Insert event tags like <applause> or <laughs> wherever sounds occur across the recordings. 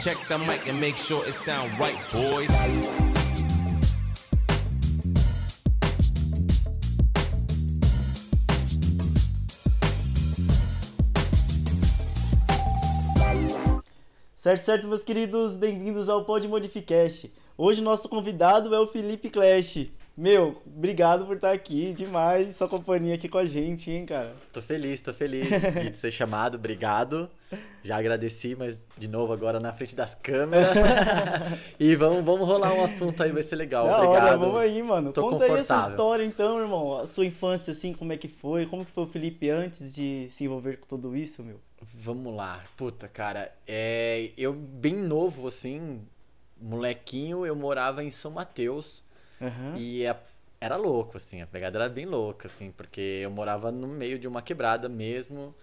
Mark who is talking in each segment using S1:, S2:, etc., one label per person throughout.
S1: Check the mic and make sure it sound right, boys.
S2: Certo, certo, meus queridos, bem-vindos ao Pod Modificast. Hoje nosso convidado é o Felipe Clash. Meu, obrigado por estar aqui, demais, sua companhia aqui com a gente, hein, cara.
S3: Tô feliz, tô feliz de ser chamado, obrigado. Já agradeci, mas de novo agora na frente das câmeras. <laughs> e vamos, vamos rolar um assunto aí, vai ser legal.
S2: Da
S3: obrigado.
S2: hora, vamos aí, mano.
S3: Tô
S2: Conta aí essa história então, irmão. A sua infância, assim, como é que foi? Como que foi o Felipe antes de se envolver com tudo isso, meu?
S3: Vamos lá. Puta, cara, é, eu bem novo assim, molequinho, eu morava em São Mateus.
S2: Aham.
S3: E é- era louco, assim, a pegada era bem louca, assim, porque eu morava no meio de uma quebrada mesmo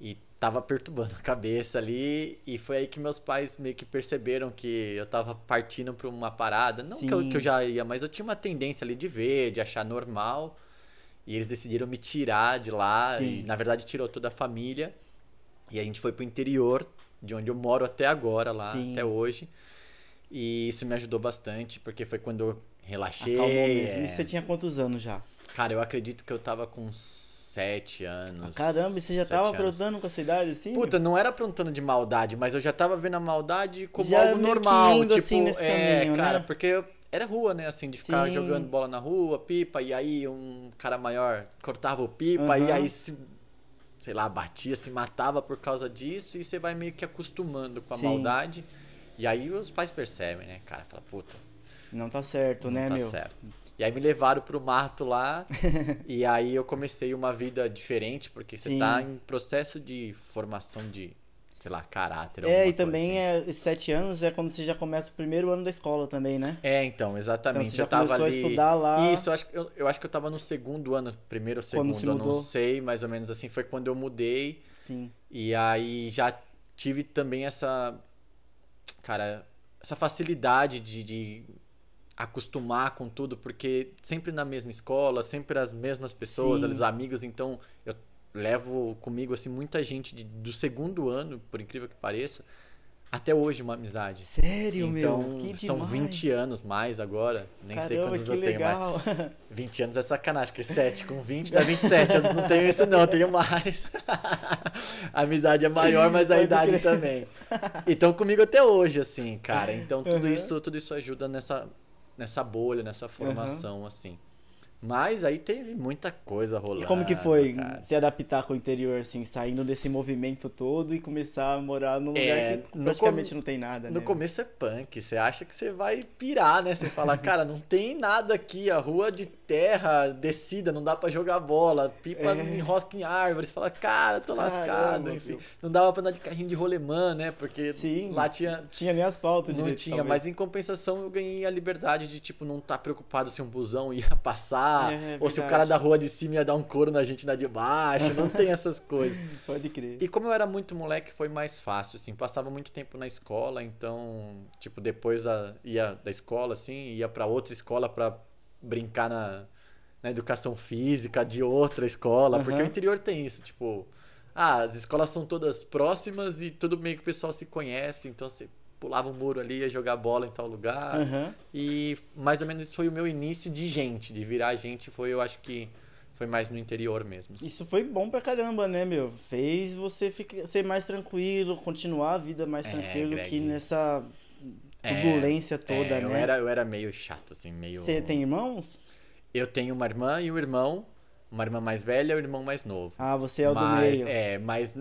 S3: e tava perturbando a cabeça ali. E foi aí que meus pais meio que perceberam que eu tava partindo pra uma parada. Não que eu, que eu já ia, mas eu tinha uma tendência ali de ver, de achar normal. E eles decidiram me tirar de lá.
S2: Sim.
S3: E na verdade tirou toda a família. E a gente foi pro interior, de onde eu moro até agora, lá,
S2: Sim.
S3: até hoje. E isso me ajudou bastante, porque foi quando eu relaxei.
S2: Acalmou mesmo.
S3: é.
S2: E você tinha quantos anos já?
S3: Cara, eu acredito que eu tava com sete anos.
S2: Caramba, e você já tava
S3: anos.
S2: aprontando com essa idade, assim?
S3: Puta, não era aprontando de maldade, mas eu já tava vendo a maldade como
S2: Já
S3: algo normal.
S2: indo,
S3: tipo,
S2: assim, nesse
S3: é,
S2: caminho,
S3: cara,
S2: né?
S3: porque era rua, né? Assim, de ficar
S2: Sim.
S3: jogando bola na rua, pipa, e aí um cara maior cortava o pipa,
S2: Aham.
S3: e aí se. Sei lá, batia, se matava por causa disso, e você vai meio que acostumando com a
S2: Sim.
S3: maldade. E aí os pais percebem, né, cara? Fala, puta,
S2: Não tá certo,
S3: não
S2: né,
S3: tá
S2: meu?
S3: certo. E aí me levaram pro mato lá, <laughs> e aí eu comecei uma vida diferente, porque você
S2: Sim.
S3: tá em processo de formação de, sei lá, caráter.
S2: É, e também
S3: assim.
S2: é, sete anos é quando você já começa o primeiro ano da escola também, né?
S3: É, então,
S2: Então
S3: exatamente.
S2: você já
S3: eu tava
S2: começou
S3: ali...
S2: a estudar lá.
S3: Isso, eu acho, que- eu, eu acho que eu tava no segundo ano, primeiro ou segundo,
S2: se
S3: eu não sei, mais ou menos assim, foi quando eu mudei.
S2: Sim.
S3: E aí já tive também essa, cara, essa facilidade de, de acostumar com tudo, porque sempre na mesma escola, sempre as mesmas pessoas,
S2: Sim.
S3: os amigos, então eu levo comigo assim muita gente de- do segundo ano, por incrível que pareça, até hoje uma amizade.
S2: Sério,
S3: então,
S2: meu? Que
S3: são
S2: demais.
S3: 20 anos mais agora, nem sei
S2: Caramba,
S3: quantos
S2: que
S3: eu tenho mais.
S2: legal. <laughs>
S3: 20 anos é sacanagem, porque 7 com 20 dá 27. Eu não tenho isso, não, eu tenho mais. <laughs> a amizade é maior, mas a idade
S2: crer.
S3: também. Então comigo até hoje, assim, cara. <laughs> Então tudo
S2: Uhum.
S3: isso, tudo isso ajuda nessa, nessa bolha, nessa formação, assim. Mas aí teve muita coisa rolando.
S2: E como que foi
S3: cara.
S2: se adaptar com o interior, assim, saindo desse movimento todo e começar a morar num lugar
S3: É,
S2: que praticamente
S3: come-
S2: não tem nada,
S3: No
S2: né?
S3: começo é punk, você acha que você vai pirar, né? Você fala, <laughs> cara, não tem nada aqui, a rua de terra, descida, não dá pra jogar bola, pipa
S2: É.
S3: enrosca em árvores, fala, cara, tô
S2: Caramba,
S3: lascado, enfim. Não dava pra andar de carrinho de rolemã, né? Porque
S2: Sim.
S3: lá tinha.
S2: Tinha nem asfalto
S3: Não
S2: direito,
S3: tinha,
S2: talvez.
S3: mas em compensação eu ganhei a liberdade de, tipo, não estar preocupado se um busão ia <laughs> passar,
S2: É,
S3: ou se o cara da rua de cima ia dar um couro na gente na de baixo, não tem essas <laughs> coisas.
S2: Pode crer.
S3: E como eu era muito moleque, foi mais fácil, assim, passava muito tempo na escola, então, tipo, depois da ia da escola assim, ia pra outra escola pra brincar na, na educação física de outra escola, porque
S2: Aham.
S3: o interior tem isso, tipo, ah, as escolas são todas próximas e tudo meio que o pessoal se conhece, então você pulava um muro ali, ia jogar bola em tal lugar.
S2: Aham.
S3: E mais ou menos isso foi o meu início de gente, de virar gente, foi eu acho que foi mais no interior mesmo. assim.
S2: Isso foi bom pra caramba, né, meu? Fez você ficar, ser mais tranquilo, continuar a vida mais
S3: É,
S2: tranquilo
S3: Greg.
S2: que nessa
S3: É,
S2: turbulência toda,
S3: É, eu
S2: né?
S3: era, eu era meio chato, assim, meio.
S2: Você tem irmãos?
S3: Eu tenho uma irmã e um irmão. Uma irmã mais velha e um irmão mais novo.
S2: Ah, você é o do
S3: mas,
S2: meio.
S3: É, mas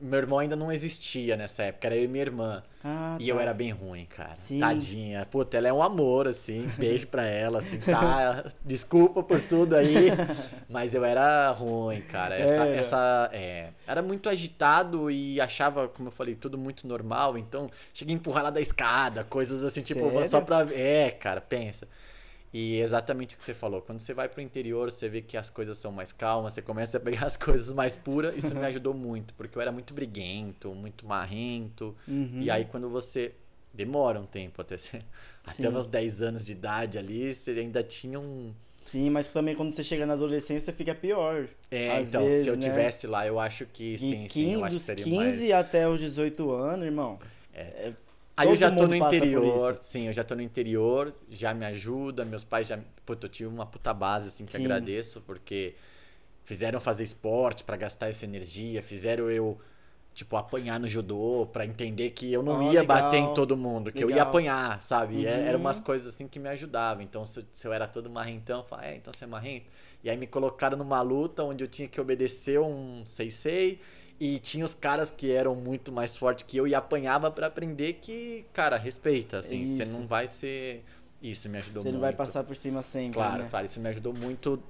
S3: meu irmão ainda não existia nessa época, era eu e minha irmã.
S2: Ah,
S3: E eu
S2: tá.
S3: era bem ruim, cara.
S2: Sim.
S3: Tadinha. Puta, ela é um amor, assim. Beijo pra ela, assim, tá? <laughs> Desculpa por tudo aí. <laughs> Mas eu era ruim, cara. Essa,
S2: Era.
S3: essa é, era muito agitado e achava, como eu falei, tudo muito normal. Então, cheguei a empurrar ela da escada, coisas assim, tipo,
S2: Sério?
S3: só pra. É, cara, pensa. E exatamente o que você falou. Quando você vai pro interior, você vê que as coisas são mais calmas, você começa a pegar <laughs> as coisas mais puras. Isso me ajudou muito, porque eu era muito briguento, muito marrento.
S2: Uhum.
S3: E aí quando você demora um tempo até <laughs>
S2: Sim.
S3: até uns 10 anos de idade ali, você ainda tinha um
S2: Sim, mas também quando você chega na adolescência fica pior.
S3: É, então,
S2: sim
S3: se eu tivesse lá, eu acho que sim,
S2: 15,
S3: sim, eu acho que seria
S2: 15
S3: mais
S2: até os 18 anos, irmão.
S3: É. Aí eu
S2: Todo
S3: já tô no interior, sim, eu já tô no interior, já me ajuda, meus pais já. Puta, eu tive uma puta base, assim, que
S2: Sim.
S3: agradeço, porque fizeram fazer esporte pra gastar essa energia, fizeram eu, tipo, apanhar no judô pra entender que eu não
S2: Ó,
S3: ia
S2: legal.
S3: bater em todo mundo, que eu ia
S2: Legal.
S3: apanhar, sabe? É- Eram
S2: Uhum.
S3: umas coisas assim que me ajudavam. Então, se eu, se eu era todo marrentão, eu falava, é, então você é marrento. E aí me colocaram numa luta onde eu tinha que obedecer um sei-sei. E tinha os caras que eram muito mais fortes que eu e apanhava pra aprender que, cara, respeita, assim, você não vai ser. Isso me ajudou
S2: Você
S3: muito.
S2: não vai passar por cima sempre,
S3: Claro,
S2: né?
S3: claro, isso me ajudou muito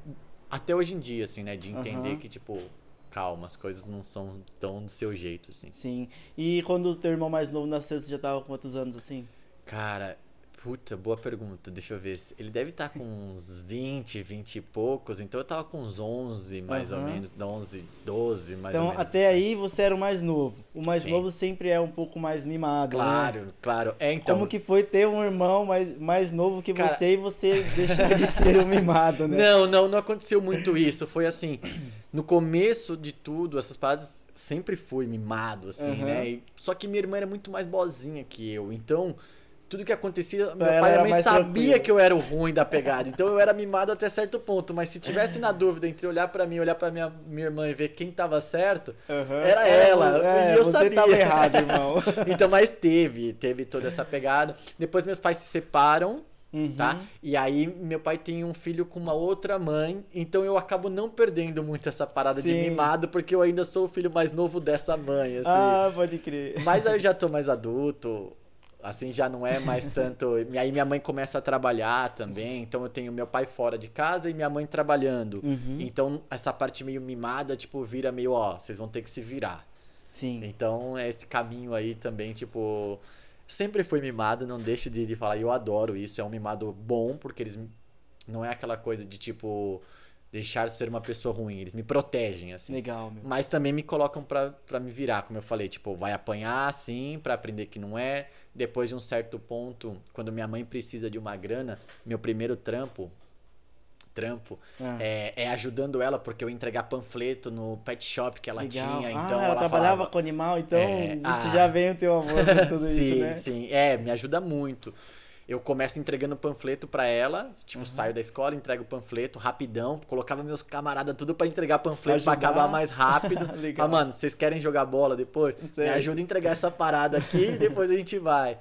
S3: até hoje em dia, assim, né? De entender
S2: Aham.
S3: que, tipo, calma, as coisas não são tão do seu jeito, assim.
S2: Sim. E quando o teu irmão mais novo nasceu, você já tava com quantos anos assim?
S3: Cara, puta, boa pergunta. Deixa eu ver. Ele deve estar com uns 20, 20 e poucos. Então eu tava com uns 11, mais ou
S2: Aham.
S3: menos. 11, 12, mais
S2: então,
S3: ou menos.
S2: até
S3: assim.
S2: aí você era o mais novo. O mais
S3: Sim.
S2: novo sempre é um pouco mais mimado, né?
S3: Claro, claro. É, então.
S2: Como que foi ter um irmão mais, mais novo que
S3: Cara-
S2: você e você deixar de ser um mimado, né?
S3: Não, não, não aconteceu muito isso. Foi assim, no começo de tudo, essas paradas sempre fui mimado, assim,
S2: Aham.
S3: né? E- só que minha irmã era muito mais boazinha que eu. Então, tudo que acontecia, meu
S2: ela
S3: pai e mãe sabia que eu era o ruim da pegada. Então eu era mimado até certo ponto. Mas se tivesse na dúvida entre olhar pra mim, olhar pra minha, minha irmã e ver quem tava certo,
S2: Aham.
S3: Era
S2: É,
S3: ela,
S2: É,
S3: e eu
S2: você
S3: sabia.
S2: tava errado, irmão. <laughs>
S3: então, mas teve, teve toda essa pegada. Depois meus pais se separam,
S2: Uhum.
S3: tá? E aí meu pai tem um filho com uma outra mãe, então eu acabo não perdendo muito essa parada de
S2: Sim.
S3: mimado, porque eu ainda sou o filho mais novo dessa mãe, assim.
S2: Ah, pode crer.
S3: Mas aí eu já <laughs> tô mais adulto, assim, já não é mais tanto. <laughs> E aí minha mãe começa a trabalhar também, então eu tenho meu pai fora de casa e minha mãe trabalhando.
S2: Uhum.
S3: Então essa parte meio mimada, tipo, vira meio, ó, vocês vão ter que se virar.
S2: Sim.
S3: Então, é esse caminho aí também, tipo. Sempre fui mimado, não deixo de, de falar. Eu adoro isso. É um mimado bom, porque eles. Não é aquela coisa de, tipo. Deixar ser uma pessoa ruim. Eles me protegem, assim.
S2: Legal, meu.
S3: Mas também me colocam pra, pra me virar, como eu falei. Tipo, vai apanhar, sim, pra aprender que não é. Depois de um certo ponto, quando minha mãe precisa de uma grana, meu primeiro trampo. Trampo
S2: Ah,
S3: é, é ajudando ela, porque eu ia entregar panfleto no pet shop que ela
S2: legal.
S3: tinha.
S2: ah,
S3: Então
S2: ela,
S3: ela
S2: trabalhava
S3: falava,
S2: com animal, então
S3: É,
S2: isso
S3: ah.
S2: já vem o teu amor tudo <laughs>
S3: sim,
S2: isso, né?
S3: sim. É, me ajuda muito. Eu começo entregando panfleto pra ela, tipo,
S2: Uhum.
S3: saio da escola, entrego o panfleto rapidão, colocava meus camaradas tudo pra entregar panfleto pra
S2: ajudar.
S3: acabar mais rápido. <laughs> Ah, mano, vocês querem jogar bola depois? Me
S2: Certo.
S3: ajuda a entregar essa parada aqui e depois a gente vai.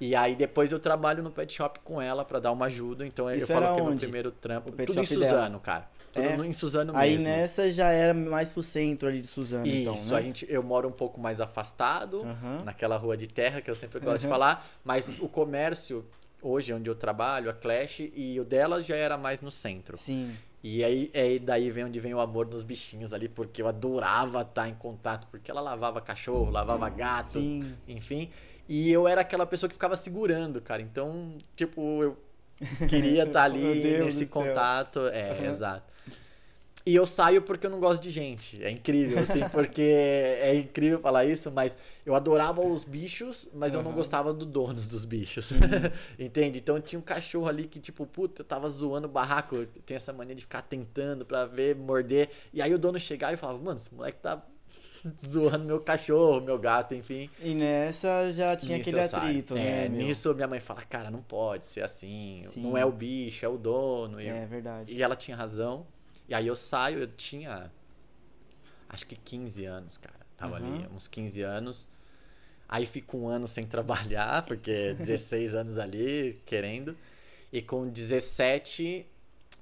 S3: E aí depois eu trabalho no pet shop com ela pra dar uma ajuda, então
S2: Isso
S3: eu falo que é meu primeiro trampo. Tudo em
S2: shop dela?
S3: Suzano, cara.
S2: É?
S3: em Suzano
S2: Aí
S3: mesmo.
S2: nessa já era mais pro centro ali de Suzano, então,
S3: Isso,
S2: né?
S3: a gente, eu moro um pouco mais afastado,
S2: Aham.
S3: naquela rua de terra que eu sempre gosto de
S2: Aham.
S3: falar, mas o comércio, hoje onde eu trabalho, a Clash, e o dela já era mais no centro.
S2: Sim.
S3: E aí é daí vem onde vem o amor nos bichinhos ali, porque eu adorava estar em contato, porque ela lavava cachorro, lavava gato,
S2: Sim.
S3: enfim. E eu era aquela pessoa que ficava segurando, cara. Então, tipo, eu <laughs> queria estar
S2: Meu
S3: ali nesse
S2: céu.
S3: contato. É,
S2: Aham.
S3: exato. E eu saio porque eu não gosto de gente. É incrível, assim, <laughs> porque é incrível falar isso, mas eu adorava os bichos, mas eu não gostava do donos dos bichos. <laughs> Entende? Então tinha um cachorro ali que, tipo, puta, eu tava zoando o barraco. Tenho essa mania de ficar tentando pra ver, morder. E aí o dono chegava e falava, mano, esse moleque tá <laughs> zoando meu cachorro, meu gato, enfim.
S2: E nessa já tinha
S3: Nisso
S2: aquele
S3: eu
S2: atrito, né?
S3: É,
S2: meu?
S3: nisso minha mãe fala, cara, não pode ser assim.
S2: Sim.
S3: Não é o bicho, é o dono. E,
S2: É verdade.
S3: e ela tinha razão. E aí eu saio, eu tinha acho que 15 anos, cara. Tava ali,
S2: Aham.
S3: uns 15 anos. Aí fico um ano sem <laughs> trabalhar, porque 16 anos ali, querendo. E com 17,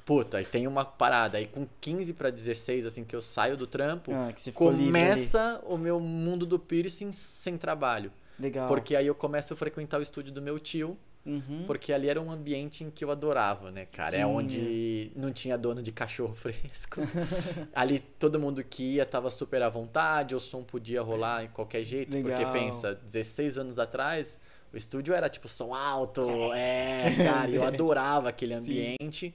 S3: puta, aí tem uma parada. Aí com 15 pra 16, assim, que eu saio do trampo,
S2: Ah,
S3: começa o meu mundo do piercing sem trabalho.
S2: Legal.
S3: Porque aí eu começo a frequentar o estúdio do meu tio,
S2: Uhum.
S3: porque ali era um ambiente em que eu adorava, né, cara? É
S2: Sim.
S3: onde não tinha dono de cachorro <laughs> fresco. ali todo mundo que ia tava super à vontade, o som podia rolar em qualquer jeito,
S2: Legal.
S3: porque pensa, 16 anos atrás, o estúdio era tipo som alto, é, cara, e eu <laughs> adorava aquele ambiente.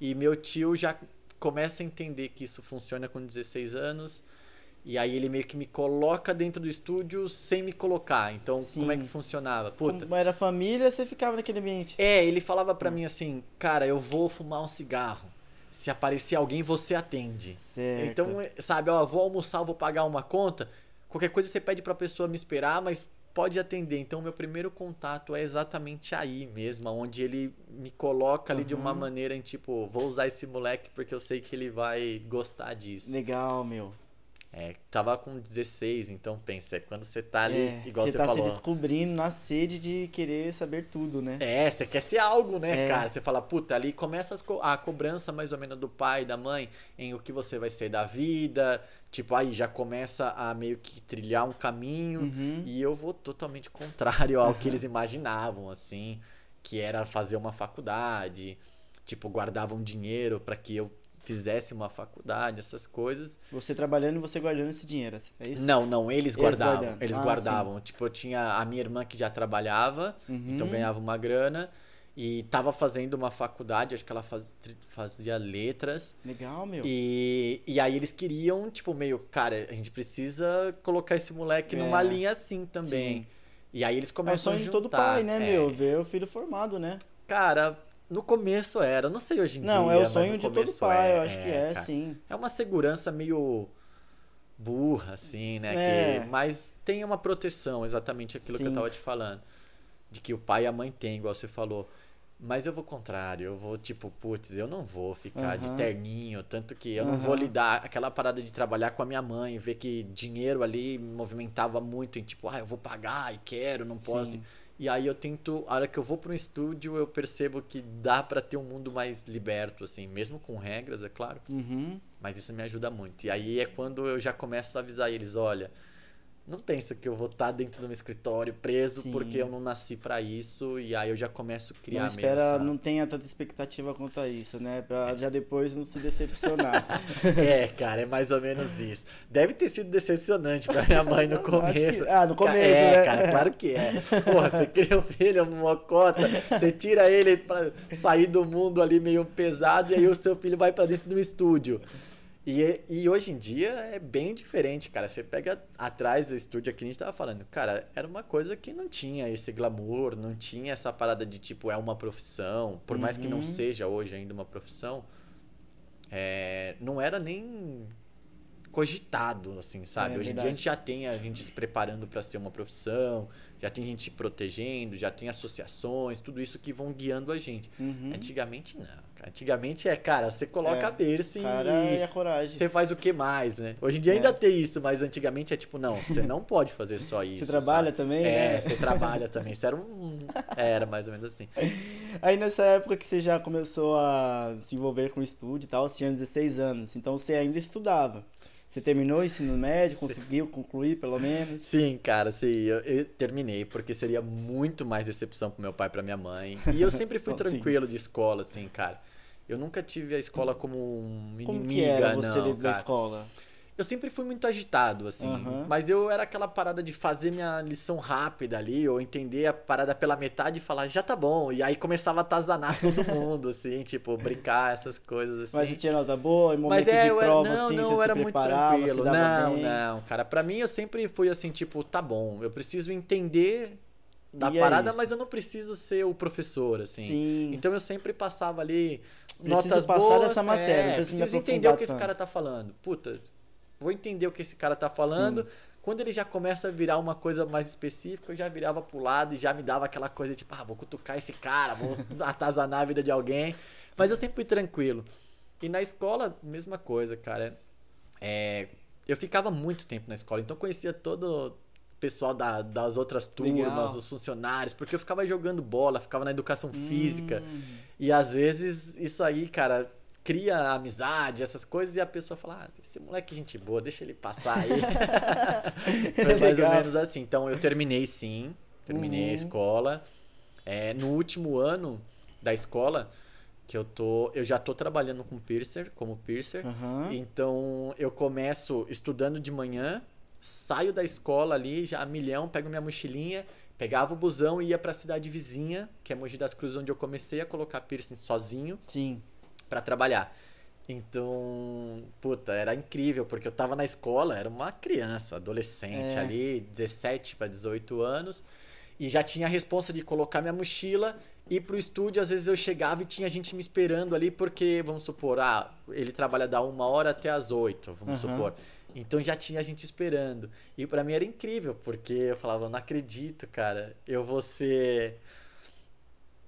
S3: E meu tio já começa a entender que isso funciona com 16 anos. E aí ele meio que me coloca dentro do estúdio sem me colocar. Então, como é
S2: Sim.
S3: que funcionava? Puta,
S2: Como era família, você ficava naquele ambiente.
S3: é, ele falava pra mim assim, cara, eu vou fumar um cigarro. Se aparecer alguém, você atende.
S2: Certo.
S3: Então, sabe, ó, vou almoçar, vou pagar uma conta. Qualquer coisa você pede pra pessoa me esperar, mas pode atender. Então, meu primeiro contato é exatamente aí mesmo, onde ele me coloca ali de uma
S2: Uhum.
S3: maneira em tipo, vou usar esse moleque porque eu sei que ele vai gostar disso.
S2: Legal, meu.
S3: É, tava com 16, então pensa, é quando você tá ali,
S2: É,
S3: igual você,
S2: tá
S3: falou.
S2: se descobrindo na sede de querer saber tudo, né?
S3: É, você quer ser algo, né,
S2: É.
S3: cara? Você fala, puta, ali começa co- a cobrança mais ou menos do pai, da mãe, em o que você vai ser da vida. Tipo, aí já começa a meio que trilhar um caminho.
S2: Uhum.
S3: E eu vou totalmente <laughs> contrário ao que eles imaginavam, assim, que era fazer uma faculdade. Tipo, guardavam dinheiro para que eu fizesse uma faculdade, essas coisas.
S2: Você trabalhando e você guardando esse dinheiro, é isso?
S3: Não, não, eles
S2: Eles
S3: guardavam. Eles
S2: Ah,
S3: guardavam. Tipo, eu tinha a minha irmã que já trabalhava,
S2: Uhum.
S3: então ganhava uma grana. E tava fazendo uma faculdade, acho que ela faz- fazia letras.
S2: Legal, meu.
S3: E, e aí eles queriam, tipo, meio, cara, a gente precisa colocar esse moleque
S2: É.
S3: numa linha assim também.
S2: Sim.
S3: E aí eles
S2: É o
S3: começam
S2: sonho
S3: a
S2: de todo
S3: juntar.
S2: pai, né,
S3: É.
S2: meu? Ver o filho formado, né?
S3: Cara, no começo era, não sei hoje em
S2: Não,
S3: dia.
S2: é o sonho de todo pai, eu acho que é,
S3: cara.
S2: sim.
S3: É uma segurança meio burra, assim, né?
S2: É.
S3: que- mas tem uma proteção, exatamente aquilo que eu
S2: Sim.
S3: tava te falando. De que o pai e a mãe têm, igual você falou. Mas eu vou contrário, eu vou tipo, putz, eu não vou ficar de
S2: Aham.
S3: terninho, tanto que eu não vou lidar aquela parada de trabalhar com a minha mãe, ver que dinheiro ali me movimentava muito em tipo, ah, eu vou pagar e quero, não posso.
S2: Sim.
S3: E aí eu tento, a hora que eu vou para um estúdio, eu percebo que dá pra ter um mundo mais liberto assim, mesmo com regras, é claro.
S2: Uhum.
S3: Mas isso me ajuda muito. E aí é quando eu já começo a avisar eles, olha, não pensa que eu vou estar dentro de um escritório preso
S2: Sim.
S3: porque eu não nasci pra isso. E aí eu já começo a criar
S2: Não espera,
S3: essa...
S2: não tenha tanta expectativa quanto a isso, né? Pra já depois não se decepcionar. <laughs>
S3: É, cara, é mais ou menos isso. Deve ter sido decepcionante pra minha mãe no <laughs>
S2: Acho que-
S3: começo.
S2: ah, no começo,
S3: é,
S2: né?
S3: cara, claro que é. Porra, você cria um filho, uma cota, você tira ele pra sair do mundo ali meio pesado e aí o seu filho vai pra dentro do estúdio. E, e hoje em dia é bem diferente, cara. Você pega atrás do estúdio aqui, a gente tava falando, cara, era uma coisa que não tinha esse glamour, não tinha essa parada de tipo, é uma profissão, por mais que não
S2: Uhum.
S3: seja hoje ainda uma profissão, é, não era nem cogitado, assim, sabe?
S2: É
S3: Hoje em dia a gente já tem a gente se preparando para ser uma profissão, já tem gente se protegendo, já tem associações, tudo isso que vão guiando a gente.
S2: Uhum.
S3: Antigamente não. Antigamente é, cara, você coloca
S2: É,
S3: a berça e
S2: e a coragem.
S3: você faz o que mais, né? Hoje em dia
S2: É.
S3: ainda tem isso, mas antigamente é tipo, não, você não <laughs> pode fazer só isso.
S2: Você trabalha
S3: sabe?
S2: também,
S3: É,
S2: né?
S3: você trabalha também. Isso era um. <laughs> Era mais ou menos assim.
S2: Aí nessa época que você já começou a se envolver com o estúdio e tal, você tinha 16 anos, então você ainda estudava. Você terminou o ensino médio, conseguiu concluir pelo menos?
S3: Sim, cara, sim, eu, eu terminei, porque seria muito mais decepção pro meu pai e pra minha mãe. E eu sempre fui <laughs> tranquilo de escola, assim, cara. Eu nunca tive a escola como
S2: Como
S3: inimiga,
S2: que era você
S3: não,
S2: dentro da
S3: cara.
S2: escola?
S3: Eu sempre fui muito agitado, assim.
S2: Aham.
S3: Mas eu era aquela parada de fazer minha lição rápida ali, ou entender a parada pela metade e falar, já tá bom. E aí começava a atazanar todo <laughs> mundo, assim, tipo, brincar, essas coisas assim.
S2: Mas você tinha nota boa, em momento
S3: Mas é,
S2: de
S3: eu era,
S2: prova,
S3: não,
S2: assim,
S3: não, eu
S2: se
S3: era muito tranquilo. Não,
S2: bem?
S3: não, cara, pra mim eu sempre fui assim, tipo, tá bom, eu preciso entender da
S2: E é
S3: parada,
S2: isso.
S3: mas eu não preciso ser o professor, assim.
S2: Sim.
S3: Então eu sempre passava ali
S2: Preciso
S3: notas
S2: passar
S3: boas.
S2: dessa matéria,
S3: é,
S2: preciso
S3: preciso entender o que esse cara tá falando. Puta, vou entender o que esse cara tá falando. Quando ele já começa a virar uma coisa mais específica, eu já virava pro lado e já me dava aquela coisa tipo, ah, vou cutucar esse cara, vou <laughs> atazanar a vida de alguém. Mas eu sempre fui tranquilo. E na escola, mesma coisa, cara. É, eu ficava muito tempo na escola, então eu conhecia todo o pessoal da- das outras turmas,
S2: Legal.
S3: os funcionários, porque eu ficava jogando bola, ficava na educação física.
S2: Hum.
S3: E às vezes isso aí, cara, cria amizade, essas coisas, e a pessoa fala, ah, esse moleque é gente boa, deixa ele passar aí. <laughs> Foi mais ou
S2: Legal.
S3: menos assim. Então eu terminei sim, terminei
S2: Uhum.
S3: a escola. É, no último ano da escola, que eu tô. Eu já tô trabalhando com piercer, como piercer.
S2: Aham.
S3: Então eu começo estudando de manhã, saio da escola ali, já a milhão, pego minha mochilinha, pegava o busão e ia pra cidade vizinha, que é Mogi das Cruzes, onde eu comecei a colocar piercing sozinho
S2: Sim.
S3: Pra trabalhar. Então, puta, era incrível, porque eu tava na escola, era uma criança, adolescente
S2: É.
S3: ali, 17 para 18 anos, e já tinha a responsa de colocar minha mochila ir pro estúdio, às vezes eu chegava e tinha gente me esperando ali, porque, vamos supor, ah, ele trabalha da uma hora até as oito, vamos
S2: Aham.
S3: supor. Então já tinha gente esperando. E pra mim era incrível, porque eu falava, não acredito, cara. Eu vou ser.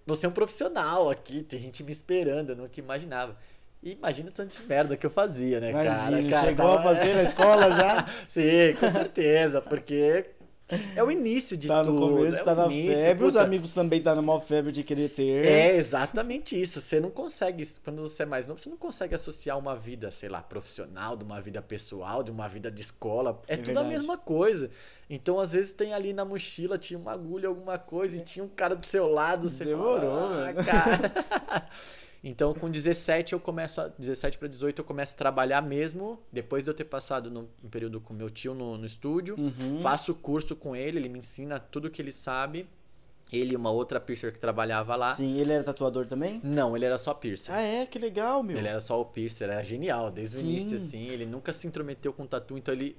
S3: Vou ser um profissional aqui, tem gente me esperando, eu nunca imaginava. E imagina o tanto de merda que eu fazia, né,
S2: Imagina,
S3: cara? cara
S2: chegou a fazer na escola já? <laughs>
S3: Sim, com certeza, porque é o início de
S2: tá
S3: tudo.
S2: no começo,
S3: é
S2: tá na
S3: início,
S2: febre, os
S3: puta.
S2: amigos também tá numa febre de querer ter.
S3: É exatamente isso. Você não consegue, quando você é mais novo, você não consegue associar uma vida, sei lá, profissional, de uma vida pessoal, de uma vida de escola. É,
S2: É
S3: tudo a
S2: verdade.
S3: mesma coisa. Então, às vezes, tem ali na mochila, tinha uma agulha, alguma coisa, e tinha um cara do seu lado. Você
S2: Demorou,
S3: fala, ah,
S2: mano."
S3: cara. <laughs> Então, com 17 eu começo, a, 17 para 18 eu começo a trabalhar mesmo, depois de eu ter passado no, um período com meu tio no, no estúdio.
S2: Uhum.
S3: Faço o curso com ele, ele me ensina tudo que ele sabe. Ele e uma outra piercer que trabalhava lá.
S2: Sim, ele era tatuador também?
S3: Não, ele era só piercer.
S2: Ah, é? Que legal, meu.
S3: Ele era só o piercer, era genial desde o
S2: Sim.
S3: início, assim. Ele nunca se intrometeu com tatu, então ele,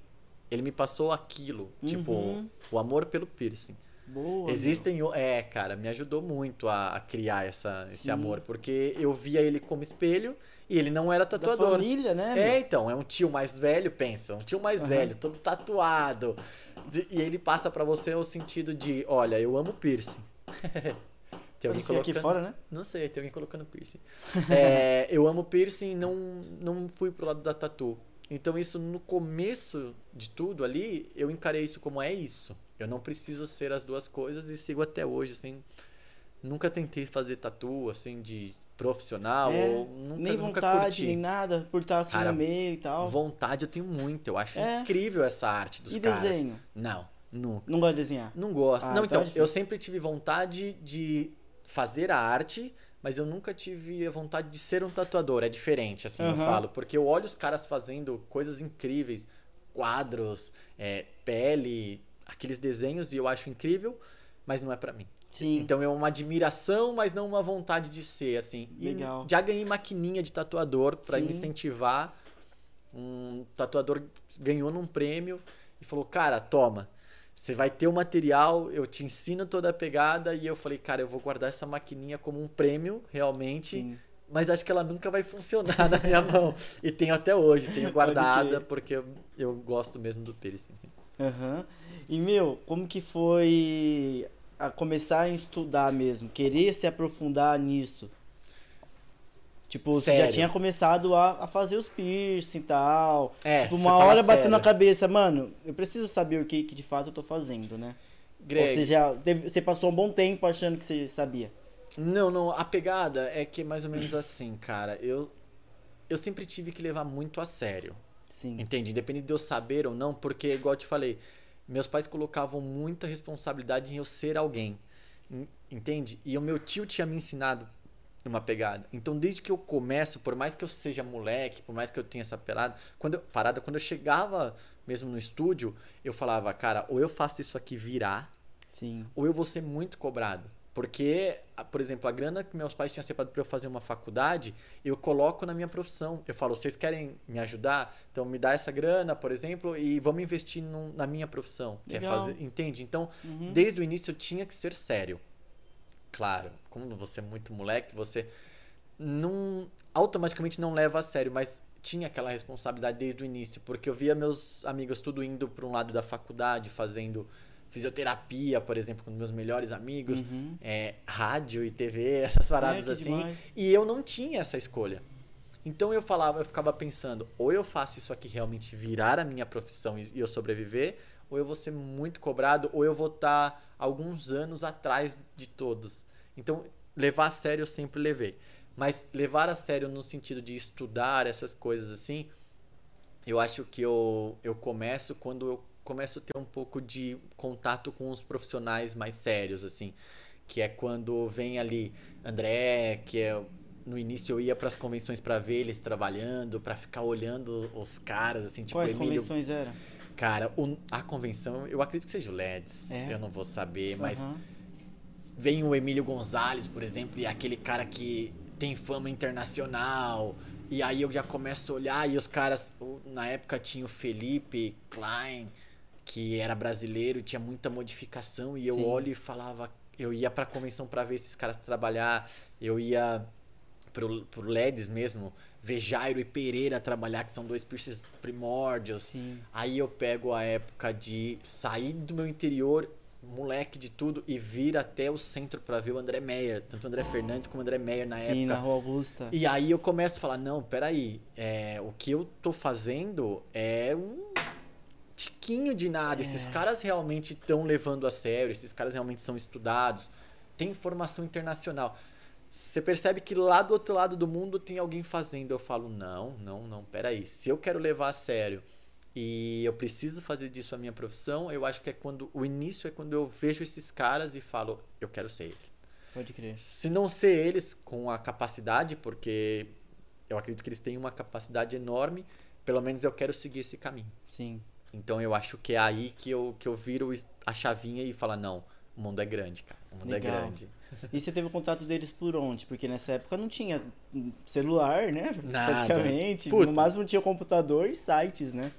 S3: ele me passou aquilo. Tipo,
S2: Uhum.
S3: o amor pelo piercing.
S2: Boa.
S3: Existem. o- É, cara, me ajudou muito a, a criar essa, esse amor, porque eu via ele como espelho e ele não era
S2: meu. Da
S3: tatuador.
S2: família, né,
S3: É,
S2: meu?
S3: então, é um tio mais velho, pensa, um tio mais
S2: Aham.
S3: velho, todo tatuado. De- e ele passa pra você o sentido de, olha, eu amo piercing. <laughs> tem alguém
S2: Parecia aqui
S3: colocando...
S2: fora, né?
S3: Não sei, tem alguém colocando piercing. <laughs> É, eu amo piercing e não, não fui pro lado da tatu. Então isso no começo de tudo ali, eu encarei isso como é isso. Eu não preciso ser as duas coisas e sigo até hoje, assim. Nunca tentei fazer tatu, assim, de profissional,
S2: É,
S3: ou nunca,
S2: nem
S3: nunca
S2: vontade,
S3: curti.
S2: nem nada, por estar assim
S3: Cara,
S2: no meio e tal.
S3: Vontade eu tenho muito, eu acho
S2: É.
S3: incrível essa arte dos
S2: E
S3: caras.
S2: desenho?
S3: Não, nunca.
S2: Não gosta de desenhar?
S3: Não gosto.
S2: Ah,
S3: não,
S2: então
S3: então,
S2: é
S3: eu sempre tive vontade de fazer a arte, mas eu nunca tive a vontade de ser um tatuador. É diferente, assim, eu
S2: Aham.
S3: falo. Porque eu olho os caras fazendo coisas incríveis, quadros, é, pele, aqueles desenhos, e eu acho incrível, mas não é pra mim.
S2: Sim.
S3: Então é uma admiração, mas não uma vontade de ser, assim. E
S2: Legal.
S3: já ganhei maquininha de tatuador me incentivar. Um tatuador ganhou num prêmio e falou: Cara, toma, você vai ter o material, eu te ensino toda a pegada. E eu falei: Cara, eu vou guardar essa maquininha como um prêmio, realmente.
S2: Sim.
S3: Mas acho que ela nunca vai funcionar na minha mão. E tenho até hoje, tenho <laughs> guardada, porque eu, eu gosto mesmo do piercing. assim.
S2: Aham. E, meu, como que foi a começar a estudar mesmo? Querer se aprofundar nisso? Tipo, você já tinha começado a, a fazer os piercing e tal.
S3: É,
S2: tipo, uma hora bateu
S3: sério.
S2: na cabeça, mano, eu preciso saber o que, que de fato eu tô fazendo, né? Ou
S3: Greg,
S2: você já teve- você passou um bom tempo achando que você sabia.
S3: Não, não, a pegada é que é mais ou menos assim, cara. Eu, eu sempre tive que levar muito a sério.
S2: Sim.
S3: Entende? Independente de eu saber ou não, porque, igual eu te falei, meus pais colocavam muita responsabilidade em eu ser alguém. En- Entende? E o meu tio tinha me ensinado uma pegada. Então, desde que eu começo, por mais que eu seja moleque, por mais que eu tenha essa parada, quando eu, parada, quando eu chegava mesmo no estúdio, eu falava, cara, ou eu faço isso aqui virar,
S2: Sim.
S3: ou eu vou ser muito cobrado. Porque, por exemplo, a grana que meus pais tinham separado para eu fazer uma faculdade, eu coloco na minha profissão. Eu falo, vocês querem me ajudar? Então me dá essa grana, por exemplo, e vamos investir num- na minha profissão. fazer, entende? Então,
S2: Uhum.
S3: desde o início eu tinha que ser sério. Claro, como você é muito moleque, você não automaticamente não leva a sério, mas tinha aquela responsabilidade desde o início, porque eu via meus amigos tudo indo para um lado da faculdade, fazendo fisioterapia, por exemplo, com meus melhores amigos,
S2: Uhum.
S3: é, rádio e TV, essas paradas
S2: É,
S3: assim,
S2: demais.
S3: e eu não tinha essa escolha. Então eu falava, eu ficava pensando, ou eu faço isso aqui realmente virar a minha profissão e e eu sobreviver, ou eu vou ser muito cobrado, ou eu vou estar alguns anos atrás de todos. Então, levar a sério eu sempre levei. Mas levar a sério no sentido de estudar essas coisas assim, eu acho que eu, eu começo quando eu começo a ter um pouco de contato com os profissionais mais sérios, assim. Que é quando vem ali André, que é no início eu ia para as convenções para ver eles trabalhando, para ficar olhando os caras, assim, tipo
S2: Quais
S3: Emílio.
S2: convenções eram?
S3: Cara, o- a convenção, eu acredito que seja o LEDs,
S2: É?
S3: eu não vou saber, mas
S2: Aham.
S3: vem o Emílio Gonzalez, por exemplo, e é aquele cara que tem fama internacional. E aí eu já começo a olhar e os caras, na época tinha o Felipe Klein, que era brasileiro, tinha muita modificação e eu
S2: Sim.
S3: olho e falava, eu ia pra convenção pra ver esses caras trabalhar, eu ia pro, pro LEDs mesmo, ver Jairo e Pereira trabalhar, que são dois piercers primórdios.
S2: Sim.
S3: Aí eu pego a época de sair do meu interior, moleque de tudo, e vir até o centro pra ver o André Meyer, tanto o André Fernandes como o André Meyer na
S2: Sim,
S3: época.
S2: na Rua Augusta.
S3: E aí eu começo a falar, não, peraí, é, o que eu tô fazendo é um tiquinho de nada. Esses
S2: É.
S3: caras realmente estão levando a sério, esses caras realmente são estudados, tem formação internacional. Você percebe que lá do outro lado do mundo tem alguém fazendo. Eu falo, não, não, não, peraí. Se eu quero levar a sério e eu preciso fazer disso a minha profissão, eu acho que é quando. O início é quando eu vejo esses caras e falo, eu quero ser eles.
S2: Pode crer.
S3: Se não ser eles com a capacidade, porque eu acredito que eles têm uma capacidade enorme, pelo menos eu quero seguir esse caminho.
S2: Sim.
S3: Então eu acho que é aí que eu, que eu viro a chavinha e falo, não, o mundo é grande, cara. O mundo
S2: Legal.
S3: é grande. <laughs>
S2: E você teve o contato deles por onde? Porque nessa época não tinha celular, né?
S3: Nada.
S2: Praticamente.
S3: Puta.
S2: No máximo tinha computador e sites, né?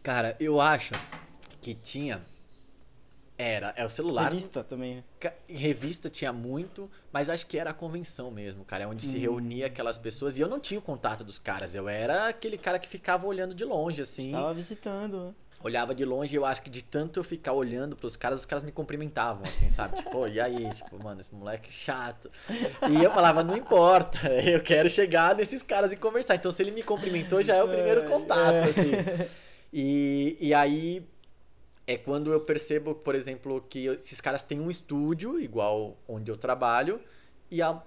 S3: Cara, eu acho que tinha. Era, é o celular.
S2: Revista também, né?
S3: Revista tinha muito, mas acho que era a convenção mesmo, cara. É onde se
S2: Hum.
S3: reunia aquelas pessoas. E eu não tinha o contato dos caras. Eu era aquele cara que ficava olhando de longe, assim.
S2: Tava visitando, né?
S3: Olhava de longe e eu acho que de tanto eu ficar olhando pros caras, os caras me cumprimentavam, assim, sabe? Tipo, "Ô, e aí? Tipo, mano, esse moleque é chato. E eu falava, não importa, <laughs> eu quero chegar nesses caras e conversar. Então, se ele me cumprimentou, já é o primeiro <laughs>
S2: É,
S3: contato, assim. <laughs> E, e aí é quando eu percebo, por exemplo, que esses caras têm um estúdio, igual onde eu trabalho, e a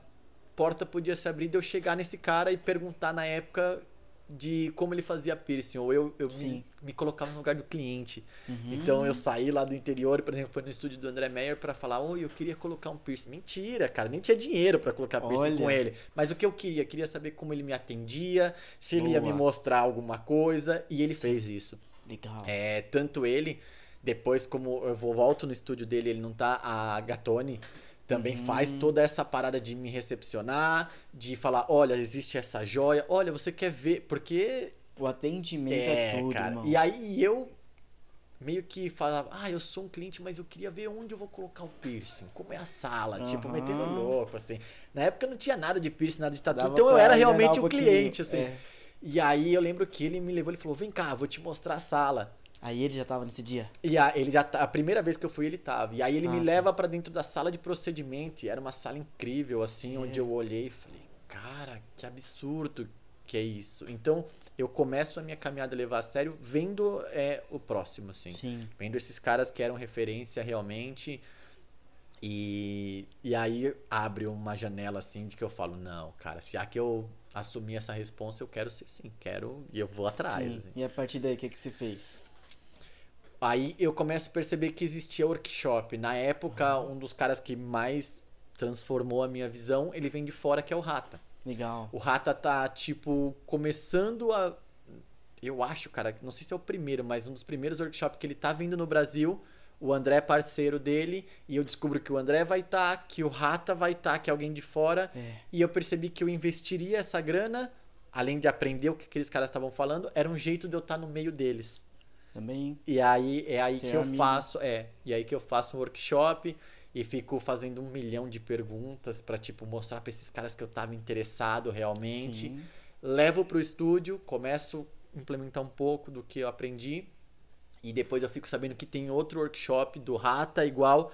S3: porta podia se abrir de eu chegar nesse cara e perguntar na época de como ele fazia piercing, ou eu, eu me,
S2: Sim.
S3: me colocava no lugar do cliente.
S2: Uhum.
S3: Então eu saí lá do interior, por exemplo, foi no estúdio do André Meyer pra falar, oi, eu queria colocar um piercing. Mentira, cara, nem tinha dinheiro pra colocar piercing
S2: Olha.
S3: com ele. Mas o que eu queria? Queria saber como ele me atendia, se ele ia me
S2: Boa.
S3: mostrar alguma coisa, e ele fez isso.
S2: Legal.
S3: É, tanto ele, depois como eu vou volto no estúdio dele, ele não tá, a Gatone também
S2: Uhum.
S3: faz toda essa parada de me recepcionar, de falar, olha, existe essa joia, olha, você quer ver, porque
S2: O atendimento é,
S3: é,
S2: tudo,
S3: cara.
S2: irmão.
S3: E aí eu meio que falava, ah, eu sou um cliente, mas eu queria ver onde eu vou colocar o piercing, como é a sala, tipo,
S2: Aham.
S3: metendo louco, assim. Na época não tinha nada de piercing, nada de tatu,
S2: Dava
S3: então eu era realmente
S2: um
S3: o cliente, assim.
S2: é.
S3: E aí eu lembro que ele me levou, ele falou, vem cá, vou te mostrar a sala.
S2: Aí ele já tava nesse dia.
S3: E a, ele já tá, a primeira vez que eu fui, ele tava. E aí ele
S2: Ah,
S3: me leva pra dentro da sala de procedimento. E era uma sala incrível, assim,
S2: É.
S3: onde eu olhei e falei, cara, que absurdo que é isso. Então, eu começo a minha caminhada a levar a sério vendo é, o próximo, assim.
S2: Sim.
S3: Vendo esses caras que eram referência realmente. E, e aí abre uma janela assim de que eu falo, não, cara, já que eu assumi essa responsa, eu quero ser sim, quero e eu vou atrás.
S2: sim.
S3: assim.
S2: E a partir daí, o que, que você fez?
S3: Aí eu começo a perceber que existia workshop. Na época, um dos caras que mais transformou a minha visão, ele vem de fora, que é o Rata.
S2: Legal.
S3: O Rata tá, tipo, começando a. Eu acho, cara, não sei se é o primeiro, mas um dos primeiros workshops que ele tá vindo no Brasil. O André é parceiro dele, e eu descubro que o André vai estar, que o Rata vai estar, que é alguém de fora.
S2: É.
S3: E eu percebi que eu investiria essa grana, além de aprender o que aqueles caras estavam falando, era um jeito de eu estar no meio deles.
S2: Também.
S3: E aí é aí que eu
S2: amigo.
S3: faço, é, e aí que eu faço um workshop e fico fazendo um milhão de perguntas pra tipo mostrar pra esses caras que eu tava interessado realmente.
S2: Sim.
S3: Levo pro estúdio, começo a implementar um pouco do que eu aprendi e depois eu fico sabendo que tem outro workshop do Rata igual.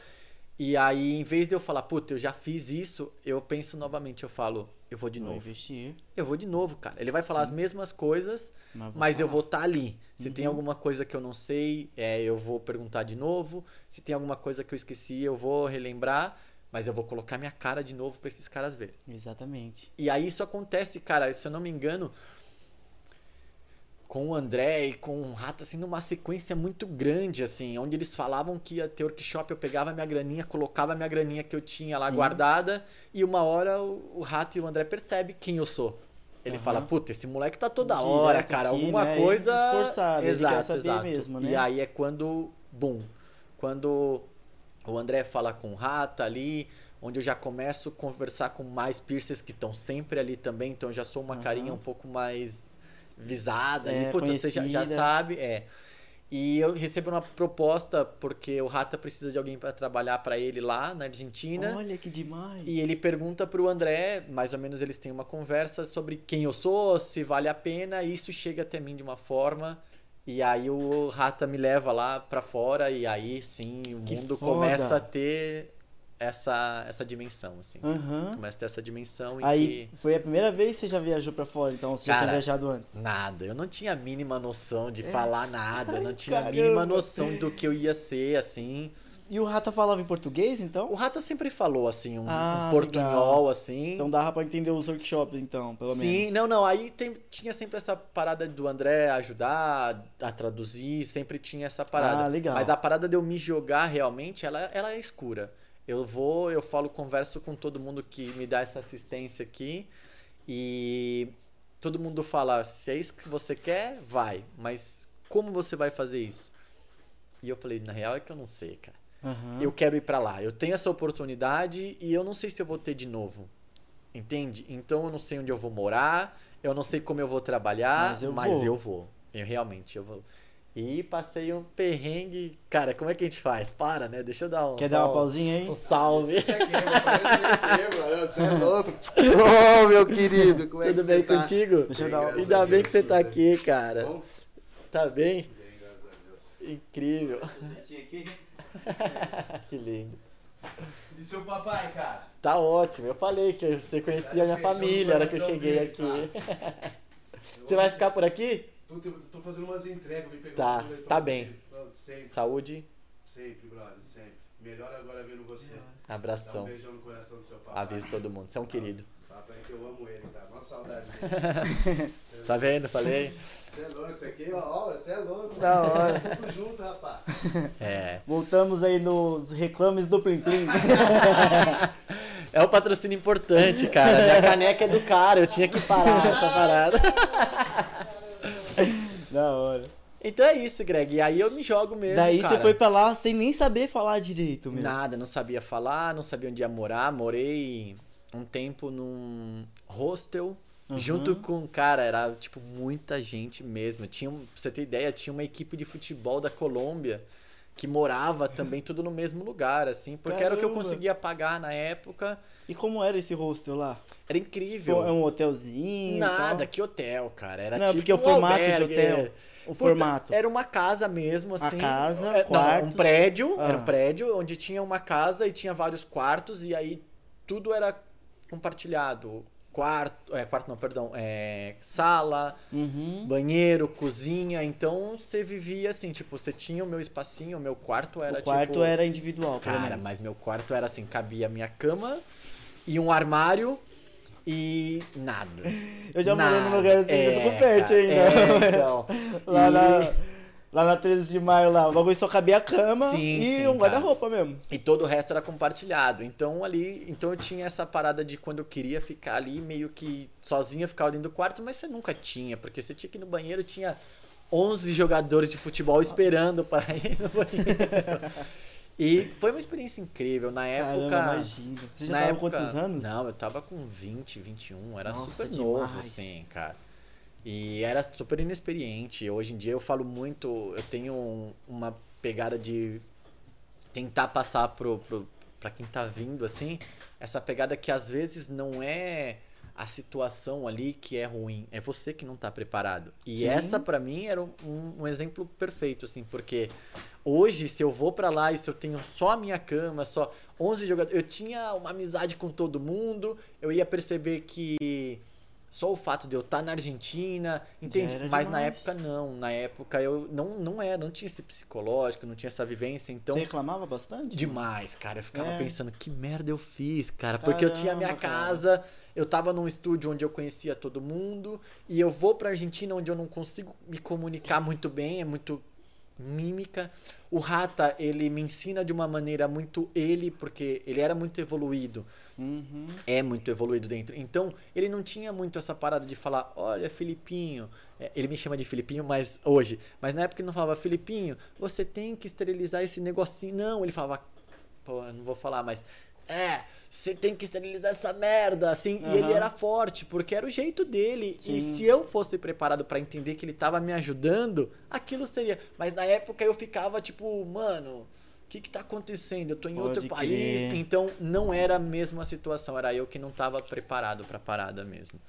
S3: E aí, em vez de eu falar, puta, eu já fiz isso, eu penso novamente, eu falo, eu vou de
S2: Vou
S3: novo.
S2: investir.
S3: Eu vou de novo, cara. Ele vai falar as mesmas coisas,
S2: Mas,
S3: mas eu vou estar ali. Se tem
S2: Uhum.
S3: alguma coisa que eu não sei, é, eu vou perguntar de novo. Se tem alguma coisa que eu esqueci, eu vou relembrar. Mas eu vou colocar minha cara de novo pra esses caras verem.
S2: Exatamente.
S3: E aí isso acontece, cara, se eu não me engano, com o André e com o Rato, assim, numa sequência muito grande, assim, onde eles falavam que ia ter workshop, eu pegava minha graninha, colocava minha graninha que eu tinha lá
S2: Sim.
S3: guardada, e uma hora o, o Rato e o André percebem quem eu sou. Ele
S2: Aham.
S3: fala, puta, esse moleque tá toda
S2: Direto
S3: hora, cara,
S2: aqui,
S3: alguma
S2: né?
S3: coisa...
S2: Esforçado, ele quer
S3: exato,
S2: saber
S3: exato.
S2: mesmo, né?
S3: E aí é quando, bum, quando o André fala com o Rata ali, onde eu já começo a conversar com mais piercers que estão sempre ali também, então eu já sou uma
S2: Aham.
S3: carinha um pouco mais visada
S2: É,
S3: ali, puta, você já, já sabe, é. E eu recebo uma proposta porque o Rata precisa de alguém para trabalhar para ele lá na Argentina.
S2: Olha que demais.
S3: E ele pergunta pro André, mais ou menos eles têm uma conversa sobre quem eu sou, se vale a pena, e isso chega até mim de uma forma. E aí o Rata me leva lá pra fora e aí sim o
S2: Que
S3: mundo
S2: foda.
S3: começa a ter essa, essa dimensão, assim.
S2: Aham.
S3: Começa a ter essa dimensão em
S2: Aí
S3: que.
S2: foi a primeira vez que você já viajou pra fora, então você já
S3: Cara,
S2: tinha viajado antes.
S3: Nada, eu não tinha a mínima noção de falar nada, não
S2: Ai,
S3: tinha a
S2: caramba.
S3: mínima noção do que eu ia ser, assim.
S2: E o Rata falava em português,
S3: O
S2: então?
S3: Rata sempre falou, assim, um,
S2: Ah,
S3: um portunhol, assim.
S2: Então dava pra entender os workshops, então, pelo
S3: Sim,
S2: menos.
S3: não, não. Aí tem- tinha sempre essa parada do André ajudar a traduzir, sempre tinha essa parada.
S2: Ah, legal.
S3: Mas a parada de eu me jogar realmente, ela, ela é escura. Eu vou, eu falo, converso com todo mundo que me dá essa assistência aqui e todo mundo fala: se é isso que você quer, vai. Mas como você vai fazer isso? E eu falei: na real é que eu não sei, cara.
S2: Aham.
S3: Eu quero ir pra lá. Eu tenho essa oportunidade e eu não sei se eu vou ter de novo. Entende? Então eu não sei onde eu vou morar, eu não sei como eu vou trabalhar,
S2: Mas eu
S3: mas
S2: vou.
S3: eu vou. Eu realmente eu vou. E passei um perrengue. Cara, como é que a gente faz? Para, né? Deixa eu dar um
S2: Quer dar uma pausinha aí?
S3: Um salve.
S4: Isso aqui, parece mano. Você é louco. Ô, meu querido, como é
S3: Tudo
S4: que
S3: bem
S4: você tá?
S3: contigo?
S2: Deixa eu dar uma-
S3: Ainda bem que você tá aqui, cara.
S4: Bom?
S3: Tá bem?
S4: Bem, graças a Deus.
S3: Incrível. <laughs> que lindo.
S4: E seu papai, cara?
S3: Tá ótimo. Eu falei que você conhecia a minha família na hora que eu cheguei
S4: dele,
S3: aqui. <laughs> Você vai ficar por aqui?
S4: Tô, tô- tô fazendo umas entregas, me pegou
S3: Tá, tá bem.
S4: Sempre,
S3: Saúde,
S4: sempre, brother, sempre. Melhor agora vendo você. Dá um
S3: abração.
S4: beijão no coração do seu papai.
S3: Avisa todo mundo. Você é um querido.
S4: Papai que eu amo ele, cara. Uma saudade dele. <laughs>
S3: Tá vendo? Falei?
S4: Você é louco, isso aqui, ó, ó, você é louco.
S2: Da hora.
S4: Tudo junto, rapaz. <laughs>
S3: É.
S2: Voltamos aí nos reclames do Plim Plim. <laughs>
S3: É um patrocínio importante, cara. Minha caneca é do cara. Eu tinha que parar essa parada.
S2: Da hora.
S3: Então é isso, Greg. E aí eu me jogo mesmo.
S2: Daí
S3: cara.
S2: você foi pra lá sem nem saber falar direito, meu.
S3: Nada, não sabia falar, não sabia onde ia morar. Morei um tempo num hostel.
S2: Uhum.
S3: Junto com, cara, era tipo muita gente mesmo. Tinha, pra você ter ideia, tinha uma equipe de futebol da Colômbia que morava também tudo no mesmo lugar, assim, porque era o que eu
S2: Caramba.
S3: conseguia pagar na época.
S2: E como era esse hostel lá?
S3: Era incrível.
S2: É um hotelzinho?
S3: Nada, que hotel, cara. Era
S2: Não,
S3: tipo
S2: porque o
S3: um
S2: formato de
S3: albergue,
S2: hotel.
S3: é.
S2: O
S3: Puta,
S2: formato.
S3: Era uma casa mesmo, assim.
S2: casa,
S3: É, não,
S2: quartos.
S3: um prédio, era
S2: Ah.
S3: um prédio onde tinha uma casa e tinha vários quartos e aí tudo era compartilhado. Quarto, é, quarto não, perdão, é, sala,
S2: Uhum.
S3: banheiro, cozinha, então você vivia assim, tipo, você tinha o meu espacinho, o meu quarto era
S2: o quarto
S3: tipo...
S2: era individual,
S3: Cara, mas meu quarto era assim, cabia minha cama e um armário e nada.
S2: Eu já morei num lugar assim,
S3: É,
S2: eu tô com pet ainda.
S3: É, então.
S2: lá,
S3: E-
S2: na, lá na 13 de maio, lá, o bagulho só cabia a cama
S3: Sim,
S2: e
S3: sim,
S2: um guarda-roupa mesmo.
S3: E todo o resto era compartilhado. Então ali, então eu tinha essa parada de quando eu queria ficar ali meio que sozinho, eu ficava dentro do quarto, mas você nunca tinha, porque você tinha que ir no banheiro, tinha 11 jogadores de futebol esperando para ir no banheiro. <laughs> E foi uma experiência incrível. Na época.
S2: Caramba, imagina. Você já
S3: na época,
S2: quantos anos?
S3: Não, eu tava com 20, 21, era
S2: Nossa,
S3: super
S2: demais.
S3: novo, assim, cara. E era super inexperiente. Hoje em dia eu falo muito, eu tenho um- uma pegada de tentar passar pro, pro, pra quem tá vindo, assim, essa pegada que às vezes não é a situação ali que é ruim, é você que não tá preparado. E
S2: Sim.
S3: essa pra mim era um, um- exemplo perfeito, assim, porque hoje se eu vou pra lá e se eu tenho só a minha cama, só 11 jogadores, eu tinha uma amizade com todo mundo, eu ia perceber que só o fato de eu estar na Argentina, entende?
S2: era
S3: Mas na
S2: demais.
S3: época não, na época eu não não era, não tinha esse psicológico, não tinha essa vivência, então
S2: Você reclamava bastante?
S3: Demais, cara. Eu ficava
S2: É.
S3: pensando, que merda eu fiz, cara. Porque eu tinha minha
S2: Caramba, cara.
S3: casa, eu tava num estúdio onde eu conhecia todo mundo, e eu vou pra Argentina onde eu não consigo me comunicar muito bem, é muito mímica. O Rata, ele me ensina de uma maneira muito ele, porque ele era muito evoluído
S2: Uhum.
S3: é muito evoluído dentro. Então, ele não tinha muito essa parada de falar, olha, Filipinho. É, Ele me chama de Filipinho, mas hoje. Mas na época ele não falava, Filipinho, você tem que esterilizar esse negocinho. Não, ele falava, pô, eu não vou falar, mas. É, você tem que esterilizar essa merda, assim, e ele era forte, porque era o jeito dele. E
S2: Sim.
S3: se eu fosse preparado pra entender que ele tava me ajudando, aquilo seria. Mas na época eu ficava tipo, mano, o que que tá acontecendo? Eu tô em outro
S2: Pode
S3: país.
S2: crer.
S3: Então não era a mesma situação, era eu que não tava preparado pra parada mesmo.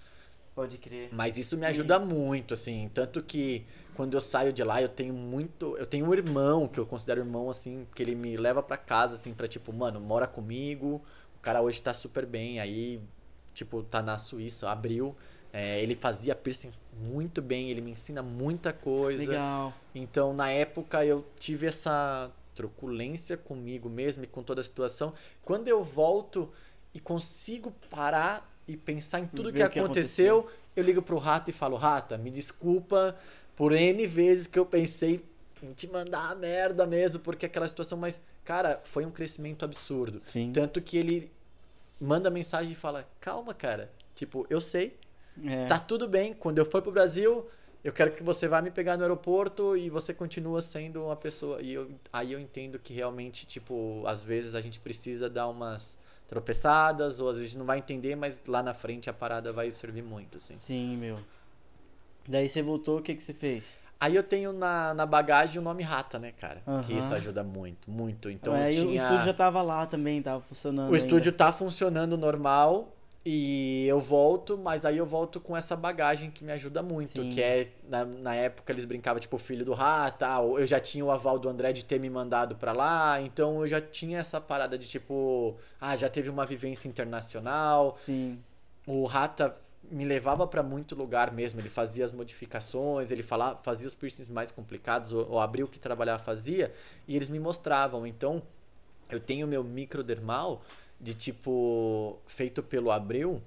S2: Pode crer.
S3: Mas isso me ajuda muito, assim. Tanto que quando eu saio de lá, eu tenho muito. Eu tenho um irmão, que eu considero irmão, assim, que ele me leva pra casa, assim, pra tipo, mano, mora comigo. O cara hoje tá super bem. Aí, tipo, tá na Suíça, abriu. É, ele fazia piercing muito bem, ele me ensina muita coisa.
S2: Legal.
S3: Então, na época, eu tive essa truculência comigo mesmo e com toda a situação. Quando eu volto e consigo parar e pensar em tudo que
S2: o que
S3: aconteceu, eu ligo pro Rata e falo: Rata, me desculpa por N vezes que eu pensei em te mandar a merda mesmo, porque aquela situação, mas, cara, foi um crescimento absurdo.
S2: Sim.
S3: Tanto que ele manda mensagem e fala: Calma, cara. Tipo, eu sei,
S2: É.
S3: Tá tudo bem. Quando eu for pro Brasil, eu quero que você vá me pegar no aeroporto e você continua sendo uma pessoa. E eu, aí eu entendo que realmente, tipo, às vezes a gente precisa dar umas tropeçadas, ou às vezes não vai entender, mas lá na frente a parada vai servir muito, assim.
S2: Sim, meu. Daí você voltou, o que que você fez?
S3: Aí eu tenho na, na bagagem o nome Rata, né, cara? Que
S2: Aham.
S3: isso ajuda muito, muito. Então
S2: Aí
S3: eu
S2: o
S3: tinha...
S2: estúdio já tava lá também, tava funcionando.
S3: O estúdio
S2: ainda.
S3: tá funcionando normal e eu volto, mas aí eu volto com essa bagagem que me ajuda muito,
S2: Sim.
S3: que é na, na época eles brincavam tipo filho do Rata, ou eu já tinha o aval do André de ter me mandado pra lá, então eu já tinha essa parada de tipo, ah, já teve uma vivência internacional.
S2: Sim.
S3: O Rata me levava pra muito lugar mesmo, ele fazia as modificações, ele falava, fazia os piercings mais complicados, o, o Abril que trabalhava fazia, e eles me mostravam. Então, eu tenho meu microdermal de tipo feito pelo Abril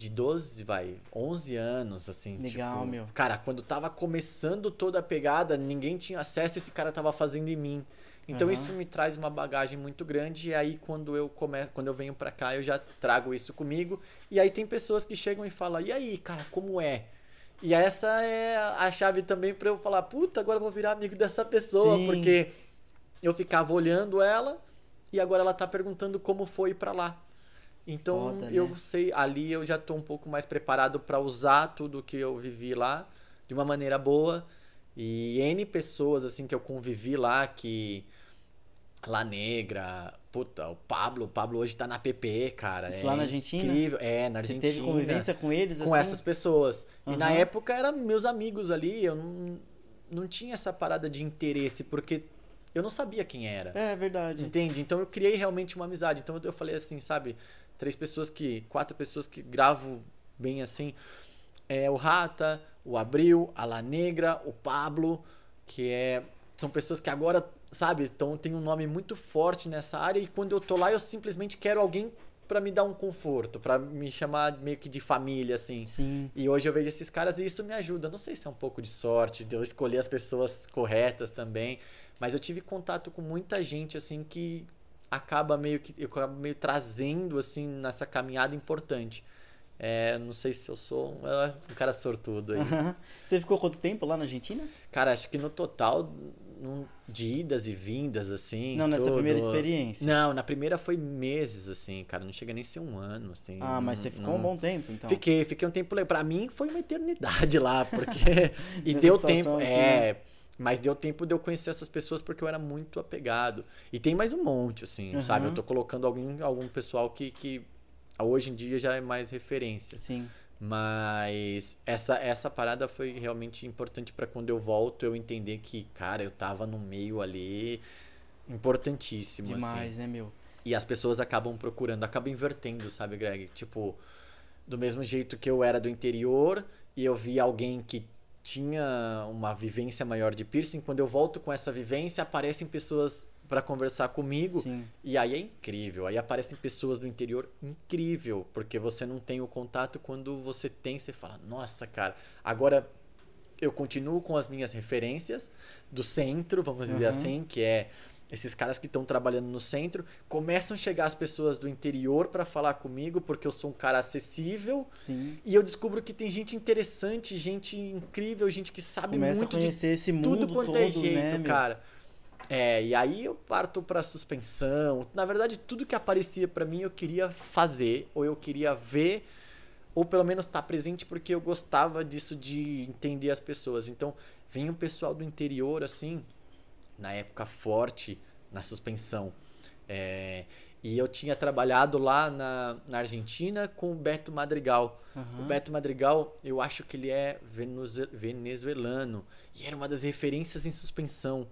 S3: de 12, vai, 11 anos, assim.
S2: Legal,
S3: tipo,
S2: meu.
S3: Cara, quando tava começando toda a pegada, ninguém tinha acesso, esse cara tava fazendo em mim. Então
S2: Aham.
S3: isso me traz uma bagagem muito grande e aí quando eu come... quando eu venho pra cá eu já trago isso comigo e aí tem pessoas que chegam e falam: "E aí, cara, como é?" E essa é a chave também pra eu falar: "Puta, agora eu vou virar amigo dessa pessoa",
S2: Sim.
S3: porque eu ficava olhando ela e agora ela tá perguntando como foi pra lá. Então
S2: Foda,
S3: eu
S2: né?
S3: sei, ali eu já tô um pouco mais preparado pra usar tudo que eu vivi lá de uma maneira boa. E N pessoas assim que eu convivi lá que La Negra, puta, o Pablo, o Pablo hoje tá na PP, cara.
S2: Isso
S3: é
S2: lá na Argentina?
S3: Incrível. É, na
S2: Você
S3: Argentina.
S2: teve convivência com eles?
S3: com
S2: assim?
S3: essas pessoas. E na época eram meus amigos ali, eu não, não tinha essa parada de interesse, porque eu não sabia quem era.
S2: É verdade.
S3: Entende? Então eu criei realmente uma amizade. Então eu falei assim, sabe? Três pessoas que. Quatro pessoas que gravo bem assim. É o Rata, o Abril, a La Negra, o Pablo, que é. São pessoas que agora, sabe, então tem um nome muito forte nessa área e quando eu tô lá eu simplesmente quero alguém pra me dar um conforto, pra me chamar meio que de família, assim.
S2: Sim.
S3: E hoje eu vejo esses caras e isso me ajuda. Não sei se é um pouco de sorte, de eu escolher as pessoas corretas também. Mas eu tive contato com muita gente, assim, que acaba meio que. Eu acabo meio trazendo, assim, nessa caminhada importante. É, não sei se eu sou um, é, um cara sortudo aí. <laughs>
S2: Você ficou quanto tempo lá na Argentina?
S3: Cara, acho que no total, num- de idas e vindas, assim.
S2: Não, nessa
S3: tudo-
S2: primeira experiência.
S3: Não, na primeira foi meses, assim, cara. Não chega nem a ser um ano, assim.
S2: Ah, mas
S3: não-
S2: você ficou
S3: não-
S2: um bom tempo, então.
S3: Fiquei, fiquei um tempo. Pra mim foi uma eternidade lá, porque. <laughs> e deu tempo.
S2: assim,
S3: é. Mas deu tempo de eu conhecer essas pessoas porque eu era muito apegado. E tem mais um monte, assim,
S2: Aham.
S3: sabe? Eu tô colocando alguém, algum pessoal que, que hoje em dia já é mais referência.
S2: Sim.
S3: Mas essa, essa parada foi realmente importante pra quando eu volto eu entender que, cara, eu tava no meio ali importantíssimo. assim.
S2: Demais, né, meu?
S3: E as pessoas acabam procurando, acabam invertendo, sabe, Greg? Tipo, do mesmo jeito que eu era do interior e eu vi alguém que tinha uma vivência maior de piercing, quando eu volto com essa vivência, aparecem pessoas pra conversar comigo.
S2: Sim.
S3: E aí é incrível. Aí aparecem pessoas do interior incrível, porque você não tem o contato quando você tem, você fala: "Nossa, cara, agora eu continuo com as minhas referências do centro, vamos dizer
S2: Uhum.
S3: assim, que é esses caras que estão trabalhando no centro, começam a chegar as pessoas do interior pra falar comigo, porque eu sou um cara acessível,
S2: Sim.
S3: e eu descubro que tem gente interessante, gente incrível, gente que sabe
S2: Começa a
S3: muito de
S2: conhecer esse mundo
S3: tudo quanto
S2: todo,
S3: é jeito,
S2: né, meu?
S3: É, e aí eu parto pra suspensão. Na verdade, tudo que aparecia pra mim eu queria fazer, ou eu queria ver, ou pelo menos estar presente porque eu gostava disso de entender as pessoas. Então, vem um pessoal do interior, assim, na época forte, na suspensão. É, e eu tinha trabalhado lá na, na Argentina com o Beto Madrigal.
S2: Aham.
S3: O Beto Madrigal, eu acho que ele é venezuelano. E era uma das referências em suspensão.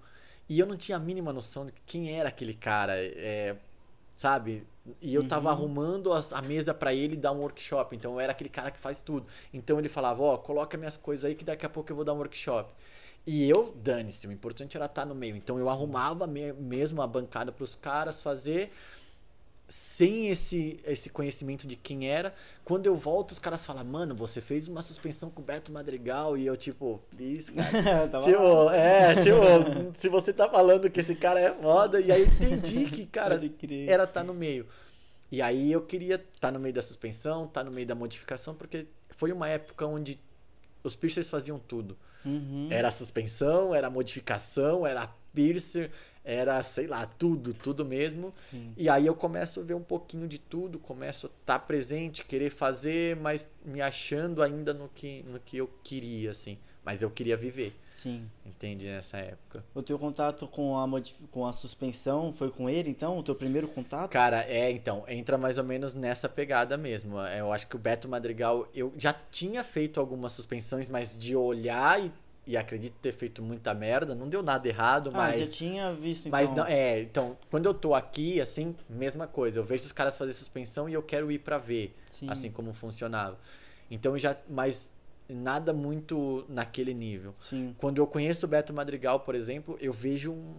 S3: E eu não tinha a mínima noção de quem era aquele cara, é, sabe? E eu tava
S2: Uhum.
S3: arrumando as- a mesa pra ele dar um workshop. Então eu era aquele cara que faz tudo. Então ele falava: Ó, coloca minhas coisas aí que daqui a pouco eu vou dar um workshop. E eu, dane-se, o importante era estar no meio. Então eu arrumava me- mesmo a bancada pros caras fazer sem esse, esse conhecimento de quem era. Quando eu volto, os caras falam, mano, você fez uma suspensão com o Beto Madrigal. E eu, tipo, fiz, cara. <laughs>
S2: Lá.
S3: tipo, é, tipo, se você tá falando que esse cara é foda. E aí eu entendi que, cara, era estar no meio. E aí eu queria estar no meio da suspensão, estar no meio da modificação, porque foi uma época onde os piercers faziam tudo.
S2: Uhum.
S3: Era suspensão, era modificação, era piercer, era, sei lá, tudo, tudo mesmo.
S2: Sim.
S3: E aí eu começo a ver um pouquinho de tudo, começo a estar presente, querer fazer, mas me achando ainda no que, no que eu queria, assim. Mas eu queria viver,
S2: Sim.
S3: entende? Nessa época.
S2: O teu contato com a, com a suspensão foi com ele, então? O teu primeiro contato?
S3: Cara, é, então, entra mais ou menos nessa pegada mesmo. É, Eu acho que o Beto Madrigal, eu já tinha feito algumas suspensões, mas de olhar e, e acredito ter feito muita merda, não deu nada errado,
S2: ah,
S3: mas.
S2: já tinha visto, então.
S3: Mas não, é, então, quando eu tô aqui, assim, mesma coisa. Eu vejo os caras fazer suspensão e eu quero ir pra ver,
S2: Sim.
S3: assim, como funcionava. Então já. Mas nada muito naquele nível.
S2: Sim.
S3: Quando eu conheço o Beto Madrigal, por exemplo, eu vejo um-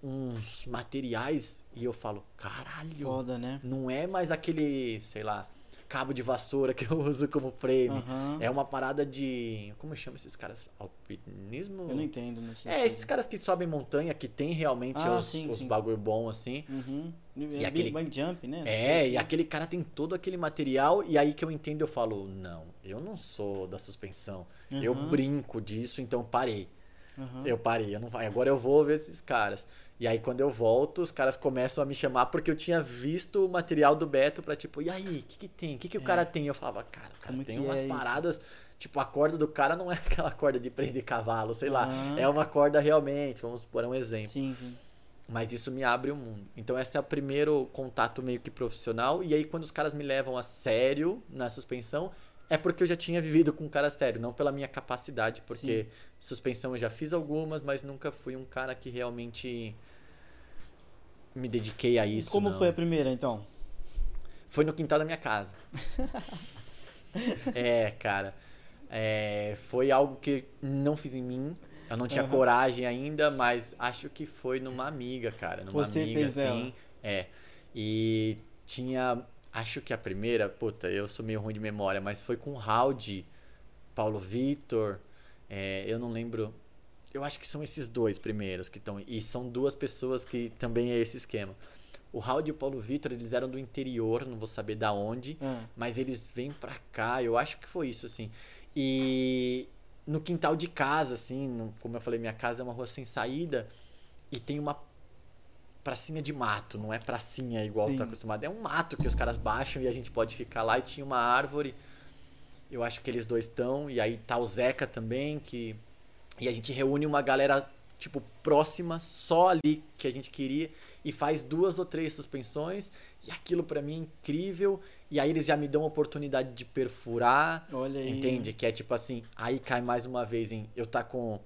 S3: uns materiais e eu falo, caralho,
S2: Foda, né?
S3: não é mais aquele, sei lá, cabo de vassoura <laughs> que eu uso como frame.
S2: Aham.
S3: É uma parada de. Como chama esses caras? Alpinismo?
S2: Eu não entendo. Nesse
S3: É, esses caras que sobem montanha, que tem realmente
S2: Ah,
S3: os,
S2: sim,
S3: os
S2: sim.
S3: bagulho bom, assim.
S2: Uhum.
S3: E
S2: é
S3: aquele-
S2: Bang Jump, né?
S3: É, e aquele cara tem todo aquele material, e aí que eu entendo, eu falo, não, eu não sou da suspensão. Eu
S2: Uhum.
S3: brinco disso, então parei. Eu parei, eu não, agora eu vou ver esses caras. E aí quando eu volto, os caras começam a me chamar porque eu tinha visto o material do Beto pra tipo, e aí, o que, que tem? O que, que o
S2: É.
S3: cara tem? Eu falava, cara, o cara
S2: Como
S3: tem umas
S2: é
S3: paradas. Tipo, a corda do cara não é <laughs> aquela corda de prender cavalo, sei lá. É uma corda realmente, vamos por um exemplo.
S2: Sim, sim.
S3: Mas isso me abre o mundo. Então esse é o primeiro contato meio que profissional. E aí quando os caras me levam a sério na suspensão, é porque eu já tinha vivido com um cara sério, não pela minha capacidade, porque suspensão eu já fiz algumas, mas nunca fui um cara que realmente me dediquei a isso.
S2: Como
S3: não.
S2: foi a primeira, então?
S3: Foi no quintal da minha casa. <laughs> é, cara. É, foi algo que não fiz em mim. Eu não tinha
S2: Aham.
S3: coragem ainda, mas acho que foi numa amiga, cara. Numa
S2: Você
S3: amiga,
S2: fez
S3: assim. É. E tinha. Acho que a primeira, puta, eu sou meio ruim de memória, mas foi com o Raud, Paulo Vitor. é, eu não lembro. Eu acho que são esses dois primeiros que estão. E são duas pessoas que também é esse esquema. O Raul e o Paulo Vitor, eles eram do interior, não vou saber da onde,
S2: Ah,
S3: mas eles vêm pra cá, eu acho que foi isso, assim. E no quintal de casa, assim, no- como eu falei, minha casa é uma rua sem saída e tem uma pracinha de mato, não é pracinha igual
S2: Sim.
S3: tá acostumado, é um mato que os caras baixam e a gente pode ficar lá e tinha uma árvore. Eu acho que eles dois estão e aí tá o Zeca também, que e a gente reúne uma galera tipo próxima, só ali que a gente queria e faz duas ou três suspensões e aquilo pra mim é incrível e aí eles já me dão a oportunidade de perfurar
S2: olha aí.
S3: Entende? Que é tipo assim, aí cai mais uma vez em eu tá com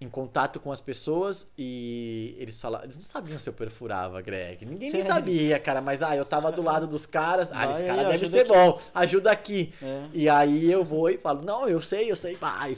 S3: em contato com as pessoas e eles falaram, eles não sabiam se eu perfurava, Greg. Ninguém nem
S2: Sério?
S3: sabia, cara, mas ah, eu tava do lado dos caras, ah,
S2: Vai
S3: esse cara deve ser
S2: aqui.
S3: bom, ajuda aqui.
S2: É.
S3: E aí eu vou e falo, não, eu sei, eu sei, vai.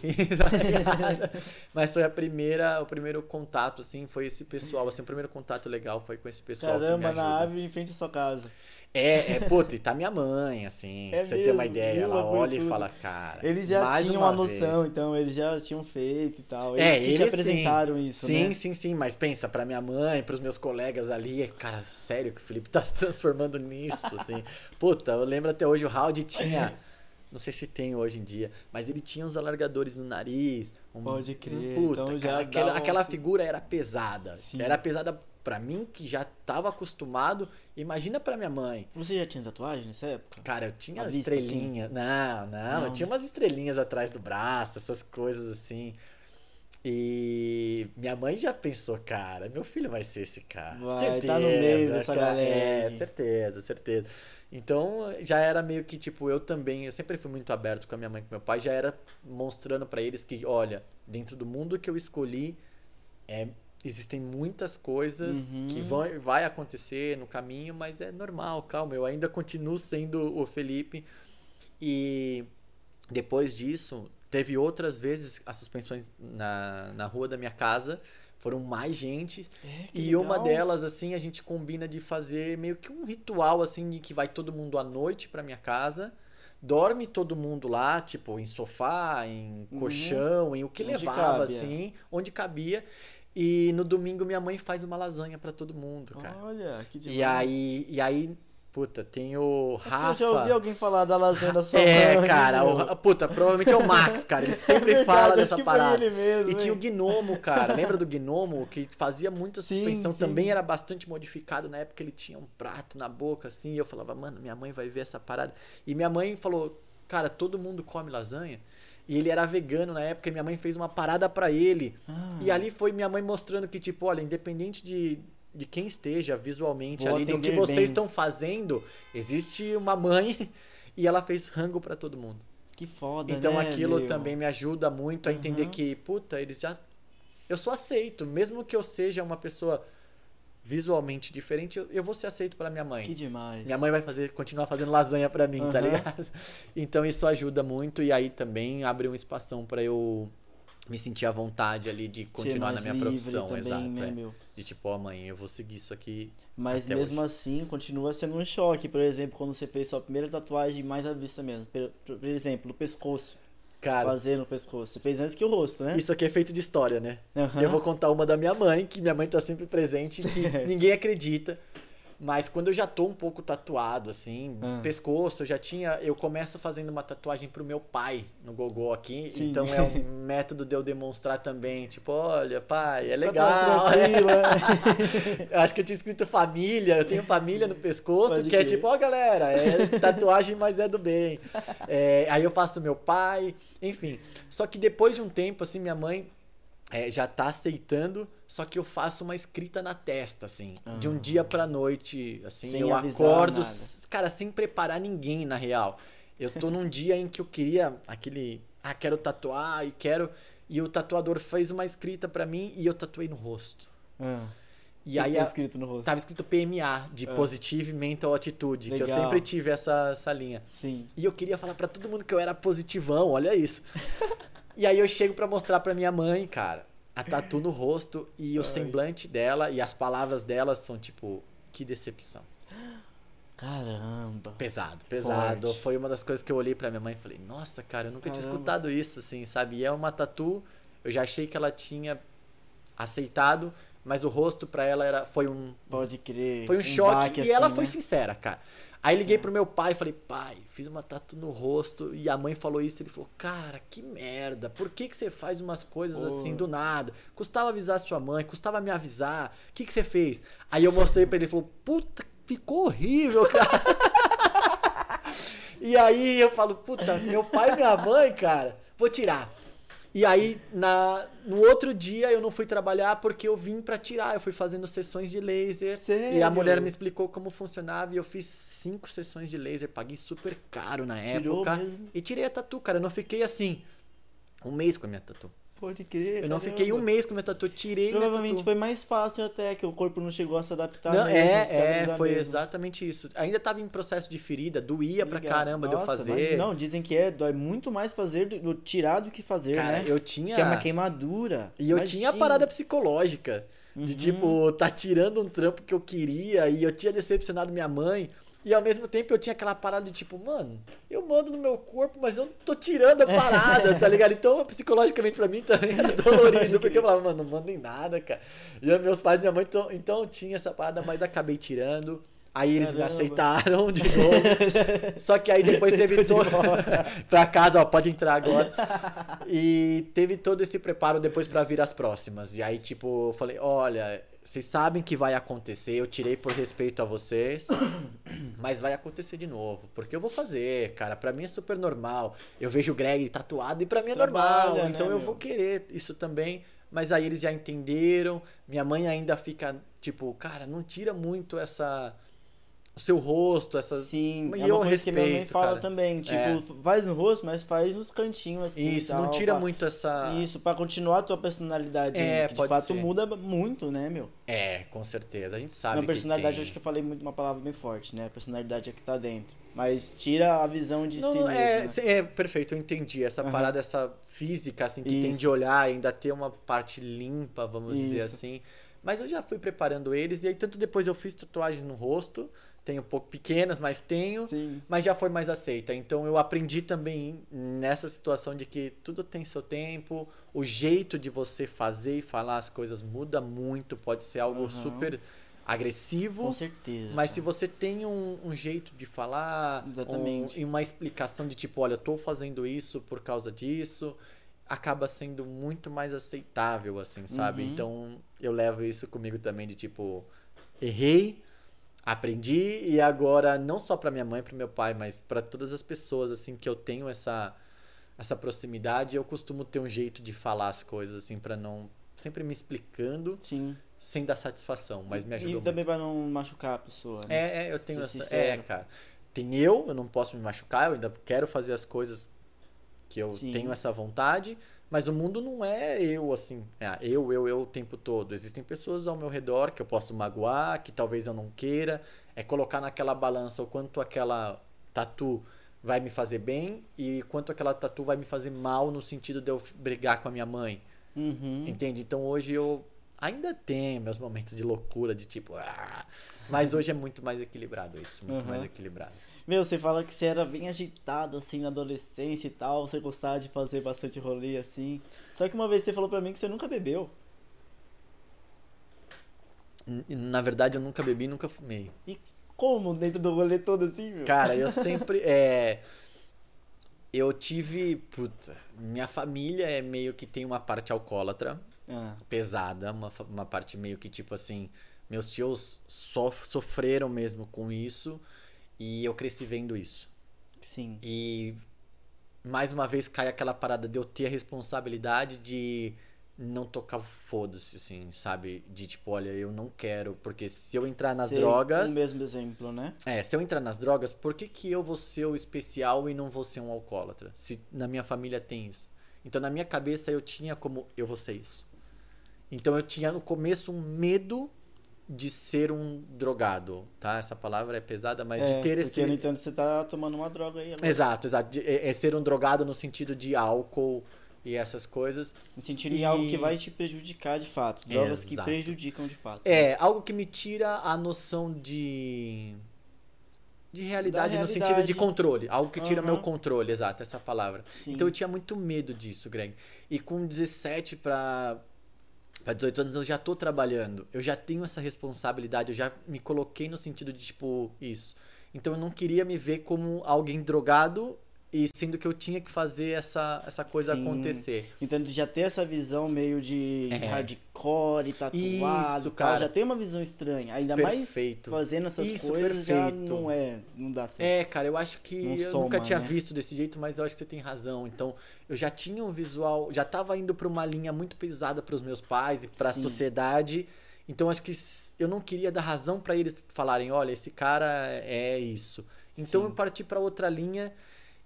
S3: <laughs> Mas foi a primeira, o primeiro contato, assim, foi esse pessoal, assim, o primeiro contato legal foi com esse pessoal
S2: Caramba, na árvore em frente à sua casa.
S3: É, é, puta, e tá minha mãe, assim,
S2: É
S3: pra você ter uma
S2: mesmo,
S3: ideia. Ela olha e
S2: tudo.
S3: fala, cara.
S2: Eles já tinham
S3: uma
S2: uma noção,
S3: vez.
S2: então eles já tinham feito e tal. Eles
S3: É,
S2: que te
S3: eles
S2: apresentaram
S3: sim.
S2: isso,
S3: sim,
S2: né?
S3: sim, sim, mas pensa, pra minha mãe, pros meus colegas ali, cara, sério que o Felipe tá <laughs> se transformando nisso, assim. Puta, eu lembro até hoje, o Raud tinha Não sei se tem hoje em dia, mas ele tinha uns alargadores no nariz. Um,
S2: Pode crer,
S3: Puta,
S2: então já
S3: cara, aquela,
S2: um-
S3: aquela figura era pesada.
S2: Sim.
S3: Era pesada pra mim, que já tava acostumado. Imagina pra minha mãe.
S2: Você já tinha tatuagem nessa época?
S3: Cara, eu tinha as
S2: assim?
S3: estrelinhas. Não, não,
S2: Não,
S3: eu tinha umas estrelinhas atrás do braço, essas coisas assim. E minha mãe já pensou, cara, meu filho vai ser esse cara.
S2: Vai,
S3: certeza,
S2: tá no meio dessa
S3: cara.
S2: galera
S3: É, certeza, certeza. Então já era meio que tipo, eu também, eu sempre fui muito aberto com a minha mãe e com meu pai, já era mostrando pra eles que, olha, dentro do mundo que eu escolhi, é, existem muitas coisas
S2: Uhum.
S3: que vão, vai acontecer no caminho, mas é normal, calma, eu ainda continuo sendo o Felipe. E depois disso, teve outras vezes as suspensões na, na rua da minha casa. Foram mais gente.
S2: É,
S3: E uma delas, assim, a gente combina de fazer meio que um ritual, assim, de que vai todo mundo à noite pra minha casa. Dorme todo mundo lá, tipo, em sofá, em
S2: Uhum.
S3: colchão, em o que
S2: Onde
S3: levava,
S2: cabe, é.
S3: assim, onde cabia. E no domingo minha mãe faz uma lasanha pra todo mundo, cara.
S2: Olha, que demais.
S3: E aí, e aí, puta, tem o Rafa.
S2: Eu já ouvi alguém falar da lasanha da sua
S3: É,
S2: mãe,
S3: cara,
S2: meu.
S3: o, puta, provavelmente é o Max, cara. Ele sempre <laughs>
S2: Verdade,
S3: fala dessa parada.
S2: ele mesmo,
S3: e tinha o
S2: hein?
S3: Gnomo, cara. Lembra do <laughs> Gnomo? Que fazia muita
S2: Sim,
S3: suspensão.
S2: sim.
S3: Também era bastante modificado. Na época ele tinha um prato na boca, assim. E eu falava, mano, minha mãe vai ver essa parada. E minha mãe falou, cara, todo mundo come lasanha. E ele era vegano na época e minha mãe fez uma parada pra ele.
S2: Ah,
S3: E ali foi minha mãe mostrando que, tipo, olha, independente de, de quem esteja visualmente
S2: Vou
S3: ali, do que vocês
S2: bem.
S3: estão fazendo, existe uma mãe <laughs> e ela fez rango pra todo mundo.
S2: Que foda,
S3: Então
S2: né,
S3: aquilo
S2: meu?
S3: também me ajuda muito a entender
S2: Uhum.
S3: que, puta, eles já. Eu sou aceito. Mesmo que eu seja uma pessoa visualmente diferente, eu, eu vou ser aceito pela minha mãe.
S2: Que demais.
S3: Minha mãe vai fazer, continuar fazendo lasanha pra mim, tá
S2: Aham.
S3: ligado? <laughs> Então isso ajuda muito e aí também abre um espação pra eu me sentir à vontade ali de continuar na minha profissão,
S2: também,
S3: exato.
S2: né,
S3: é. De tipo, ó, mãe, eu vou seguir isso aqui.
S2: Mas mesmo assim, continua sendo um choque. Por exemplo, quando você fez sua primeira tatuagem mais à vista mesmo. Por, por exemplo, no pescoço.
S3: Cara,
S2: Fazer no pescoço. Você fez antes que o rosto, né?
S3: isso aqui é feito de história, né?
S2: Aham.
S3: Eu vou contar uma da minha mãe, que minha mãe tá sempre presente, que <laughs> ninguém acredita. Mas quando eu já tô um pouco tatuado, assim,
S2: Ah.
S3: pescoço, eu já tinha. Eu começo fazendo uma tatuagem pro meu pai no gogô aqui.
S2: Sim.
S3: Então é um <laughs> método de eu demonstrar também, tipo, olha, pai, é
S2: Tá
S3: legal.
S2: tranquilo? <laughs>
S3: Eu acho que eu tinha escrito família, eu tenho família no pescoço,
S2: Pode
S3: que é tipo, ó galera, é tatuagem, mas é do bem. <laughs> É, aí eu faço meu pai, enfim. Só que depois de um tempo, assim, minha mãe é, já tá aceitando, só que eu faço uma escrita na testa, assim, de um
S2: Ah.
S3: dia pra noite, assim,
S2: Sem
S3: eu acordo,
S2: nada.
S3: cara, sem preparar ninguém, na real. Eu tô num <laughs> dia em que eu queria aquele, ah, quero tatuar e quero, e o tatuador fez uma escrita pra mim e eu tatuei no rosto.
S2: Ah,
S3: E
S2: que
S3: aí
S2: tá escrito no rosto.
S3: Tava escrito PMA, de
S2: Ah.
S3: Positive Mental Attitude, que eu
S2: Legal.
S3: sempre tive essa, essa linha.
S2: Sim.
S3: E eu queria falar pra todo mundo que eu era positivão, olha isso. <laughs> e aí eu chego pra mostrar pra minha mãe, cara, a tatu no rosto e o
S2: Ai.
S3: semblante dela e as palavras dela são tipo, que decepção.
S2: Caramba.
S3: Pesado, pesado.
S2: Forte.
S3: Foi uma das coisas que eu olhei pra minha mãe e falei, nossa, cara, eu nunca tinha
S2: Caramba.
S3: escutado isso, assim, sabe? E é uma tatu, eu já achei que ela tinha aceitado, mas o rosto pra ela era, foi um,
S2: Pode crer.
S3: Foi um, choque
S2: baque
S3: e ela
S2: assim,
S3: foi
S2: né?
S3: sincera, cara. Aí liguei pro meu pai e falei, pai, fiz uma tatu no rosto e a mãe falou isso. Ele falou, cara, que merda, por que, que você faz umas coisas assim do nada? Custava avisar sua mãe, custava me avisar, o que, que você fez? Aí eu mostrei pra ele, ele falou, puta, ficou horrível, <laughs> cara. e aí eu falo, puta, meu pai e minha mãe, cara, vou tirar. E aí, na, no outro dia, eu não fui trabalhar porque eu vim pra tirar. Eu fui fazendo sessões de laser. E a
S2: Sério?
S3: mulher me explicou como funcionava e eu fiz cinco sessões de laser, paguei super caro na
S2: Tirou
S3: época.
S2: mesmo?
S3: E tirei a tatu, cara. Eu não fiquei assim um mês com a minha tatu.
S2: Pode crer.
S3: Eu não
S2: caramba.
S3: fiquei um mês com a minha tatu, tirei minha
S2: Provavelmente
S3: tatu.
S2: foi mais fácil até, que o corpo não chegou a se adaptar
S3: Não,
S2: mesmo,
S3: é, é, foi
S2: mesmo.
S3: exatamente isso. Ainda tava em processo de ferida, doía pra
S2: Legal.
S3: caramba de eu
S2: Nossa,
S3: fazer.
S2: imagina- Não, dizem que é, dói muito mais fazer do, do tirar do que fazer,
S3: Cara,
S2: né?
S3: eu tinha.
S2: Que é uma queimadura.
S3: E eu tinha a parada psicológica. De
S2: Uhum.
S3: tipo, tá tirando um trampo que eu queria e eu tinha decepcionado minha mãe. E ao mesmo tempo eu tinha aquela parada de tipo, mano, eu mando no meu corpo, mas eu não tô tirando a parada, tá ligado? Então, psicologicamente pra mim também era <laughs> dolorido, porque eu falava, mano, não mando em nada, cara. E meus pais e minha mãe, então, então tinha essa parada, mas acabei tirando. Aí eles me
S2: Caramba.
S3: aceitaram de novo. <laughs> Só que aí depois teve todo. <laughs> pra casa, ó, pode entrar agora. E teve todo esse preparo depois pra vir as próximas. E aí, tipo, eu falei: olha, vocês sabem que vai acontecer, eu tirei por respeito a vocês, <coughs> mas vai acontecer de novo. Porque eu vou fazer, cara. Pra mim é super normal. Eu vejo o Greg tatuado e pra mim é normal.
S2: Trabalha, né,
S3: Então eu
S2: meu?
S3: vou querer isso também. Mas aí eles já entenderam. Minha mãe ainda fica, tipo, cara, não tira muito essa. O seu rosto, essas.
S2: Sim,
S3: E
S2: é
S3: eu
S2: uma coisa que minha mãe
S3: respeito,
S2: fala
S3: cara.
S2: também. Tipo,
S3: É.
S2: faz no rosto, mas faz nos cantinhos assim.
S3: Isso, não
S2: tal,
S3: tira
S2: pra-
S3: muito essa.
S2: Isso, pra continuar a tua personalidade.
S3: É,
S2: que de
S3: pode
S2: fato
S3: ser.
S2: muda muito, né, meu?
S3: É, com certeza. A gente sabe.
S2: Não,
S3: que
S2: personalidade,
S3: tem...
S2: acho que eu falei muito uma palavra bem forte, né? A personalidade é que tá dentro. Mas tira a visão de
S3: Não,
S2: si
S3: não,
S2: mesmo.
S3: é,
S2: né?
S3: é, perfeito, eu entendi. Essa
S2: Aham.
S3: parada, essa física, assim, que tem
S2: Isso.
S3: de olhar, ainda ter uma parte limpa, vamos dizer
S2: Isso.
S3: assim. Mas eu já fui preparando eles, e aí tanto depois eu fiz tatuagem no rosto, tenho um pouco pequenas, mas tenho.
S2: Sim.
S3: Mas já foi mais aceita. Então eu aprendi também nessa situação de que tudo tem seu tempo, o jeito de você fazer e falar as coisas muda muito, pode ser algo
S2: Aham.
S3: super agressivo.
S2: Com certeza.
S3: Mas se você tem um, um jeito de falar,
S2: Exatamente.
S3: um- e uma explicação de tipo, olha, eu tô fazendo isso por causa disso, acaba sendo muito mais aceitável, assim, sabe?
S2: Uhum.
S3: Então eu levo isso comigo também de tipo, errei, aprendi e agora não só pra minha mãe, pro meu pai, mas pra todas as pessoas assim que eu tenho essa essa proximidade, eu costumo ter um jeito de falar as coisas assim pra não sempre me explicando
S2: Sim.
S3: sem dar satisfação, mas me ajuda
S2: E também pra não machucar a pessoa. Né?
S3: É, é, eu tenho
S2: Ser
S3: essa. É, cara. Tem eu, eu não posso me machucar, eu ainda quero fazer as coisas que eu
S2: Sim.
S3: tenho essa vontade, mas o mundo não é eu assim, é eu, eu, eu o tempo todo. Existem pessoas ao meu redor que eu posso magoar, que talvez eu não queira. É colocar naquela balança o quanto aquela tatu vai me fazer bem e quanto aquela tatu vai me fazer mal no sentido de eu brigar com a minha mãe.
S2: Uhum.
S3: Entende? Então hoje eu ainda tenho meus momentos de loucura, de tipo. "Ah", mas hoje é muito mais equilibrado isso, muito
S2: Uhum.
S3: mais equilibrado.
S2: Meu, você fala que você era bem agitado assim na adolescência e tal, você gostava de fazer bastante rolê assim. Só que uma vez você falou pra mim que você nunca bebeu.
S3: Na verdade, eu nunca bebi, nunca fumei.
S2: Como dentro do rolê todo assim, meu?
S3: Cara, eu <laughs> sempre. É, eu tive. Puta, minha família é meio que tem uma parte alcoólatra.
S2: Ah,
S3: pesada, uma, uma parte meio que tipo assim, meus tios sof- sofreram mesmo com isso e eu cresci vendo isso.
S2: sim.
S3: E mais uma vez cai aquela parada de eu ter a responsabilidade de não tocar foda-se, assim, sabe? De tipo, olha, eu não quero, porque se eu entrar nas
S2: Sei,
S3: drogas.
S2: O mesmo exemplo, né?
S3: É, se eu entrar nas drogas, por que, que eu vou ser o especial e não vou ser um alcoólatra? Se na minha família tem isso. Então na minha cabeça eu tinha como eu vou ser isso. Então eu tinha no começo um medo de ser um drogado, tá? Essa palavra é pesada, mas
S2: é,
S3: de ter
S2: porque
S3: esse.
S2: eu não entendo que você tá tomando uma droga aí agora.
S3: Exato, exato. De- é, é ser um drogado no sentido de álcool e essas coisas.
S2: Me sentir em
S3: E-
S2: algo que vai te prejudicar de fato. Drogas que
S3: Exato.
S2: prejudicam de fato.
S3: É, algo que me tira a noção de. De realidade,
S2: Da
S3: no sentido de
S2: realidade.
S3: controle. Algo que tira
S2: Aham.
S3: meu controle, exato, essa palavra.
S2: Sim.
S3: Então eu tinha muito medo disso, Greg. E com 17 pra, pra 18 anos eu já tô trabalhando. Eu já tenho essa responsabilidade, eu já me coloquei no sentido de tipo isso. Então eu não queria me ver como alguém drogado e sendo que eu tinha que fazer essa, essa coisa
S2: Sim.
S3: acontecer.
S2: Então tu já tem essa visão meio de
S3: É.
S2: hardcore, tatuado
S3: Isso, cara.
S2: já tem uma visão estranha. Ainda
S3: Perfeito.
S2: mais fazendo essas
S3: Isso,
S2: coisas já
S3: perfeito.
S2: não é, não dá certo.
S3: É, cara, eu acho que
S2: Não
S3: eu
S2: soma,
S3: nunca tinha
S2: né?
S3: visto desse jeito, mas eu acho que você tem razão. Então, eu já tinha um visual, já tava indo pra uma linha muito pesada pros meus pais e pra
S2: Sim.
S3: sociedade. Então, acho que eu não queria dar razão pra eles falarem, olha, esse cara é isso. Então,
S2: Sim.
S3: eu parti pra outra linha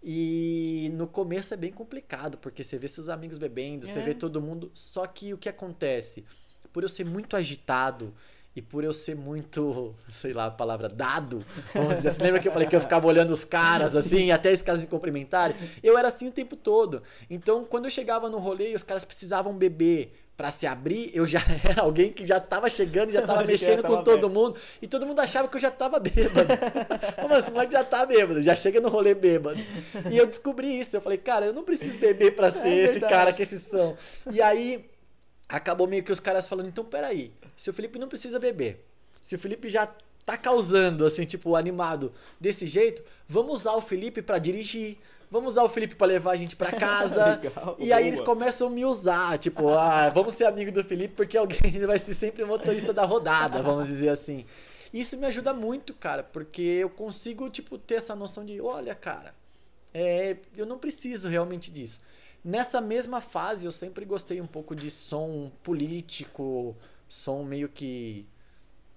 S3: e no começo é bem complicado, porque você vê seus amigos bebendo, você
S2: É.
S3: vê todo mundo, só que o que acontece? Por eu ser muito agitado e por eu ser muito, <laughs> sei lá a palavra, dado, vamos dizer assim, lembra que eu falei que eu ficava olhando os caras assim, até esses caras me cumprimentarem? Eu era assim o tempo todo. Então, quando eu chegava no rolê e os caras precisavam beber pra se abrir, eu já <laughs> era alguém que já tava chegando, já <laughs> tava mexendo
S2: tava
S3: com todo mundo, e todo mundo achava que eu já tava bêbado. <laughs> Como assim, moleque já tá bêbado, já chega no rolê bêbado. E eu descobri isso, eu falei, cara, eu não preciso beber pra ser esse
S2: verdade.
S3: cara que esses são. E aí, acabou meio que os caras falando, então peraí, se o Felipe não precisa beber, se o Felipe já tá causando, assim, tipo, animado desse jeito, vamos usar o Felipe pra dirigir. Vamos usar o Felipe pra levar a gente pra casa. <laughs>
S2: Legal,
S3: e aí
S2: boa.
S3: eles começam a me usar, tipo, ah, vamos ser amigo do Felipe porque alguém <laughs> vai ser sempre o motorista da rodada, vamos dizer assim. Isso me ajuda muito, cara, porque eu consigo, tipo, ter essa noção de, olha, cara, é, eu não preciso realmente disso. Nessa mesma fase, eu sempre gostei um pouco de som político, som meio que.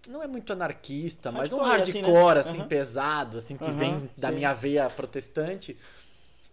S3: Não é muito anarquista, mas um
S2: Hardcore, assim, né?
S3: assim,
S2: Aham.
S3: pesado, assim, que
S2: Aham,
S3: vem da
S2: sim.
S3: minha veia protestante.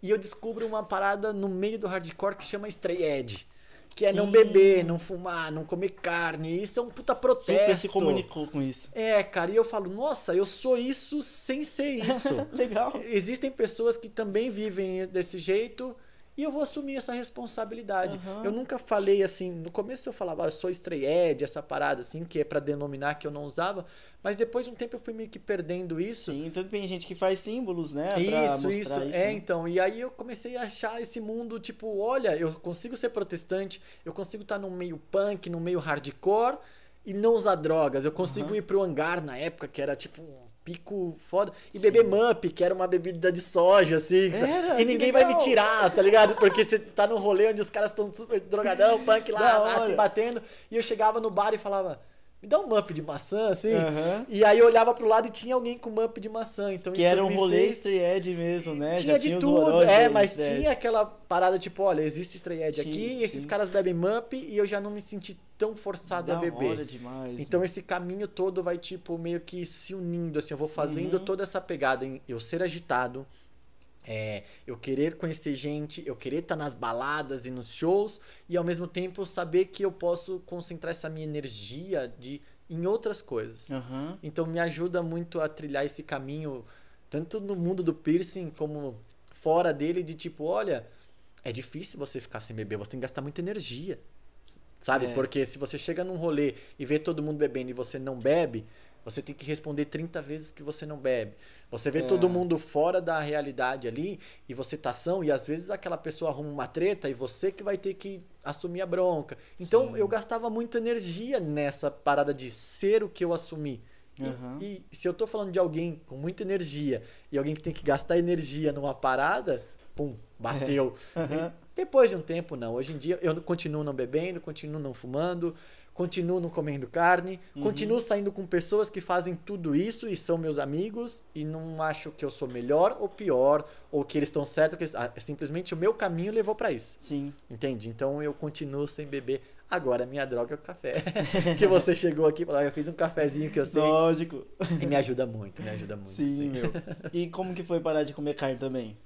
S3: E eu descubro uma parada no meio do hardcore que chama Stray Edge. Que é não
S2: Sim.
S3: beber, não fumar, não comer carne. Isso é um puta protesto.
S2: Super se comunicou com isso.
S3: É, cara, e eu falo, nossa, eu sou isso sem ser isso. <laughs>
S2: Legal.
S3: Existem pessoas que também vivem desse jeito e eu vou assumir essa responsabilidade.
S2: Aham.
S3: Eu nunca falei assim, no começo eu falava, ah, eu sou stray edge, essa parada assim, que é pra denominar que eu não usava, mas depois de um tempo eu fui meio que perdendo isso.
S2: Sim, então tem gente que faz símbolos, né?
S3: Isso,
S2: mostrar
S3: isso,
S2: isso.
S3: é,
S2: né?
S3: então, e aí eu comecei a achar esse mundo, tipo, olha, eu consigo ser protestante, eu consigo estar num meio punk, num meio hardcore e não usar drogas, eu consigo
S2: Aham.
S3: ir pro hangar na época, que era tipo um pico foda, e beber Mup, que era uma bebida de soja, assim?
S2: Era,
S3: e ninguém vai me
S2: legal.
S3: tirar, tá ligado? Porque você tá num rolê onde os caras estão super drogadão, punk lá, <laughs> lá se batendo, e eu chegava no bar e falava... Me dá um mup de maçã, assim.
S2: Aham.
S3: E aí eu olhava pro lado e tinha alguém com mup de maçã. Então
S2: Que era um rolê
S3: fez-
S2: stray edge mesmo, né?
S3: tinha
S2: Já
S3: de
S2: os
S3: tudo, é, mas tinha aquela parada tipo, olha, existe Stray Edge
S2: Sim,
S3: aqui, e esses
S2: sim.
S3: caras bebem Mup e eu já não me senti tão forçado a beber.
S2: demais.
S3: Então esse caminho todo vai tipo meio que se unindo, assim, eu vou fazendo
S2: Uhum.
S3: toda essa pegada em eu ser agitado, é, eu querer conhecer gente, eu querer estar nas baladas e nos shows e ao mesmo tempo saber que eu posso concentrar essa minha energia de em outras coisas.
S2: Aham.
S3: Então me ajuda muito a trilhar esse caminho, tanto no mundo do piercing como fora dele, de tipo, olha, é difícil você ficar sem beber, você tem que gastar muita energia. Sabe?
S2: É.
S3: Porque se você chega num rolê e vê todo mundo bebendo e você não bebe, você tem que responder 30 vezes que você não bebe. Você vê
S2: É.
S3: todo mundo fora da realidade ali e você tá são, e às vezes aquela pessoa arruma uma treta e você que vai ter que assumir a bronca. Então
S2: Sim.
S3: eu gastava muita energia nessa parada de ser o que eu assumi. E-
S2: Aham.
S3: E, se eu tô falando de alguém com muita energia e alguém que tem que gastar energia numa parada, pum, bateu. <laughs>
S2: Aham.
S3: E depois de um tempo, não. Hoje em dia eu continuo não bebendo, continuo não fumando, continuo não comendo carne,
S2: Uhum.
S3: continuo saindo com pessoas que fazem tudo isso e são meus amigos e não acho que eu sou melhor ou pior ou que eles estão certos, que eles- ah, simplesmente o meu caminho levou pra isso.
S2: Sim.
S3: Entende? Então eu continuo sem beber. Agora minha droga é o café. <laughs> que você chegou aqui e falou, "Ah, eu fiz um cafezinho que eu sei.
S2: Lógico.
S3: E me ajuda muito, me ajuda muito.
S2: Sim,
S3: sim.
S2: meu. E como que foi parar de comer carne também?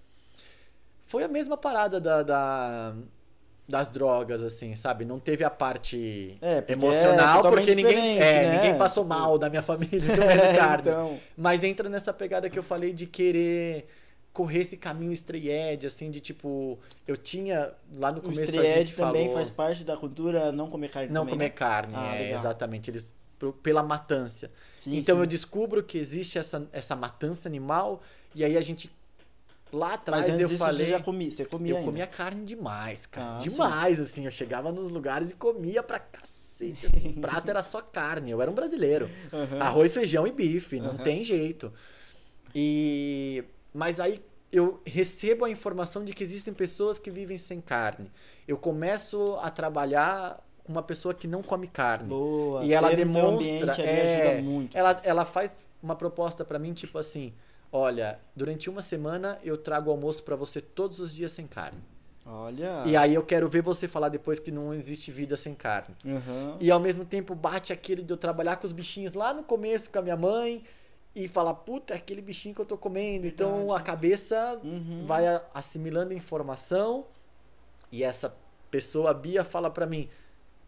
S3: Foi a mesma parada da, da- das drogas, assim, sabe? Não teve a parte
S2: É, porque é
S3: emocional,
S2: totalmente
S3: porque ninguém, é,
S2: né?
S3: ninguém passou mal da minha <laughs> família comendo carne.
S2: então.
S3: Mas entra nessa pegada que eu falei de querer correr esse caminho stray edge, assim, de tipo, eu tinha lá no
S2: O
S3: começo a gente
S2: também
S3: falou,
S2: faz parte da cultura não comer carne
S3: não
S2: também,
S3: comer
S2: né?
S3: carne,
S2: Ah,
S3: é, exatamente, eles pela matância.
S2: Sim,
S3: então
S2: sim.
S3: eu descubro que existe essa, essa matança animal e aí a gente lá atrás eu falei
S2: você já comia, você comia
S3: eu
S2: ainda.
S3: comia carne demais, cara.
S2: Ah,
S3: demais, assim. Eu chegava nos lugares e comia pra cacete. <laughs> Assim, prato era só carne. Eu era um brasileiro.
S2: Aham.
S3: Arroz, feijão e bife. Não
S2: Aham.
S3: tem jeito. E. Mas aí eu recebo a informação de que existem pessoas que vivem sem carne. Eu começo a trabalhar com uma pessoa que não come carne.
S2: Boa.
S3: E ela demonstra. é,
S2: ajuda muito.
S3: ela, ela faz uma proposta pra mim, tipo assim: olha, durante uma semana eu trago almoço pra você todos os dias sem carne.
S2: Olha.
S3: E aí eu quero ver você falar depois que não existe vida sem carne.
S2: Aham.
S3: E ao mesmo tempo bate aquele de eu trabalhar com os bichinhos lá no começo com a minha mãe e falar, puta, é aquele bichinho que eu tô comendo. Então
S2: Verdade.
S3: a cabeça
S2: Uhum.
S3: vai assimilando informação e essa pessoa, a Bia, fala pra mim.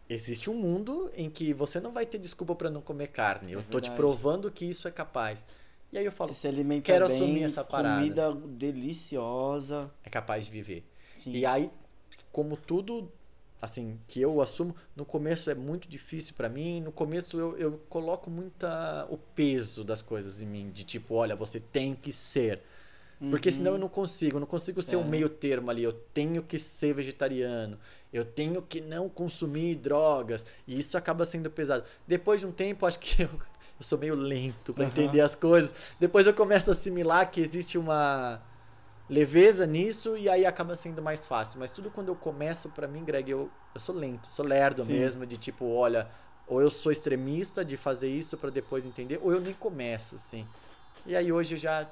S3: Existe um mundo em que você não vai ter desculpa pra não comer carne.
S2: É
S3: Eu tô te
S2: verdade.
S3: provando que isso é capaz. E aí eu falo,
S2: Você se alimenta
S3: quero
S2: bem,
S3: assumir essa parada.
S2: comida deliciosa.
S3: é capaz de viver.
S2: Sim.
S3: E aí, como tudo, assim, que eu assumo, no começo é muito difícil pra mim. No começo eu, eu coloco muita o peso das coisas em mim, de tipo, olha, você tem que ser. Porque
S2: Uhum.
S3: senão eu não consigo, eu não consigo ser um
S2: É.
S3: meio termo ali. Eu tenho que ser vegetariano, eu tenho que não consumir drogas. E isso acaba sendo pesado. Depois de um tempo, acho que <laughs> eu, eu sou meio lento pra
S2: Aham.
S3: entender as coisas. Depois eu começo a assimilar que existe uma leveza nisso e aí acaba sendo mais fácil. Mas tudo quando eu começo, pra mim, Greg, eu, eu sou lento, sou lerdo
S2: Sim.
S3: mesmo, de tipo, olha, ou eu sou extremista de fazer isso pra depois entender, ou eu nem começo, assim. E aí hoje eu já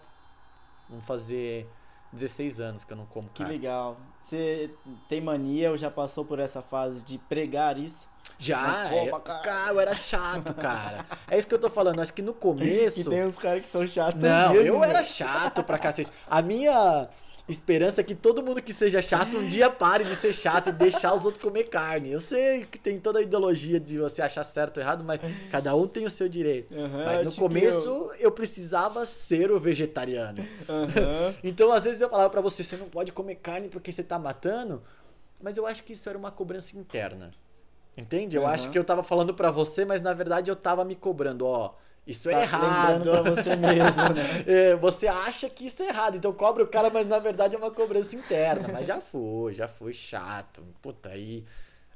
S3: vão fazer 16 anos que eu não como
S2: Que
S3: carne.
S2: legal. Você tem mania ou já passou por essa fase de pregar isso?
S3: Já,
S2: carne.
S3: cara, eu era chato, cara. É isso que eu tô falando, acho que no <laughs> começo...
S2: Que tem uns caras que são chatos
S3: Não,
S2: mesmo,
S3: eu era chato pra cacete. A minha esperança é que todo mundo que seja chato um dia pare de ser chato e deixar os outros comer carne. Eu sei que tem toda a ideologia de você achar certo ou errado, mas cada um tem o seu direito.
S2: Aham,
S3: Mas no começo eu... precisava ser o vegetariano.
S2: Aham. <laughs>
S3: Então às vezes eu falava pra você, você não pode comer carne porque você tá matando, mas eu acho que isso era uma cobrança interna. Entende? Eu
S2: Aham.
S3: acho que eu tava falando pra você, mas na verdade eu tava me cobrando, ó, isso é
S2: Tá
S3: errado.
S2: pra você mesmo, né? <laughs>
S3: É, você acha que isso é errado, então cobra o cara, mas na verdade é uma cobrança interna. Mas já foi, já foi chato. Puta, aí.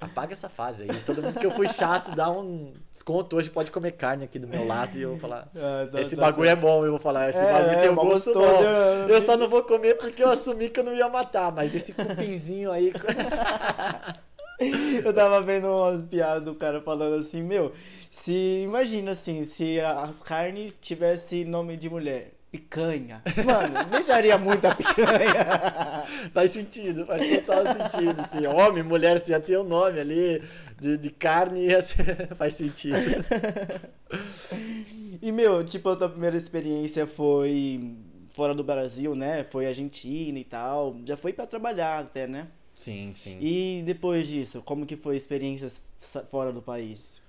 S3: Apaga essa fase aí. Todo mundo que eu fui chato dá um desconto. Hoje pode comer carne aqui do meu lado e eu vou falar. <laughs>
S2: Tá-
S3: Esse
S2: tá
S3: bagulho é bom, eu vou falar. Esse
S2: É,
S3: bagulho
S2: é,
S3: tem um gosto
S2: gostoso,
S3: bom.
S2: eu-
S3: Eu só não vou comer porque eu assumi que eu não ia matar. Mas esse cupinzinho aí. <laughs>
S2: Eu tava vendo umas piadas do cara falando assim, meu, se imagina assim, se as carnes tivesse nome de mulher, picanha. Mano, <laughs> beijaria muito a picanha. <laughs>
S3: Faz sentido, faz total sentido. Assim, homem, mulher, se ia ter um nome ali de, de carne, ia ser- <laughs> faz sentido.
S2: E meu, tipo, a tua primeira experiência foi fora do Brasil, né? Foi Argentina e tal. Já foi pra trabalhar até, né?
S3: Sim, sim.
S2: E depois disso, como que foi experiências fora do país?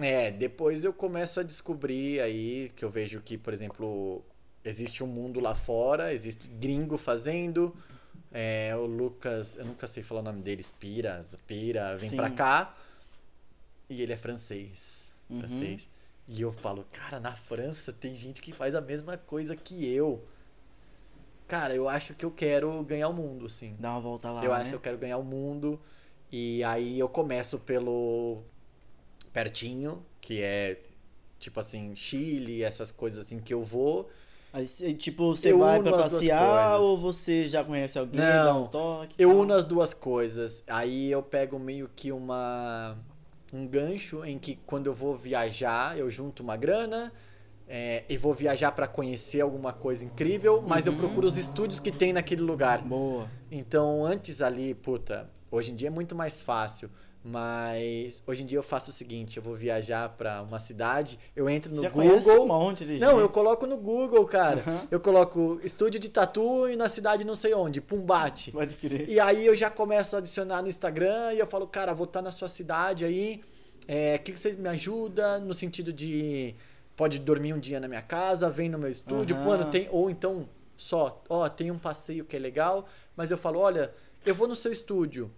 S3: É, depois eu começo a descobrir aí que eu vejo que, por exemplo, existe um mundo lá fora, existe gringo fazendo. é, o Lucas, eu nunca sei falar o nome dele, Spira, Spira, vem
S2: Sim.
S3: pra cá. E ele é francês.
S2: Uhum.
S3: Francês. E eu falo, cara, na França tem gente que faz a mesma coisa que eu. Cara, eu acho que eu quero ganhar o mundo, assim.
S2: Dá uma volta lá,
S3: Eu
S2: né?
S3: acho que eu quero ganhar o mundo. E aí eu começo pelo pertinho, que é tipo assim, Chile, essas coisas assim que eu vou.
S2: Aí, tipo, você
S3: Eu
S2: vai pra passear ou você já conhece alguém,
S3: Não,
S2: dá um toque?
S3: Eu
S2: tal?
S3: uno as duas coisas. Aí eu pego meio que uma um gancho em que quando eu vou viajar, eu junto uma grana é, e vou viajar pra conhecer alguma coisa incrível, mas eu
S2: Uhum.
S3: procuro os estúdios que tem naquele lugar.
S2: Boa.
S3: Então, antes ali, puta, hoje em dia é muito mais fácil. Mas hoje em dia eu faço o seguinte, eu vou viajar pra uma cidade, eu entro no
S2: Você conhece um
S3: Google.
S2: monte de
S3: Não,
S2: gente.
S3: eu coloco no Google, cara.
S2: Aham.
S3: Eu coloco estúdio de tatu e na cidade não sei onde, Pumbate.
S2: Pode crer.
S3: E aí eu já começo a adicionar no Instagram e eu falo, cara, vou estar na sua cidade aí. É, o que, que você me ajuda no sentido de pode dormir um dia na minha casa, vem no meu estúdio,
S2: Aham.
S3: mano, tem ou então só, ó, tem um passeio que é legal, mas eu falo, olha, eu vou no seu estúdio.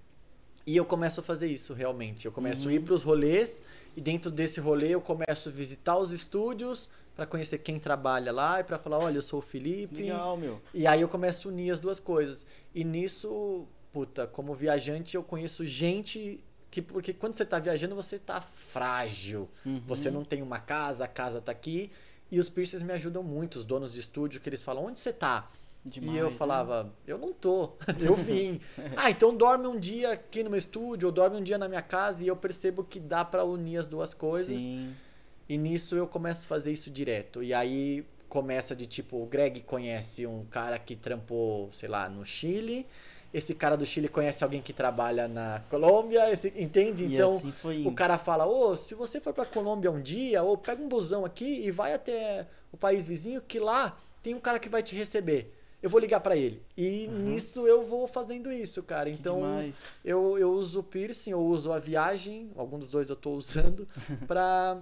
S3: E eu começo a fazer isso realmente. Eu começo
S2: Uhum.
S3: a ir pros rolês e dentro desse rolê eu começo a visitar os estúdios pra conhecer quem trabalha lá e pra falar, olha, eu sou o Felipe.
S2: Legal, meu.
S3: E aí eu começo a unir as duas coisas. E nisso, puta, como viajante, eu conheço gente que. Porque quando você tá viajando, você tá frágil.
S2: Uhum.
S3: Você não tem uma casa, a casa tá aqui. E os piercers me ajudam muito, os donos de estúdio, que eles falam, onde você tá?
S2: Demais,
S3: e eu
S2: né?
S3: falava, eu não tô, <laughs> eu vim. <laughs> ah, então dorme um dia aqui no meu estúdio, ou dorme um dia na minha casa, e eu percebo que dá pra unir as duas coisas.
S2: Sim.
S3: E nisso eu começo a fazer isso direto. E aí começa de tipo, o Greg conhece um cara que trampou, sei lá, no Chile. Esse cara do Chile conhece alguém que trabalha na Colômbia, esse- entende?
S2: E
S3: Então
S2: assim
S3: o cara fala: "Ô, se você for pra Colômbia um dia, ou pega um busão aqui e vai até o país vizinho que lá tem um cara que vai te receber. Eu vou ligar pra ele". E nisso eu vou fazendo isso, cara. Então eu, eu uso o piercing, eu uso a viagem, algum dos dois eu tô usando, <laughs> pra,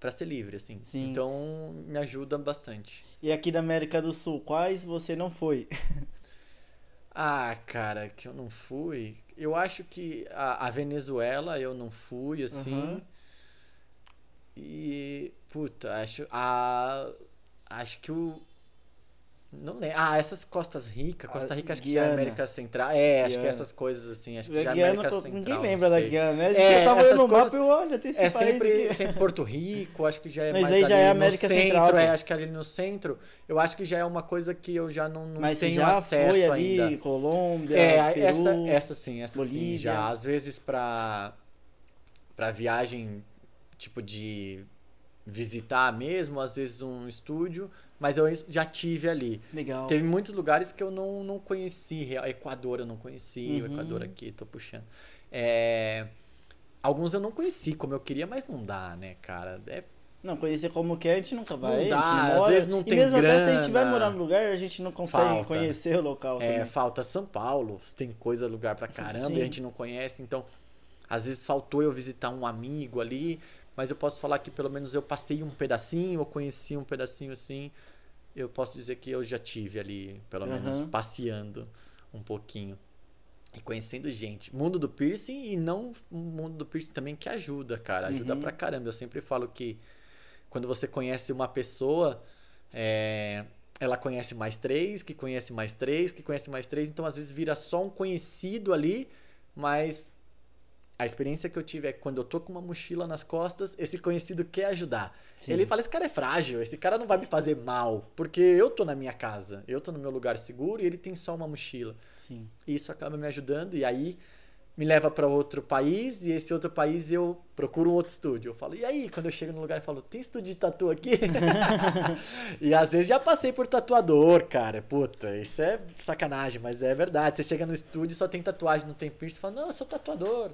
S3: pra ser livre, assim.
S2: Sim.
S3: Então, me ajuda bastante.
S2: E aqui da América do Sul, quais você não foi? <laughs>
S3: Ah, cara, que eu não fui. Eu acho que a, a Venezuela eu não fui, assim.
S2: Aham.
S3: E, puta, acho. A, acho que o. Não lembro. Ah, essas Costas Ricas. Costa Rica acho que já é
S2: Guiana.
S3: América Central. É, acho que essas coisas assim. Acho que já é América
S2: tô-
S3: Central.
S2: ninguém lembra da. Guiana, né?
S3: É,
S2: Você tava olhando no
S3: coisas-
S2: mapa e olha, tem esse
S3: É sempre, sempre Porto Rico, acho que já é
S2: Mas
S3: mais
S2: aí já
S3: ali
S2: é
S3: no
S2: América
S3: centro,
S2: Central,
S3: é, acho que ali no centro, eu acho que já é uma coisa que eu já não, não
S2: Mas
S3: tenho
S2: já
S3: acesso
S2: foi ali,
S3: ainda.
S2: Colômbia,
S3: É,
S2: Peru,
S3: essa, essa sim, essa sim,
S2: Bolívia.
S3: já. Às vezes pra, pra viagem, tipo de visitar mesmo, às vezes um estúdio, mas eu já tive ali.
S2: Legal.
S3: Teve muitos lugares que eu não, não conheci, Equador eu não conheci, o
S2: Uhum.
S3: Equador aqui, tô puxando. É, alguns eu não conheci como eu queria, mas não dá, né, cara? É
S2: Não, conhecer como que é, a gente nunca vai.
S3: Não dá,
S2: a gente
S3: às
S2: mora,
S3: vezes não
S2: e
S3: tem
S2: mesmo até se a gente vai
S3: grana.
S2: morar no lugar, a gente não consegue
S3: Falta.
S2: conhecer o local
S3: É,
S2: também.
S3: falta São Paulo, tem coisa, lugar pra <laughs> caramba
S2: Sim.
S3: e a gente não conhece, então às vezes faltou eu visitar um amigo ali, mas eu posso falar que pelo menos eu passei um pedacinho, eu conheci um pedacinho assim, eu posso dizer que eu já tive ali, pelo menos
S2: Aham.
S3: passeando um pouquinho e conhecendo gente. Mundo do piercing e não mundo do piercing também que ajuda, cara, ajuda
S2: Uhum.
S3: pra caramba. Eu sempre falo que quando você conhece uma pessoa, é, ela conhece mais três, que conhece mais três, que conhece mais três, então às vezes vira só um conhecido ali, mas a experiência que eu tive é que quando eu tô com uma mochila nas costas, esse conhecido quer ajudar.
S2: Sim.
S3: Ele fala: esse cara é frágil, esse cara não vai me fazer mal, porque eu tô na minha casa, eu tô no meu lugar seguro e ele tem só uma mochila.
S2: Sim.
S3: E isso acaba me ajudando e aí me leva para outro país e esse outro país eu procuro um outro estúdio. Eu falo, e aí? Quando eu chego no lugar, eu falo, tem estúdio de tatu aqui? <laughs> e às vezes já passei por tatuador, cara. Puta, isso é sacanagem, mas é verdade. Você chega no estúdio e só tem tatuagem, não tem piercing, você fala, não, eu sou tatuador.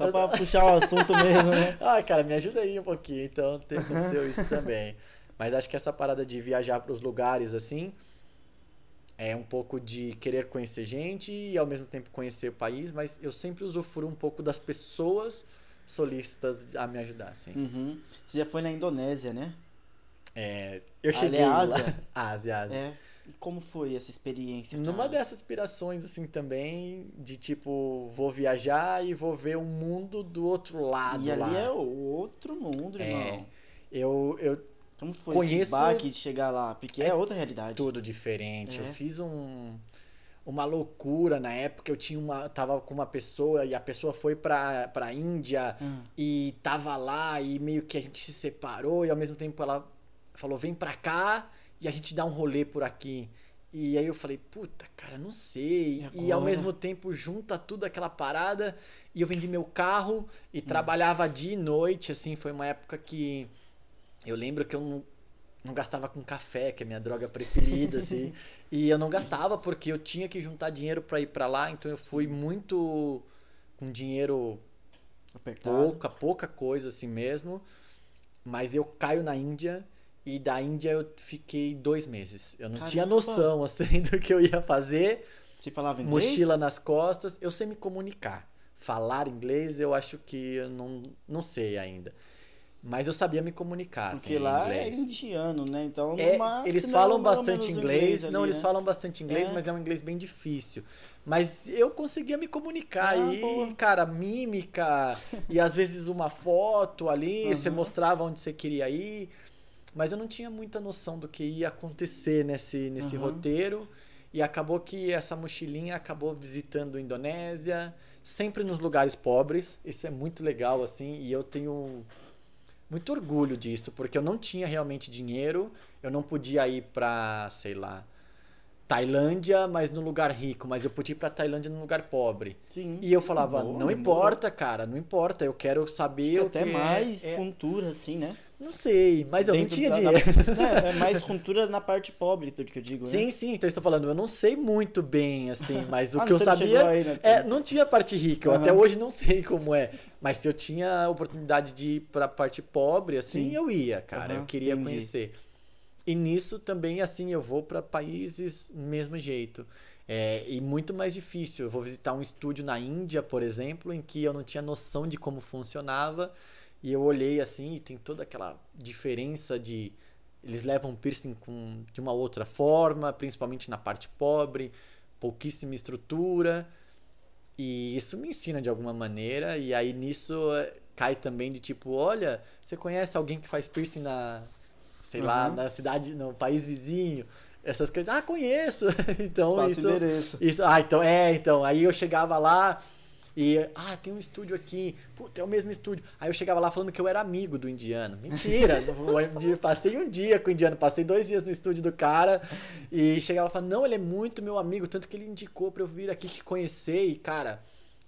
S2: Só pra puxar o assunto mesmo, né?
S3: Ai, <laughs> cara, me ajuda aí um pouquinho. Então, tem, aconteceu isso também. Mas acho que essa parada de viajar para os lugares assim é um pouco de querer conhecer gente e ao mesmo tempo conhecer o país, mas eu sempre usufruo um pouco das pessoas solistas a me ajudar, assim.
S2: Uhum. Você já foi na Indonésia, né?
S3: É, eu cheguei
S2: é
S3: lá-
S2: Ásia? <laughs>
S3: Ásia, Ásia.
S2: É. E como foi essa experiência?
S3: Numa
S2: cara?
S3: dessas aspirações, assim, também, de tipo, vou viajar e vou ver o mundo do outro lado
S2: E ali
S3: lá.
S2: é o outro mundo,
S3: É,
S2: irmão.
S3: Eu, eu
S2: Como foi
S3: conheço-
S2: esse baque de chegar lá? Porque é,
S3: É
S2: outra realidade.
S3: tudo diferente.
S2: É.
S3: Eu fiz um, uma loucura na época. Eu tinha uma, tava com uma pessoa e a pessoa foi pra, pra Índia
S2: Ah,
S3: e tava lá e meio que a gente se separou e ao mesmo tempo ela falou: vem pra cá e a gente dá um rolê por aqui. E aí eu falei, puta, cara, não sei.
S2: E
S3: E, ao mesmo tempo junta tudo aquela parada. E eu vendi meu carro
S2: Hum.
S3: e trabalhava dia e noite, assim, foi uma época que eu lembro que eu não, não gastava com café, que é a minha droga preferida, <laughs> assim. E eu não gastava porque eu tinha que juntar dinheiro pra ir pra lá, então eu fui muito com dinheiro
S2: apertado.
S3: pouca, pouca coisa assim mesmo. Mas eu caio na Índia e da Índia eu fiquei dois meses. Eu não tinha
S2: Caramba!
S3: noção <laughs> assim do que eu ia fazer.
S2: Você falava inglês?
S3: Mochila nas costas, eu sei me comunicar. Falar inglês eu acho que eu não, não sei ainda. Mas eu sabia me comunicar,
S2: Porque
S3: assim,
S2: lá
S3: inglês.
S2: é indiano, né? Então,
S3: É,
S2: máximo,
S3: eles
S2: é
S3: falam
S2: ou
S3: bastante
S2: menos
S3: inglês.
S2: ali,
S3: não, eles
S2: né?
S3: falam bastante inglês,
S2: É.
S3: mas é um inglês bem difícil. Mas eu conseguia me comunicar
S2: Ah,
S3: e,
S2: boa.
S3: cara, mímica e às vezes uma foto ali, <laughs> você
S2: Aham.
S3: mostrava onde você queria ir. Mas eu não tinha muita noção do que ia acontecer nesse, nesse
S2: Aham.
S3: roteiro. E acabou que essa mochilinha acabou visitando a Indonésia, sempre nos lugares pobres. Isso é muito legal, assim, e eu tenho muito orgulho disso, porque eu não tinha realmente dinheiro, eu não podia ir pra, sei lá, Tailândia, mas no lugar rico, mas eu podia ir pra Tailândia num lugar pobre.
S2: Sim.
S3: E eu falava,
S2: Boa,
S3: não
S2: boa.
S3: importa, cara, não importa, eu quero saber
S2: Acho
S3: o
S2: que até
S3: que é-
S2: mais
S3: é,
S2: cultura, assim, né?
S3: Não sei, mas eu não
S2: Dentro
S3: tinha
S2: da-
S3: dinheiro.
S2: da- <laughs> é, é mais cultura na parte pobre, tudo que eu digo, né?
S3: Sim, sim, então estou falando, eu não sei muito bem, assim, mas <laughs> o
S2: Ah,
S3: que eu
S2: não
S3: sabia.
S2: aí, né?
S3: É, não tinha parte rica, eu
S2: Aham.
S3: até hoje não <laughs> sei como é. Mas se eu tinha a oportunidade de ir pra parte pobre, assim,
S2: Sim.
S3: eu ia, cara.
S2: Aham,
S3: eu queria
S2: entendi.
S3: conhecer. E nisso também, assim, eu vou pra países do mesmo jeito. É, e muito mais difícil. Eu vou visitar um estúdio na Índia, por exemplo, em que eu não tinha noção de como funcionava. E eu olhei assim e tem toda aquela diferença de. Eles levam piercing com, de uma outra forma, principalmente na parte pobre, pouquíssima estrutura. E isso me ensina de alguma maneira. E aí nisso eh, cai também de tipo: olha, você conhece alguém que faz piercing na. Sei lá,
S2: Uhum.
S3: na cidade, no país vizinho? essas coisas. Ah, conheço. <laughs> Então
S2: Passa
S3: isso,
S2: endereço.
S3: isso. Ah, então é, então. Aí eu chegava lá e ah, tem um estúdio aqui. Puta, é o mesmo estúdio. Aí eu chegava lá falando que eu era amigo do indiano. Mentira. <laughs> passei um dia com o indiano, passei dois dias no estúdio do cara e chegava lá falando: "Não, ele é muito meu amigo, tanto que ele indicou pra eu vir aqui te conhecer e cara,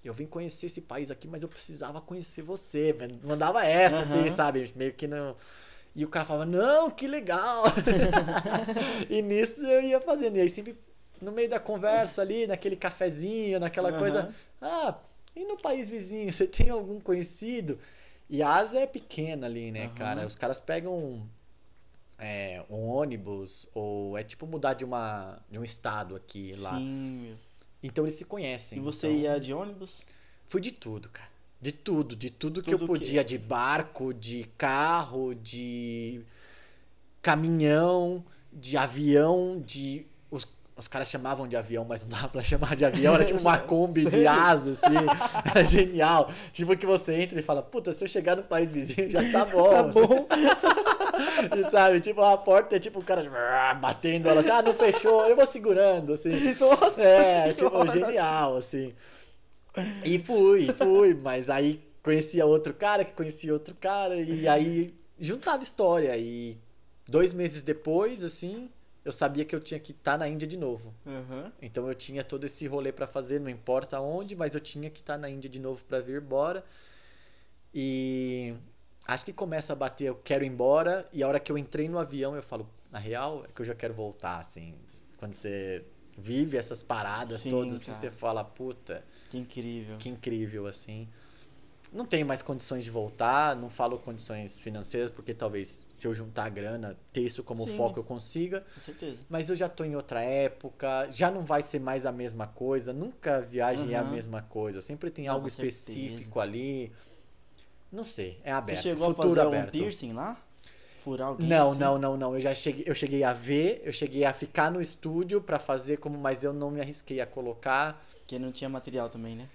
S3: eu vim conhecer esse país aqui, mas eu precisava conhecer você. Mandava essa, assim,
S2: Aham.
S3: sabe? Meio que não. E o cara falava, não, que legal! <laughs> e nisso eu ia fazendo. E aí sempre no meio da conversa ali, naquele cafezinho, naquela
S2: Aham.
S3: coisa. Ah, e no país vizinho, <laughs> você tem algum conhecido? E a Ásia é pequena ali, né,
S2: Aham.
S3: cara? Os caras pegam é, um ônibus, ou é tipo mudar de, uma, de um estado aqui lá.
S2: Sim.
S3: Então eles se conhecem.
S2: E você
S3: então-
S2: ia de ônibus?
S3: Fui de tudo, cara. De tudo, de tudo que
S2: Tudo
S3: eu
S2: que-
S3: podia, de barco, de carro, de caminhão, de avião, de. Os, caras chamavam de avião, mas não dava pra chamar de avião, era tipo <laughs> uma Kombi de asa, assim. <laughs> Era genial. Tipo que você entra e fala, puta, se eu chegar no país vizinho já tá bom.
S2: Tá bom. <laughs>
S3: E sabe, tipo, a porta é tipo o cara batendo ela assim, ah, não fechou, eu vou segurando, assim.
S2: Nossa
S3: É, tipo,
S2: Senhora.
S3: genial, assim. E fui, fui, mas aí conhecia outro cara que conhecia outro cara, e aí juntava história. E dois meses depois, assim, eu sabia que eu tinha que estar na Índia de novo.
S2: Aham.
S3: Então eu tinha todo esse rolê pra fazer, não importa onde, mas eu tinha que estar na Índia de novo pra vir embora. E acho que começa a bater, eu quero ir embora, e a hora que eu entrei no avião, eu falo, na real, é que eu já quero voltar, assim. Quando você vive essas paradas
S2: Sim,
S3: todas, assim, você fala, puta,
S2: Que incrível.
S3: que incrível, assim. Não tenho mais condições de voltar, não falo condições financeiras, porque talvez se eu juntar a grana, ter isso como
S2: Sim.
S3: foco eu consiga.
S2: Com certeza.
S3: Mas eu já tô em outra época, já não vai ser mais a mesma coisa, nunca a viagem é a mesma coisa, sempre tem
S2: Não,
S3: algo
S2: com certeza.
S3: específico ali. Não sei, é aberto,
S2: Você chegou a
S3: futuro
S2: fazer
S3: aberto.
S2: um piercing lá? Furar alguém?
S3: Não,
S2: assim?
S3: não, não, não. Eu já cheguei, eu cheguei a ver, eu cheguei a ficar no estúdio pra fazer como, mas eu não me arrisquei a colocar
S2: Porque não tinha material também, né?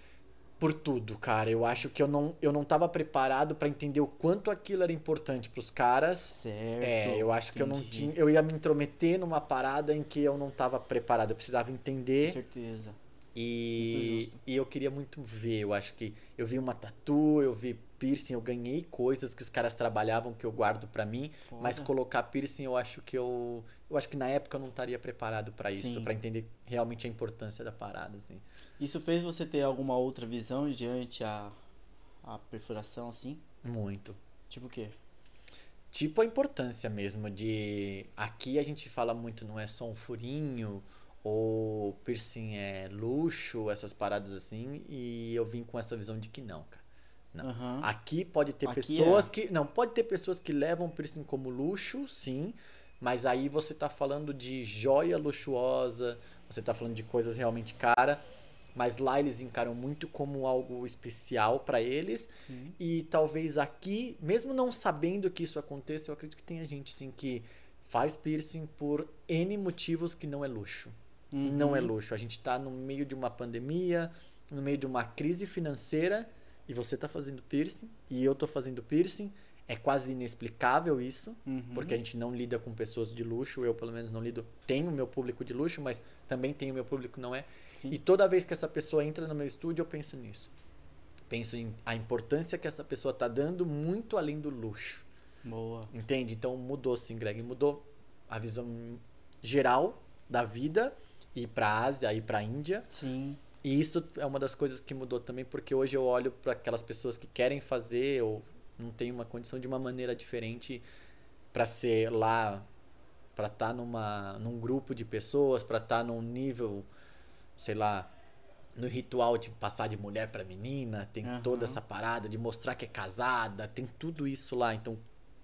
S3: Por tudo, cara. Eu acho que eu não, eu não tava preparado pra entender o quanto aquilo era importante pros caras.
S2: Certo.
S3: É, eu acho que eu não
S2: entendi.
S3: tinha, eu ia me intrometer numa parada em que eu não tava preparado. Eu precisava
S2: Com
S3: entender.
S2: certeza. Muito
S3: E, e eu queria muito ver, eu acho que eu vi uma tatu, eu vi piercing, eu ganhei coisas que os caras trabalhavam que eu guardo pra mim, mas colocar piercing eu acho que eu eu acho que na época eu não estaria preparado pra isso, pra entender realmente a importância da parada assim.
S2: Isso fez você ter alguma outra visão diante a, a perfuração, assim?
S3: Muito.
S2: Tipo o quê?
S3: Tipo a importância mesmo de aqui a gente fala muito não é só um furinho ou piercing é luxo, essas paradas assim, e eu vim com essa visão de que não, cara. Não.
S2: Aham.
S3: Aqui pode ter
S2: Aqui
S3: pessoas
S2: é.
S3: que. Não, pode ter pessoas que levam piercing como luxo, sim. Mas aí você tá falando de joia luxuosa, você tá falando de coisas realmente cara. Mas lá eles encaram muito como algo especial pra eles.
S2: Sim.
S3: E talvez aqui, mesmo não sabendo que isso aconteça, eu acredito que tem gente sim que faz piercing por N motivos que não é luxo. Não é
S2: Uhum.
S3: luxo. A gente tá no meio de uma pandemia, no meio de uma crise financeira, e você tá fazendo piercing, e eu tô fazendo piercing. É quase inexplicável isso,
S2: Uhum.
S3: porque a gente não lida com pessoas de luxo. Eu, pelo menos, não lido. Tenho meu público de luxo, mas também tenho meu público não é.
S2: Sim.
S3: E toda vez que essa pessoa entra no meu estúdio, eu penso nisso. Penso em a importância que essa pessoa tá dando muito além do luxo.
S2: Boa.
S3: Entende? Então mudou sim, Greg. Mudou a visão geral da vida, ir pra Ásia, ir pra Índia.
S2: Sim.
S3: E isso é uma das coisas que mudou também, porque hoje eu olho para aquelas pessoas que querem fazer ou não tem uma condição de uma maneira diferente para ser lá, para estar numa num grupo de pessoas, para estar num nível, sei lá, no ritual de passar de mulher para menina, tem
S2: Aham.
S3: toda essa parada de mostrar que é casada, tem tudo isso lá. Então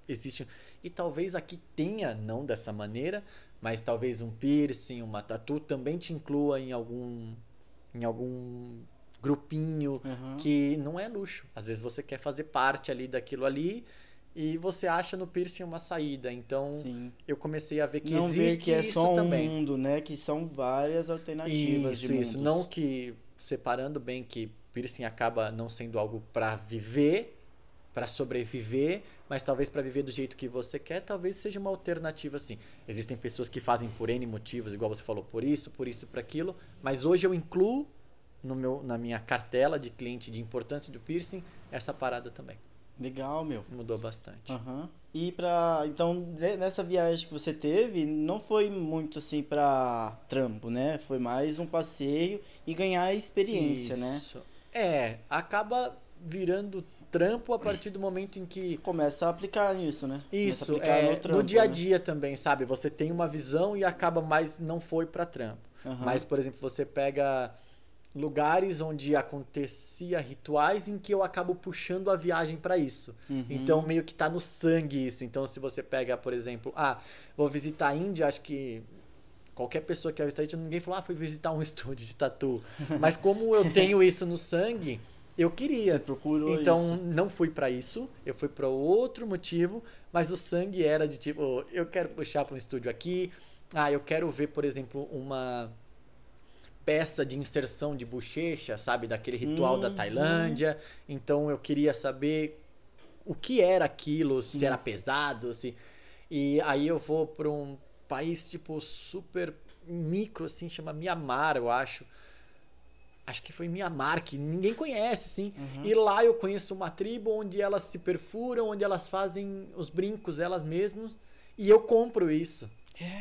S3: existe e talvez aqui tenha não dessa maneira, mas talvez um piercing, uma tatu também te inclua em algum em algum grupinho
S2: Aham.
S3: que não é luxo. Às vezes você quer fazer parte ali daquilo ali e você acha no piercing uma saída. Então
S2: Sim.
S3: eu comecei a ver que
S2: não ver
S3: existe
S2: que é
S3: isso
S2: só um
S3: também.
S2: mundo, né? Que são várias alternativas
S3: Isso,
S2: de
S3: isso. Não que separando bem que piercing acaba não sendo algo pra viver, para sobreviver, mas talvez para viver do jeito que você quer, talvez seja uma alternativa assim. Existem pessoas que fazem por N motivos, igual você falou, por isso, por isso, por aquilo, mas hoje eu incluo no meu, na minha cartela de cliente de importância do piercing essa parada também.
S2: Legal, meu.
S3: Mudou bastante.
S2: Aham. E pra. Então, ne- nessa viagem que você teve, não foi muito assim pra trampo, né? Foi mais um passeio e ganhar experiência, né?
S3: Isso. É, acaba virando trampo a partir do momento em que
S2: Começa a aplicar nisso, né?
S3: Isso, é, no,
S2: trampo,
S3: dia a
S2: né?
S3: dia também, sabe? Você tem uma visão e acaba mais não foi pra trampo.
S2: Aham.
S3: Mas, por exemplo, você pega lugares onde acontecia rituais em que eu acabo puxando a viagem pra isso.
S2: Uhum.
S3: Então, meio que tá no sangue isso. Então, se você pega, por exemplo, ah, vou visitar a Índia, acho que qualquer pessoa que a Índia, ninguém falou, ah, fui visitar um <laughs> estúdio de tatu. Mas como eu tenho isso no sangue, eu queria.
S2: Procurou
S3: Então,
S2: isso.
S3: não fui pra isso, eu fui pra outro motivo, mas o sangue era de tipo, eu quero puxar para um estúdio aqui, ah, eu quero ver, por exemplo, uma peça de inserção de bochecha, sabe, daquele ritual da
S2: Uhum.
S3: Tailândia. Então, eu queria saber o que era aquilo, se
S2: Sim.
S3: era pesado, se e aí eu vou para um país tipo super micro assim, chama Mianmar, eu acho. Acho que foi Mianmar, que ninguém conhece, sim.
S2: Uhum.
S3: E lá eu conheço uma tribo onde elas se perfuram, onde elas fazem os brincos elas mesmas. E eu compro isso.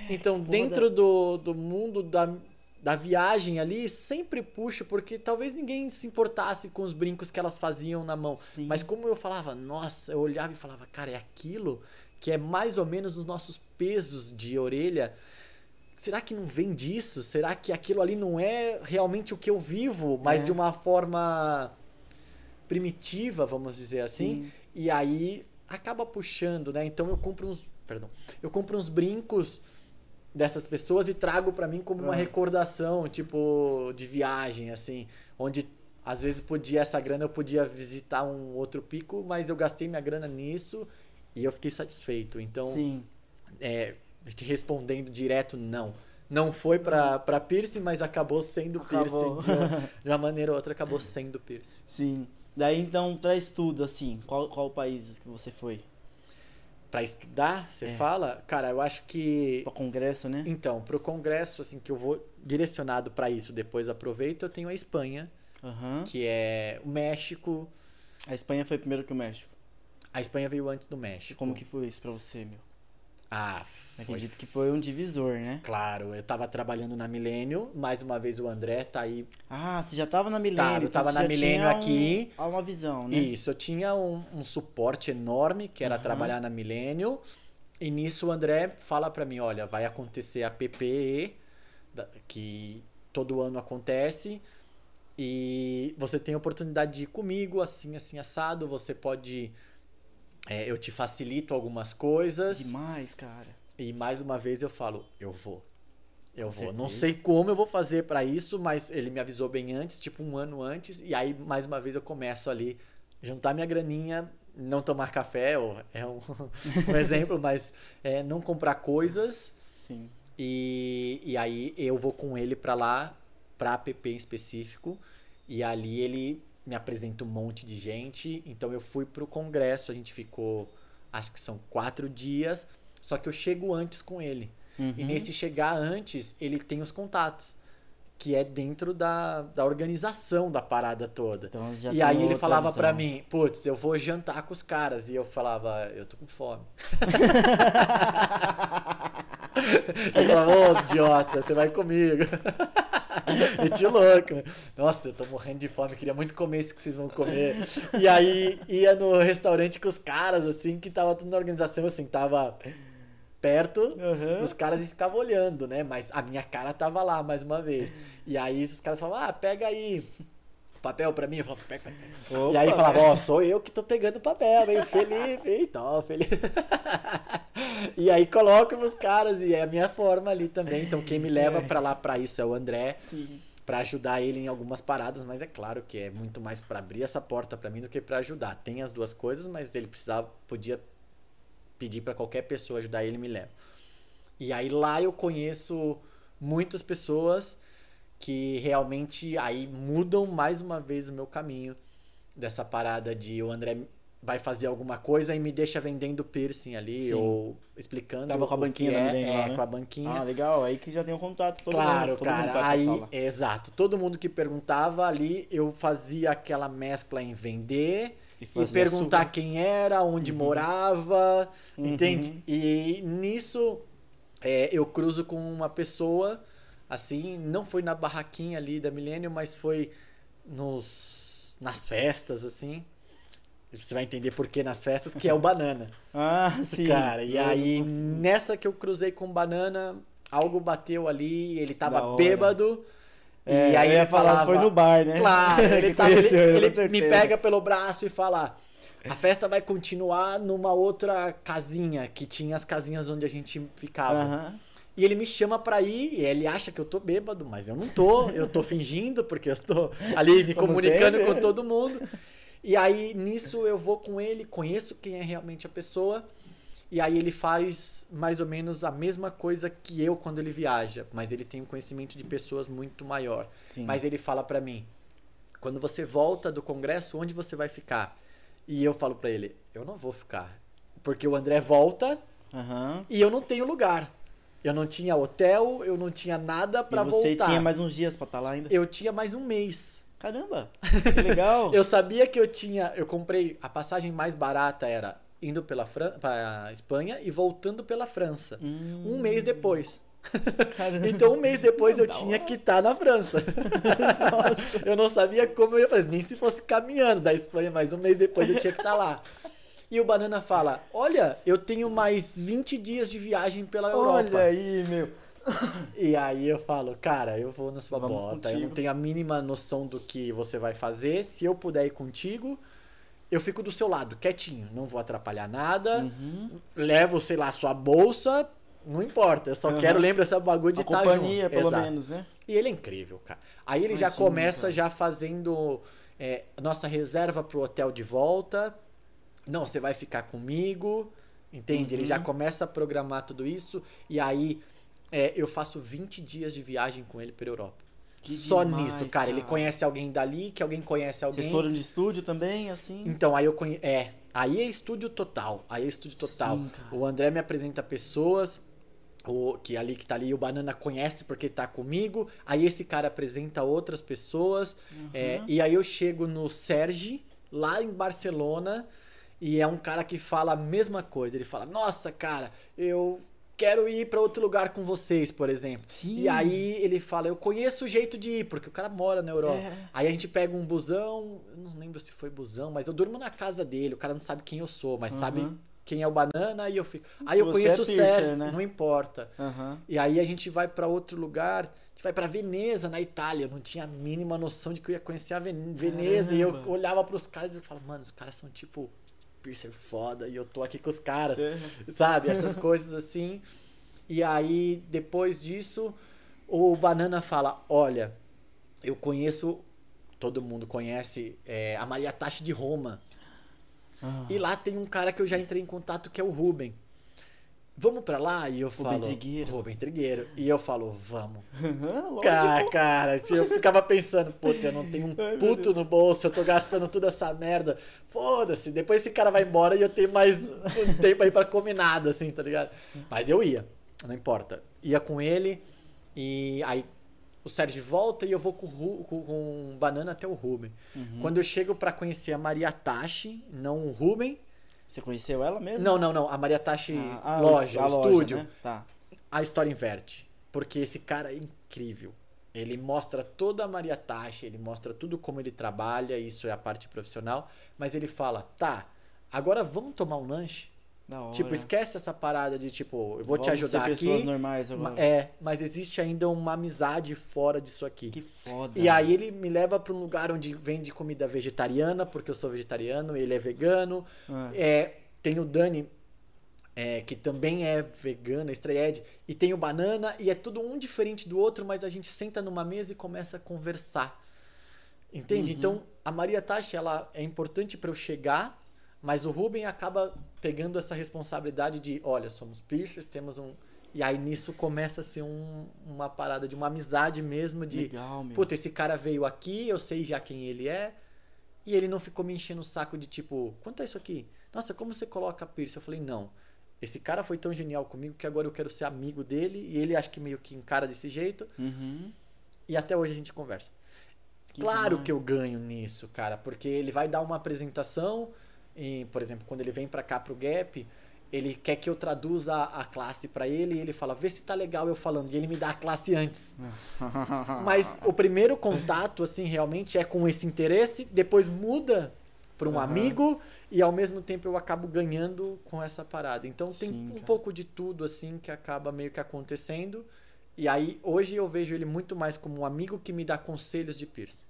S3: Então,
S2: foda.
S3: dentro do, do mundo da, da viagem ali, sempre puxo, porque talvez ninguém se importasse com os brincos que elas faziam na mão.
S2: Sim.
S3: Mas como eu falava, nossa, eu olhava e falava, cara, é aquilo que é mais ou menos os nossos pesos de orelha. Será que não vem disso? Será que aquilo ali não é realmente o que eu vivo, mas
S2: É.
S3: de uma forma primitiva, vamos dizer assim?
S2: Sim.
S3: E aí acaba puxando, né? Então eu compro uns, perdão, eu compro uns brincos dessas pessoas e trago pra mim como uma recordação, tipo de viagem, assim, onde às vezes podia essa grana eu podia visitar um outro pico, mas eu gastei minha grana nisso e eu fiquei satisfeito. Então,
S2: Sim.
S3: é, te respondendo direto, não. Não foi pra, pra piercing, mas acabou sendo
S2: Acabou.
S3: piercing. De uma, <laughs> de uma maneira ou outra, acabou sendo piercing.
S2: Sim. Daí então traz tudo assim. Qual, qual país que você foi?
S3: Pra estudar, você
S2: É.
S3: fala? Cara, eu acho que.
S2: Pra congresso, né?
S3: Então, pro congresso, assim, que eu vou direcionado pra isso, depois aproveito, eu tenho a Espanha,
S2: Aham.
S3: que é o México.
S2: A Espanha foi primeiro que o México.
S3: A Espanha veio antes do México.
S2: Como que foi isso pra você, meu?
S3: Ah, foi
S2: Acredito que foi um divisor, né?
S3: Claro, eu tava trabalhando na Milênio, mais uma vez o André tá aí.
S2: Ah, você já tava na Milênio.
S3: Tava, eu
S2: então
S3: tava
S2: você
S3: na Milênio aqui.
S2: Um, uma visão, né?
S3: Isso, eu tinha um, um suporte enorme, que era
S2: Aham.
S3: trabalhar na Milênio. E nisso o André fala pra mim, olha, vai acontecer a PPE, que todo ano acontece, e você tem a oportunidade de ir comigo, assim, assim, assado, você pode... é, eu te facilito algumas coisas.
S2: Demais, cara.
S3: E mais uma vez eu falo, eu vou. Eu
S2: Com
S3: vou. Não sei como eu vou fazer pra isso, mas ele me avisou bem antes, tipo um ano antes, e aí mais uma vez eu começo ali juntar minha graninha, não tomar café, ou é um, <laughs> um exemplo, mas é, não comprar coisas
S2: Sim.
S3: e, e aí eu vou com ele pra lá, pra app em específico, e ali ele me apresenta um monte de gente. Então eu fui pro congresso, a gente ficou, acho que são quatro dias, só que eu chego antes com ele. E
S2: Uhum.
S3: nesse chegar antes, ele tem os contatos, que é dentro da, da organização da parada toda.
S2: Então,
S3: e aí ele falava pra mim, putz, eu vou jantar com os caras. E eu falava, eu tô com fome. <laughs> <laughs> eu falava, ô idiota, você vai comigo. <laughs> <laughs> Meti louco. né? Nossa, eu tô morrendo de fome, queria muito comer isso que vocês vão comer. E aí ia no restaurante com os caras, assim, que tava tudo na organização, assim, tava perto
S2: Aham.
S3: os caras e ficava olhando, né? Mas a minha cara tava lá mais uma vez. E aí os caras falavam, ah, pega aí papel pra mim. Eu falava, pega, pega. E aí falava,
S2: né?
S3: ó, sou eu que tô pegando papel, hein? Felipe, então, Felipe. <laughs> e aí coloco nos caras e é a minha forma ali também. Então quem me leva
S2: É.
S3: pra lá pra isso é o André.
S2: Sim.
S3: Pra ajudar ele em algumas paradas, mas é claro que é muito mais pra abrir essa porta pra mim do que pra ajudar. Tem as duas coisas, mas ele precisava, podia pedir pra qualquer pessoa ajudar ele me leva. E aí lá eu conheço muitas pessoas que realmente aí mudam mais uma vez o meu caminho dessa parada de o André vai fazer alguma coisa e me deixa vendendo piercing ali
S2: Sim.
S3: ou explicando.
S2: Tava com a banquinha
S3: que
S2: da
S3: é,
S2: lá,
S3: é,
S2: né?
S3: com a banquinha.
S2: Ah, legal. Aí que já tem um contato todo
S3: Claro,
S2: mundo, todo mundo
S3: cara.
S2: pra
S3: Aí,
S2: sala.
S3: exato. Todo mundo que perguntava ali, eu fazia aquela mescla em vender
S2: E
S3: e perguntar quem era, onde morava,
S2: Uhum.
S3: entende? E nisso é, eu cruzo com uma pessoa, assim, não foi na barraquinha ali da Milênio, mas foi nos nas festas, assim. Você vai entender por que nas festas, que é o <laughs> banana.
S2: Ah, sim.
S3: Cara, e aí nessa que eu cruzei com banana, algo bateu ali, ele tava bêbado.
S2: É,
S3: e aí ele
S2: falar,
S3: falava,
S2: foi no bar, né?
S3: Claro, <laughs> ele, tava, ele,
S2: conheceu,
S3: ele
S2: com
S3: me pega pelo braço e fala: a festa vai continuar numa outra casinha, que tinha as casinhas onde a gente ficava.
S2: Aham.
S3: E ele me chama pra ir, e ele acha que eu tô bêbado, mas eu não tô, eu tô fingindo, porque eu tô ali me <laughs>
S2: Como
S3: comunicando
S2: sempre.
S3: com todo mundo. E aí, nisso, eu vou com ele, conheço quem é realmente a pessoa, e aí ele faz mais ou menos a mesma coisa que eu quando ele viaja, mas ele tem um conhecimento de pessoas muito maior.
S2: Sim.
S3: Mas ele fala pra mim, quando você volta do congresso, onde você vai ficar? E eu falo pra ele, eu não vou ficar, porque o André volta
S2: Aham.
S3: e eu não tenho lugar. Eu não tinha hotel, eu não tinha nada pra
S2: e você
S3: voltar.
S2: tinha mais uns dias pra estar lá ainda?
S3: Eu tinha mais um mês.
S2: Caramba, que legal. <laughs>
S3: Eu sabia que eu tinha. Eu comprei. A passagem mais barata era indo pela Fran... pra Espanha e voltando pela França.
S2: Hum,
S3: Um mês depois.
S2: Caramba. <laughs>
S3: Então, um mês depois eu tinha que estar na França. <laughs> Eu não sabia como eu ia fazer, nem se fosse caminhando da Espanha, mas um mês depois eu tinha que estar lá. E o Banana fala: Olha, eu tenho mais 20 dias de viagem pela Europa.
S2: Olha aí, meu. <laughs>
S3: E aí eu falo, cara, eu vou na sua
S2: Vamos
S3: bota, eu não
S2: contigo.
S3: tenho a mínima noção do que você vai fazer. Se eu puder ir contigo, eu fico do seu lado, quietinho, não vou atrapalhar nada.
S2: Uhum.
S3: Levo, sei lá, sua bolsa, não importa, eu só
S2: Aham.
S3: quero lembrar esse bagulho de
S2: A
S3: estar
S2: companhia,
S3: junto.
S2: pelo
S3: Exato.
S2: menos, né?
S3: E ele é incrível, cara. Aí ele já
S2: Imagino,
S3: começa
S2: cara.
S3: já fazendo é, nossa reserva pro hotel de volta. Não, você vai ficar comigo, entende? Ele já
S2: Uhum.
S3: começa a programar tudo isso e aí é, eu faço 20 dias de viagem com ele pela Europa.
S2: Que
S3: Só
S2: demais,
S3: nisso, cara. Ele
S2: cara.
S3: conhece alguém dali, que alguém conhece alguém.
S2: Vocês foram de estúdio também, assim?
S3: Então, aí eu conhe... É, aí é estúdio total. Aí é estúdio total.
S2: Sim,
S3: o André me apresenta pessoas. O, que ali que tá ali, o Banana conhece porque tá comigo. Aí esse cara apresenta outras pessoas. é,
S2: Uhum.
S3: e aí eu chego no Sergi, lá em Barcelona. E é um cara que fala a mesma coisa. Ele fala: Nossa, cara, eu quero ir pra outro lugar com vocês, por exemplo.
S2: Sim.
S3: E aí ele fala: Eu conheço o jeito de ir, porque o cara mora na Europa.
S2: É.
S3: Aí a gente pega um busão, eu não lembro se foi busão, mas eu durmo na casa dele. O cara não sabe quem eu sou, mas
S2: Uhum.
S3: sabe quem é o Banana e eu fico. Aí eu
S2: Você
S3: conheço
S2: é
S3: o Sérgio,
S2: né?
S3: não importa.
S2: Aham.
S3: E aí a gente vai pra outro lugar, a gente vai pra Veneza, na Itália. Eu não tinha a mínima noção de que eu ia conhecer a Ven- Veneza. E eu
S2: Caramba.
S3: olhava pros caras e falava, mano, os caras são tipo piercer foda e eu tô aqui com os caras
S2: É.
S3: sabe? Essas <laughs> coisas assim. E aí, depois disso, o Banana fala: Olha, eu conheço, todo mundo conhece é, a Maria Tachi de Roma.
S2: Ah.
S3: E lá tem um cara que eu já entrei em contato que é o Ruben. Vamos pra lá? E eu
S2: Rubem
S3: falo.
S2: Trigueiro.
S3: Rubem Trigueiro. E eu falo, vamos. <laughs>
S2: Lógico.
S3: Cara, cara, eu ficava pensando, puta, eu não tenho um <laughs>
S2: meu
S3: puto no bolso, eu tô gastando toda essa merda. Foda-se, depois esse cara vai embora e eu tenho mais um <laughs> tempo aí pra comer nada, assim, tá ligado? Mas eu ia, não importa. Ia com ele e aí o Sérgio volta e eu vou com, o com, com Banana até o Ruben.
S2: Uhum.
S3: Quando eu chego pra conhecer a Maria Tachi, não o Ruben.
S2: Você conheceu ela mesmo?
S3: Não, não, não, a Maria Tachi
S2: Ah,
S3: loja,
S2: a loja,
S3: estúdio
S2: né? Tá.
S3: a história inverte. Porque esse cara é incrível. Ele mostra toda a Maria Tachi, ele mostra tudo como ele trabalha, isso é a parte profissional, mas ele fala, tá, agora vamos tomar um lanche? Tipo, esquece essa parada de tipo, eu vou te
S2: Vamos
S3: ajudar
S2: ser pessoas
S3: aqui.
S2: normais
S3: ma-
S2: agora.
S3: É, mas existe ainda uma amizade fora disso aqui.
S2: Que foda.
S3: E aí ele me leva para um lugar onde vende comida vegetariana, porque eu sou vegetariano, ele é vegano.
S2: Ah.
S3: É, tem o Dani, é, que também é vegana, estreed, e tem o Banana, e é tudo um diferente do outro, mas a gente senta numa mesa e começa a conversar. Entende?
S2: Uhum.
S3: Então, a Maria Tachi, ela é importante para eu chegar, mas o Ruben acaba pegando essa responsabilidade de, olha, somos piercers, temos um... E aí nisso começa a ser um- uma parada de uma amizade mesmo, de...
S2: Legal, meu.
S3: Puta, esse cara veio aqui, eu sei já quem ele é. E ele não ficou me enchendo o saco de tipo, quanto é isso aqui? Nossa, como você coloca piercing? Eu falei, não. Esse cara foi tão genial comigo que agora eu quero ser amigo dele. E ele acho que meio que encara desse jeito.
S2: Uhum.
S3: E até hoje a gente conversa.
S2: Que
S3: claro
S2: demais.
S3: que eu ganho nisso, cara, porque ele vai dar uma apresentação, e, por exemplo, quando ele vem pra cá pro Gap, ele quer que eu traduza a classe pra ele e ele fala, vê se tá legal eu falando, e ele me dá a classe antes. <laughs> Mas o primeiro contato, assim, realmente é com esse interesse, depois muda pra um
S2: Aham.
S3: amigo e ao mesmo tempo eu acabo ganhando com essa parada. Então tem
S2: Sim,
S3: um
S2: cara.
S3: pouco de tudo, assim, que acaba meio que acontecendo. E aí, hoje eu vejo ele muito mais como um amigo que me dá conselhos de piercing.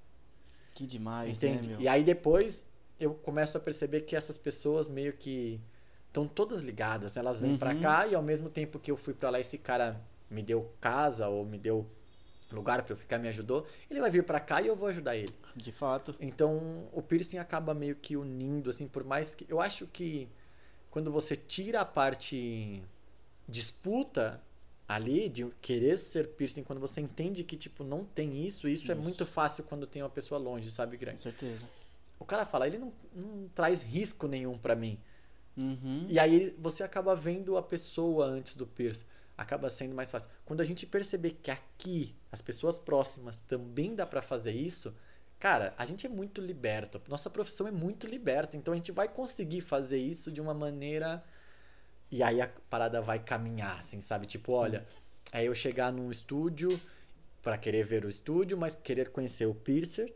S2: Que demais,
S3: Entende?
S2: né, meu?
S3: E aí depois eu começo a perceber que essas pessoas meio que estão todas ligadas. né? Elas vêm pra
S2: Uhum.
S3: cá e ao mesmo tempo que eu fui pra lá, esse cara me deu casa ou me deu lugar pra eu ficar, me ajudou, ele vai vir pra cá e eu vou ajudar ele.
S2: De fato.
S3: Então, o piercing acaba meio que unindo, assim, por mais que. Eu acho que quando você tira a parte disputa ali, de querer ser piercing, quando você entende que, tipo, não tem isso, isso, é
S2: Isso.
S3: muito fácil quando tem uma pessoa longe, sabe,
S2: Com
S3: Greg?
S2: certeza.
S3: O cara fala, ele não, não traz risco nenhum pra mim.
S2: Uhum.
S3: E aí você acaba vendo a pessoa antes do piercing. Acaba sendo mais fácil. Quando a gente perceber que aqui, as pessoas próximas, também dá pra fazer isso, cara, a gente é muito liberto. Nossa profissão é muito liberta. Então a gente vai conseguir fazer isso de uma maneira. E aí a parada vai caminhar, assim, sabe? Tipo, olha, é eu chegar num estúdio pra querer ver o estúdio, mas querer conhecer o piercer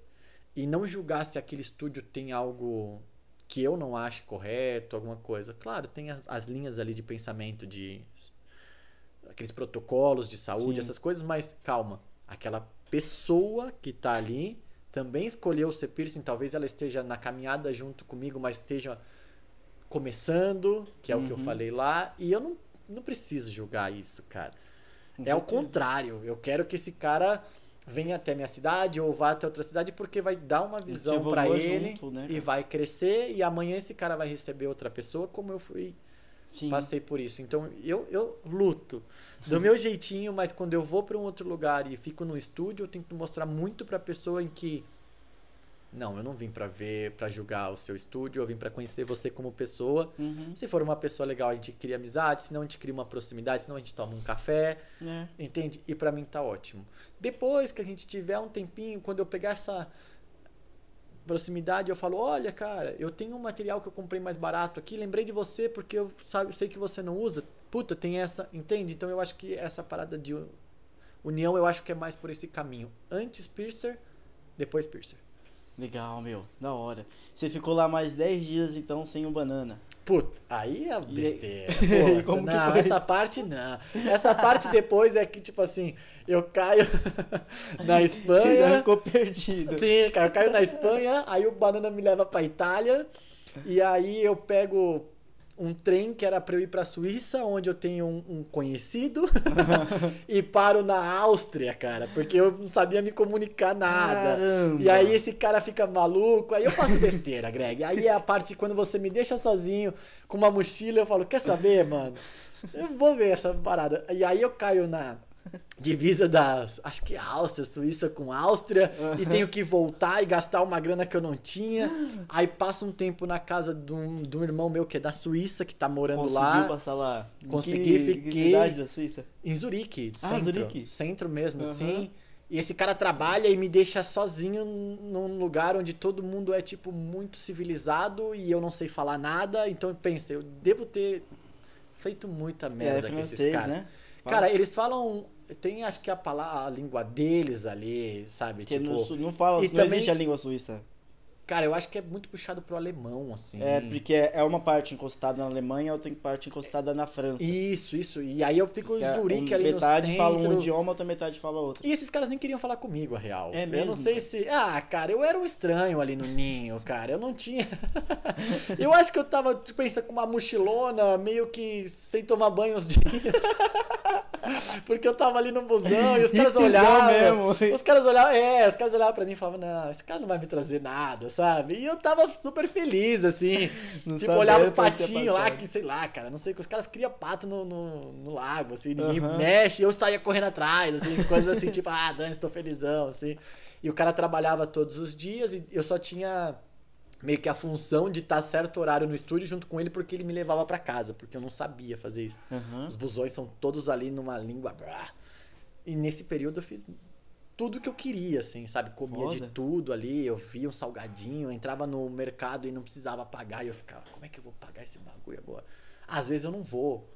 S3: e não julgar se aquele estúdio tem algo que eu não ache correto, alguma coisa. Claro, tem as, as linhas ali de pensamento de aqueles protocolos de saúde,
S2: Sim.
S3: essas coisas, mas calma, aquela pessoa que tá ali também escolheu ser piercing, talvez ela esteja na caminhada junto comigo, mas esteja começando, que é o que eu
S2: Uhum.
S3: falei lá, e eu não, não preciso julgar isso, cara.
S2: Com
S3: É o contrário. Eu quero que esse cara venha até minha cidade ou vá até outra cidade porque vai dar uma visão pra ele
S2: junto, né,
S3: e vai crescer e amanhã esse cara vai receber outra pessoa como eu fui
S2: Sim.
S3: passei por isso. Então eu, eu luto do meu <laughs> jeitinho, mas quando eu vou pra um outro lugar e fico no estúdio, eu tento mostrar muito pra pessoa em que não, eu não vim pra ver, pra julgar o seu estúdio, eu vim pra conhecer você como pessoa.
S2: Uhum.
S3: Se for uma pessoa legal, a gente cria amizade, senão a gente cria uma proximidade, senão a gente toma um café.
S2: É.
S3: Entende? E pra mim tá ótimo. Depois que a gente tiver um tempinho, quando eu pegar essa proximidade, eu falo: Olha, cara, eu tenho um material que eu comprei mais barato aqui, lembrei de você porque eu sabe, sei que você não usa. Puta, tem essa. Entende? Então eu acho que essa parada de união, eu acho que é mais por esse caminho. Antes piercer, depois piercer.
S2: Legal, meu. Da hora. Você ficou lá mais 10 dias então sem o banana.
S3: Puta, aí é besteira. <laughs>
S2: e que
S3: não, essa parte não. Essa parte depois é que, tipo assim, eu caio <laughs> na Espanha.
S2: ficou perdido.
S3: Sim, cara, eu caio na Espanha, aí o banana me leva pra Itália, e aí eu pego um trem que era pra eu ir pra Suíça, onde eu tenho um, um conhecido, <laughs> e paro na Áustria, cara, porque eu não sabia me comunicar nada.
S2: Caramba.
S3: E aí esse cara fica maluco, aí eu faço besteira, Greg. Aí é a parte quando você me deixa sozinho com uma mochila, eu falo, quer saber, mano? Eu vou ver essa parada. E aí eu caio na divisa das, acho que é Áustria, Suíça com Áustria, e tenho que voltar e gastar uma grana que eu não tinha. <gasps> Aí passo um tempo na casa de um, de um irmão meu que é da Suíça, que tá morando
S2: Conseguiu
S3: lá.
S2: passar lá?
S3: Consegui,
S2: que,
S3: fiquei-
S2: Que cidade da Suíça?
S3: Em Zurique,
S2: Ah,
S3: centro.
S2: Zurique.
S3: Centro mesmo,
S2: Aham.
S3: assim. E esse cara trabalha e me deixa sozinho num lugar onde todo mundo é, tipo, muito civilizado e eu não sei falar nada. Então, pensa, eu devo ter feito muita merda
S2: é
S3: com esses caras.
S2: né?
S3: Cara, eles falam... Tem, acho que a palavra, a língua deles ali, sabe?
S2: que
S3: tipo,
S2: sul- não fala,
S3: e
S2: não
S3: também-
S2: existe a língua suíça.
S3: Cara, eu acho que é muito puxado pro alemão, assim.
S2: É, porque é uma parte encostada na Alemanha, outra parte encostada na França.
S3: Isso, isso. E aí eu fico
S2: Os
S3: em Zurique ali no
S2: metade
S3: centro.
S2: fala um idioma, outra metade fala outro.
S3: E esses caras nem queriam falar comigo, a real.
S2: É
S3: Eu
S2: mesmo,
S3: não sei se. Ah, cara, eu era um estranho ali no ninho, cara. Eu não tinha. <laughs> eu acho que eu tava, pensa, com uma mochilona, meio que sem tomar banho uns dias. <laughs> Porque eu tava ali no busão e os <laughs> caras olhavam.
S2: mesmo.
S3: Os caras olhavam, é, os caras olhavam pra mim e falavam, não, esse cara não vai me trazer nada, sabe? E eu tava super feliz, assim. <laughs>
S2: Não
S3: tipo, olhava os patinhos lá, que sei lá, cara, não sei, que os caras criam pato no, no, no lago, assim, ninguém
S2: Aham.
S3: mexe, eu saía correndo atrás, assim, coisas assim, <laughs> tipo, ah, Dani, estou felizão, assim. E o cara trabalhava todos os dias e eu só tinha meio que a função de estar certo horário no estúdio junto com ele porque ele me levava pra casa, porque eu não sabia fazer isso.
S2: Aham.
S3: Os busões são todos ali numa língua. E nesse período eu fiz tudo que eu queria, assim, sabe? Comia de
S2: Foda.
S3: tudo ali, eu via um salgadinho, eu entrava no mercado e não precisava pagar. E eu ficava, como é que eu vou pagar esse bagulho agora? Às vezes eu não vou.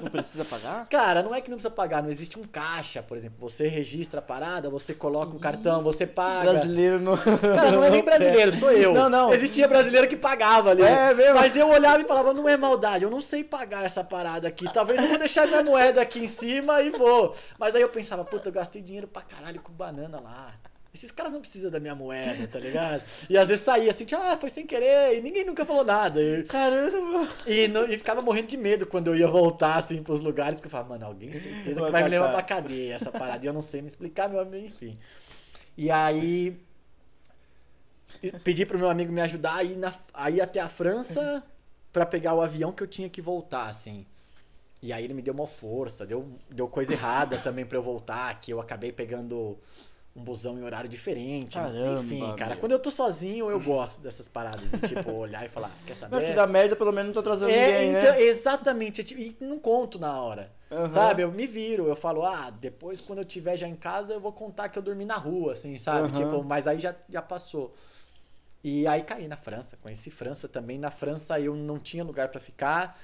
S2: Não precisa pagar? <laughs>
S3: Cara, não é que não precisa pagar, não existe um caixa, por exemplo. Você registra a parada, você coloca um cartão, você paga.
S2: Brasileiro não.
S3: Cara, não é nem <laughs> brasileiro, sou eu.
S2: Não, não.
S3: Existia brasileiro que pagava ali.
S2: É mesmo?
S3: Mas eu olhava e falava, não é maldade, eu não sei pagar essa parada aqui. Talvez eu vou deixar minha moeda aqui em cima e vou. Mas aí eu pensava, puta, eu gastei dinheiro pra caralho com banana lá. Esses caras não precisam da minha moeda, tá ligado? E às vezes saía assim, tipo, ah, foi sem querer, e ninguém nunca falou nada. E,
S2: Caramba!
S3: e, e ficava morrendo de medo quando eu ia voltar, assim, pros lugares, porque eu falava, mano, alguém certeza que vai me levar pra cadeia essa parada. E eu não sei me explicar, meu amigo, enfim. E aí. Pedi pro meu amigo me ajudar a ir, na, a ir até a França pra pegar o avião que eu tinha que voltar, assim. E aí ele me deu uma força, deu, deu coisa errada também pra eu voltar, que eu acabei pegando um busão em horário diferente,
S2: Caramba,
S3: enfim, cara.
S2: meu.
S3: Quando eu tô sozinho, eu gosto dessas paradas, de tipo, olhar e falar, quer saber?
S2: Não, que dá merda, pelo menos não tá trazendo
S3: É,
S2: ninguém,
S3: então,
S2: né?
S3: exatamente. tipo- E não conto na hora.
S2: Aham.
S3: Sabe? Eu me viro, eu falo, ah, depois quando eu tiver já em casa, eu vou contar que eu dormi na rua, assim, sabe?
S2: Aham.
S3: Tipo, mas aí já, já passou. E aí caí na França, conheci França também. Na França eu não tinha lugar pra ficar,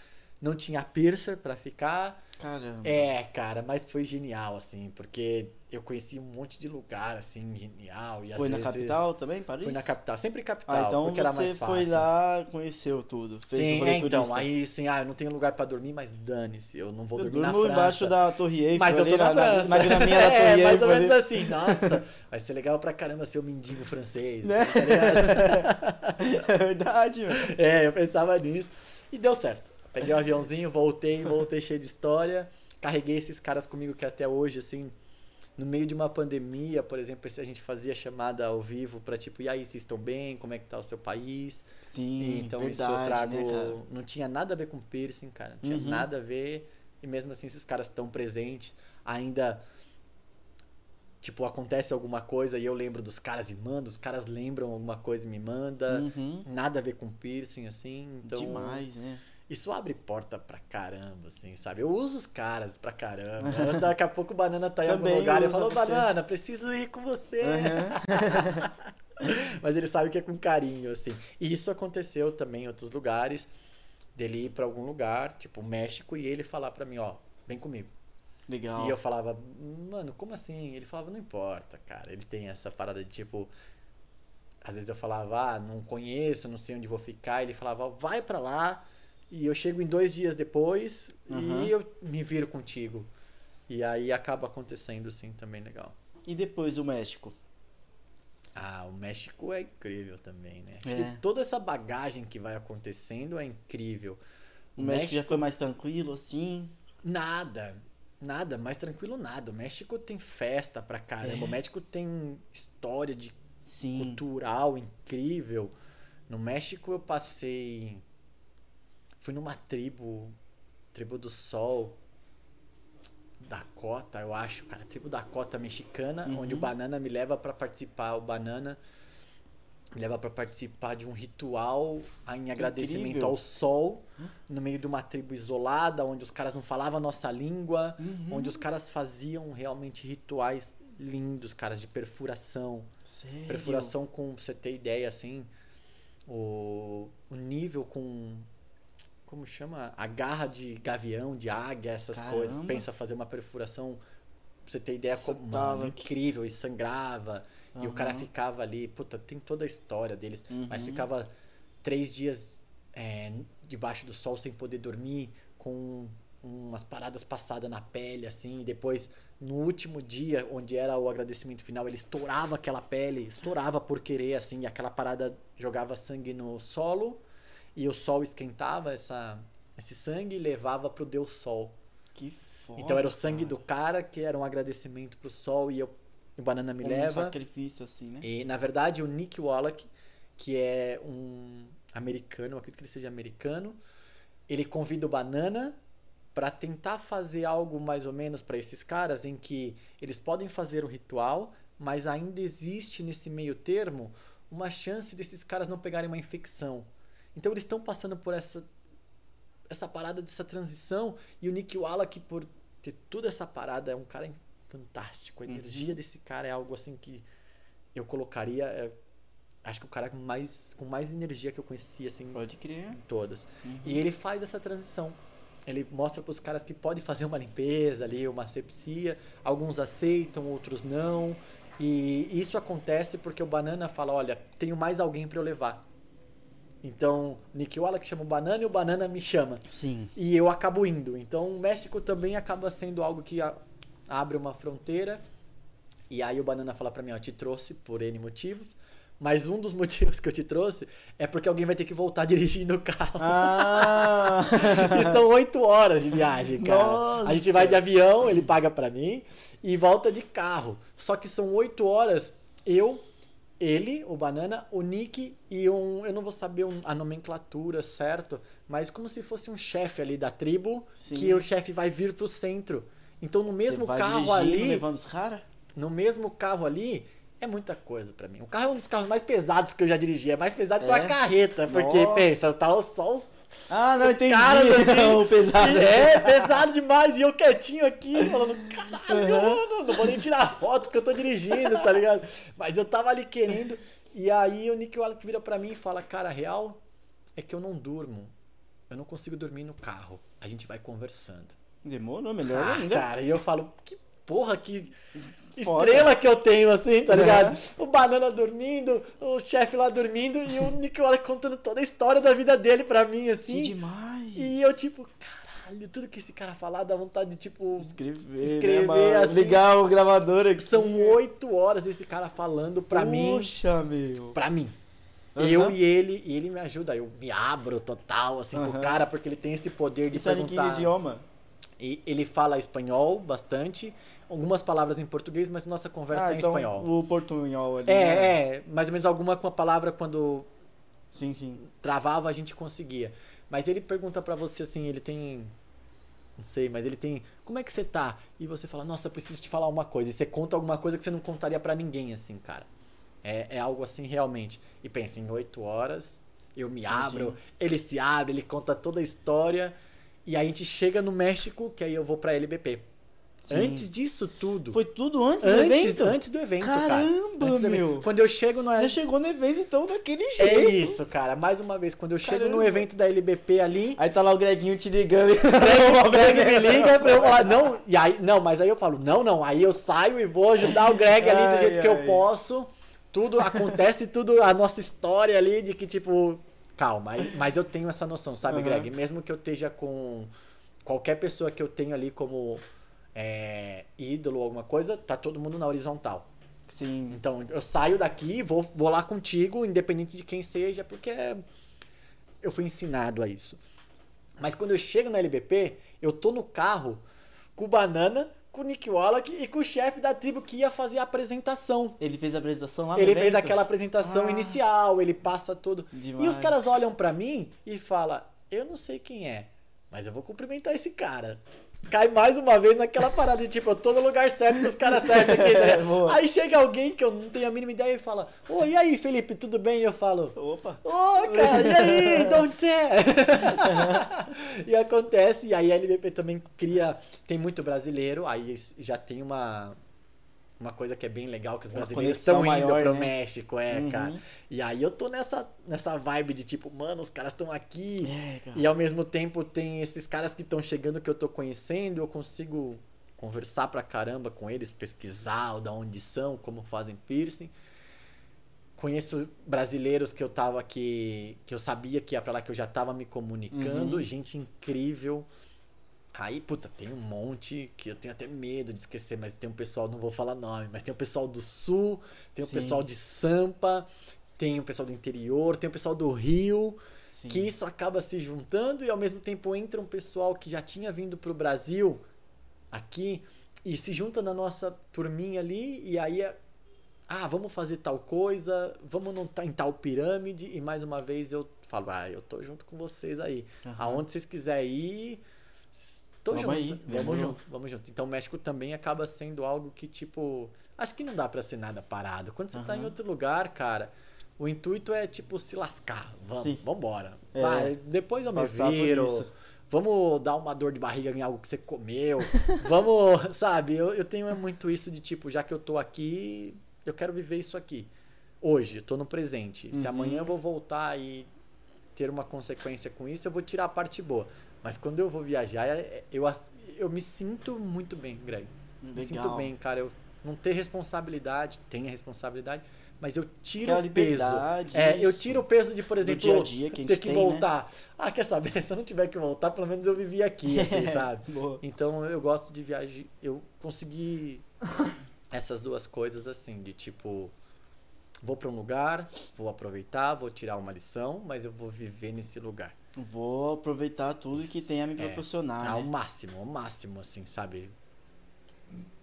S3: não tinha piercer pra ficar.
S2: Caramba.
S3: É, cara, mas foi genial, assim, porque eu conheci um monte de lugar, assim, genial. E
S2: Foi na
S3: vezes-
S2: capital também, Paris?
S3: Fui na capital, sempre capital,
S2: Ah, então
S3: porque era
S2: você
S3: mais fácil.
S2: foi lá, conheceu tudo. Fez o
S3: Sim,
S2: rolê
S3: é, então, aí assim, ah, eu não tenho lugar pra dormir, mas dane-se, eu não vou
S2: Eu
S3: dormir na França.
S2: embaixo da Torre Eiffel,
S3: mas eu tô na, França.
S2: na, graminha da <laughs> Torre
S3: é, mais ou menos assim, nossa, vai ser legal pra caramba ser um mendigo francês,
S2: Né?
S3: tá? <laughs>
S2: É verdade, mano.
S3: É, eu pensava nisso. E deu certo. Peguei o aviãozinho, voltei, voltei cheio de história. Carreguei esses caras comigo que até hoje, assim, no meio de uma pandemia, por exemplo, a gente fazia chamada ao vivo pra tipo, e aí, vocês estão bem? Como é que tá o seu país?
S2: Sim,
S3: então
S2: verdade,
S3: isso eu trago.
S2: né,
S3: não tinha nada a ver com piercing, cara. Não tinha
S2: Uhum.
S3: nada a ver. E mesmo assim, esses caras estão presentes. Ainda. Tipo, acontece alguma coisa e eu lembro dos caras e mando, os caras lembram alguma coisa e me manda.
S2: Uhum.
S3: Nada a ver com piercing, assim. Então,
S2: Demais, né?
S3: Isso abre porta pra caramba, assim, sabe? Eu uso os caras pra caramba. Daqui a pouco o Banana tá em algum
S2: Também
S3: lugar e eu falo. Banana, preciso ir com você.
S2: Aham. <laughs>
S3: Mas ele sabe que é com carinho, assim. E isso aconteceu também em outros lugares, dele ir pra algum lugar, tipo México, e ele falar pra mim, ó, vem comigo.
S2: Legal.
S3: E eu falava, mano, como assim? Ele falava, não importa, cara. Ele tem essa parada de tipo. Às vezes eu falava, ah, não conheço, não sei onde vou ficar. Ele falava, vai pra lá. E eu chego em dois dias depois
S2: Aham.
S3: e eu me viro contigo. E aí acaba acontecendo assim também legal.
S2: E depois do México?
S3: Ah, o México é incrível também, né? Acho
S2: É.
S3: que toda essa bagagem que vai acontecendo é incrível.
S2: O México, já foi mais tranquilo, assim?
S3: Nada. Nada, mais tranquilo nada. O México tem festa pra caramba.
S2: É.
S3: O México tem história de
S2: Sim.
S3: cultural incrível. No México eu passei. Fui numa tribo. Tribo do Sol. Dakota, eu acho, cara. Tribo Dakota mexicana,
S2: Uhum.
S3: onde o Banana me leva pra participar. O Banana me leva pra participar de um ritual em agradecimento
S2: incrível.
S3: ao sol, no meio de uma tribo isolada, onde os caras não falavam a nossa língua,
S2: Uhum.
S3: onde os caras faziam realmente rituais lindos, caras, de perfuração.
S2: Sério?
S3: Perfuração com, pra você ter ideia, assim, o, o nível com. Como chama? A garra de gavião, de águia, essas
S2: Caramba.
S3: coisas. Pensa fazer uma perfuração. Pra você ter ideia, como, mano, incrível, e sangrava. E o cara ficava ali. Puta, tem toda a história deles. Mas
S2: Uhum.
S3: ficava três dias é, debaixo do sol sem poder dormir, com umas paradas passadas na pele, assim, e depois, no último dia, onde era o agradecimento final, ele estourava aquela pele, estourava por querer, assim, e aquela parada jogava sangue no solo, e o sol esquentava essa, esse sangue e levava pro Deus Sol.
S2: Que foda.
S3: então era o sangue
S2: cara.
S3: do cara, que era um agradecimento pro sol, e eu, o Banana me
S2: Como
S3: leva.
S2: Um sacrifício, assim, né?
S3: E, na verdade, o Nick Wallach, que é um americano, eu acredito que ele seja americano, ele convida o Banana para tentar fazer algo mais ou menos para esses caras em que eles podem fazer o ritual, mas ainda existe nesse meio termo uma chance desses caras não pegarem uma infecção. Então eles estão passando por essa essa parada dessa transição e o Nick Wallach por ter toda essa parada é um cara fantástico. A energia desse cara é algo assim que eu colocaria é, acho que o cara com mais com mais energia que eu conheci assim
S2: Pode crer.
S3: em todas. E ele faz essa transição. Ele mostra para os caras que pode fazer uma limpeza ali, uma asepsia. Alguns aceitam, outros não. E isso acontece porque o Banana fala: Olha, tenho mais alguém para eu levar. Então, Nick Wallach chama o Banana e o Banana me chama.
S2: Sim.
S3: E eu acabo indo. Então, o México também acaba sendo algo que abre uma fronteira. E aí o Banana fala pra mim, ó, te trouxe por N motivos. Mas um dos <laughs> motivos que eu te trouxe é porque alguém vai ter que voltar dirigindo o carro.
S2: Ah! <laughs>
S3: E são oito horas de viagem, cara.
S2: Nossa.
S3: A gente vai de avião, ele paga pra mim, e volta de carro. Só que são oito horas, eu, ele, o Banana, o Nick e um. Eu não vou saber um- a nomenclatura certo, mas como se fosse um chefe ali da tribo,
S2: Sim.
S3: que o chefe vai vir pro centro. Então no mesmo carro ali.
S2: levando os caras?
S3: No mesmo carro ali. É muita coisa pra mim. O carro é um dos carros mais pesados que eu já dirigi. É mais pesado que uma
S2: É?
S3: carreta. Porque,
S2: Nossa.
S3: pensa, tá só os
S2: Ah, não,
S3: os
S2: entendi.
S3: caras assim,
S2: o <laughs> pesado.
S3: É, pesado demais. E eu quietinho aqui, falando, caralho,
S2: Uhum.
S3: não, não vou nem tirar foto porque eu tô dirigindo, tá ligado? Mas eu tava ali querendo. E aí o Nick Wallach vira pra mim e fala, cara, a real é que eu não durmo. Eu não consigo dormir no carro. A gente vai conversando.
S2: Demorou, melhor
S3: Ah,
S2: ainda.
S3: cara, e eu falo, que porra, que
S2: Foda.
S3: estrela que eu tenho, assim, tá ligado?
S2: Uhum.
S3: O Banana dormindo, o chefe lá dormindo e o Nick Wallach contando toda a história da vida dele pra mim,
S2: Que
S3: assim.
S2: demais.
S3: E eu, tipo, caralho, tudo que esse cara falar dá vontade de, tipo.
S2: Escrever,
S3: Escrever,
S2: né,
S3: assim.
S2: Ligar o gravador aqui.
S3: São oito horas desse cara falando pra mim.
S2: Puxa, meu.
S3: Pra mim.
S2: Aham.
S3: Eu e ele, e ele me ajuda. Eu me abro total, assim, pro
S2: Aham.
S3: cara, porque ele tem esse poder de
S2: Isso é em que
S3: perguntar.
S2: idioma?
S3: E ele fala espanhol bastante, algumas palavras em português, mas nossa conversa é em
S2: então
S3: espanhol.
S2: o portunhol ali. né?
S3: É, é, mais ou menos alguma com a palavra quando
S2: Sim, sim.
S3: travava a gente conseguia. Mas ele pergunta pra você assim, ele tem. Não sei, mas ele tem. Como é que você tá? E você fala, nossa, preciso te falar uma coisa. E você conta alguma coisa que você não contaria pra ninguém, assim, cara. É, é algo assim realmente. E pensa, em oito horas, eu me abro, ele se abre, ele conta toda a história. E aí a gente chega no México, que aí eu vou pra LBP.
S2: Sim.
S3: Antes disso tudo.
S2: Foi tudo antes, do
S3: antes,
S2: evento?
S3: antes do evento, cara.
S2: Caramba,
S3: Antes do evento.
S2: meu.
S3: Quando eu chego no
S2: Você chegou no evento então daquele jeito.
S3: É isso, cara. Mais uma vez, quando eu chego no
S2: Caramba.
S3: evento da LBP ali,
S2: Aí tá lá o Greginho te ligando. <laughs>
S3: o Greg me liga pra eu falar, não, e aí, não, mas aí eu falo, não, não, aí eu saio e vou ajudar o Greg ali do
S2: Ai,
S3: jeito que eu
S2: ai.
S3: posso. Tudo acontece, tudo a nossa história ali de que, tipo, calma, mas eu tenho essa noção, sabe,
S2: Aham.
S3: Greg? Mesmo que eu esteja com qualquer pessoa que eu tenho ali como é, ídolo ou alguma coisa, tá todo mundo na horizontal.
S2: Sim.
S3: Então, eu saio daqui, vou, vou lá contigo, independente de quem seja, porque eu fui ensinado a isso. Mas quando eu chego na LBP, eu tô no carro com o Banana, com o Nick Wallach e com o chefe da tribo que ia fazer a apresentação.
S2: Ele fez a apresentação lá no
S3: Ele fez
S2: evento?
S3: aquela apresentação
S2: Ah.
S3: inicial, ele passa tudo. E os
S2: Demais.
S3: caras olham pra mim e falam: Eu não sei quem é, mas eu vou cumprimentar esse cara. Cai mais uma vez naquela parada de tipo, eu tô no lugar certo com os caras certos aqui, né? <laughs>
S2: Boa.
S3: Aí chega alguém que eu não tenho a mínima ideia e fala: Ô, e aí, Felipe, tudo bem? E eu falo:
S2: Opa.
S3: Ô, cara, e aí? De onde você é? <laughs> e acontece, e aí a LBP também cria. Tem muito brasileiro, aí já tem uma. Uma coisa que é bem legal, que os brasileiros estão indo
S2: maior,
S3: pro
S2: né?
S3: México, é,
S2: Uhum.
S3: cara. E aí eu tô nessa, nessa vibe de tipo, mano, os caras estão aqui.
S2: É, cara.
S3: E ao mesmo tempo tem esses caras que estão chegando que eu tô conhecendo, eu consigo conversar pra caramba com eles, pesquisar da onde são, como fazem piercing. Conheço brasileiros que eu tava aqui, que eu sabia que ia pra lá, que eu já tava me comunicando,
S2: Uhum.
S3: gente incrível. Aí, puta, tem um monte que eu tenho até medo de esquecer, mas tem um pessoal, não vou falar nome, mas tem o pessoal do Sul, tem o
S2: Sim.
S3: pessoal de Sampa, tem o pessoal do interior, tem o pessoal do Rio,
S2: Sim.
S3: que isso acaba se juntando e ao mesmo tempo entra um pessoal que já tinha vindo pro Brasil aqui e se junta na nossa turminha ali e aí é, ah, vamos fazer tal coisa, vamos num ta- em tal pirâmide e mais uma vez eu falo, ah, eu tô junto com vocês aí.
S2: Aham.
S3: Aonde vocês quiserem ir, tô
S2: Vamos
S3: junto.
S2: aí,
S3: vamos, junto, vamos junto. Então o México também acaba sendo algo que tipo, acho que não dá pra ser nada parado. Quando você tá em outro lugar, cara, O intuito é, tipo, se lascar. Vamos,
S2: Sim.
S3: vambora.
S2: É.
S3: Vai, depois eu me
S2: Passar
S3: viro. Vamos dar uma dor de barriga em algo que você comeu. <laughs> Vamos, sabe? Eu, eu tenho muito isso de tipo, já que eu tô aqui, eu quero viver isso aqui. Hoje, eu tô no presente. Se
S2: Uhum.
S3: amanhã eu vou voltar e ter uma consequência com isso, eu vou tirar a parte boa. Mas quando eu vou viajar, é- eu, ass- eu me sinto muito bem, Greg. Me sinto
S2: Legal.
S3: bem, cara. Eu não ter responsabilidade, tenho a responsabilidade, mas eu tiro o peso. É, eu tiro o peso de, por exemplo,
S2: dia dia que
S3: ter que
S2: tem, né?
S3: voltar. Ah, quer saber? <laughs> Se eu não tiver que voltar, pelo menos eu vivi aqui, assim, <laughs> sabe? Então eu gosto de viagem. Eu consegui essas duas coisas assim, de tipo, vou pra um lugar, vou aproveitar, vou tirar uma lição, mas eu vou viver nesse lugar.
S2: Vou aproveitar tudo que tem a me
S3: É,
S2: proporcionar.
S3: ao
S2: né?
S3: máximo, ao máximo, assim, sabe?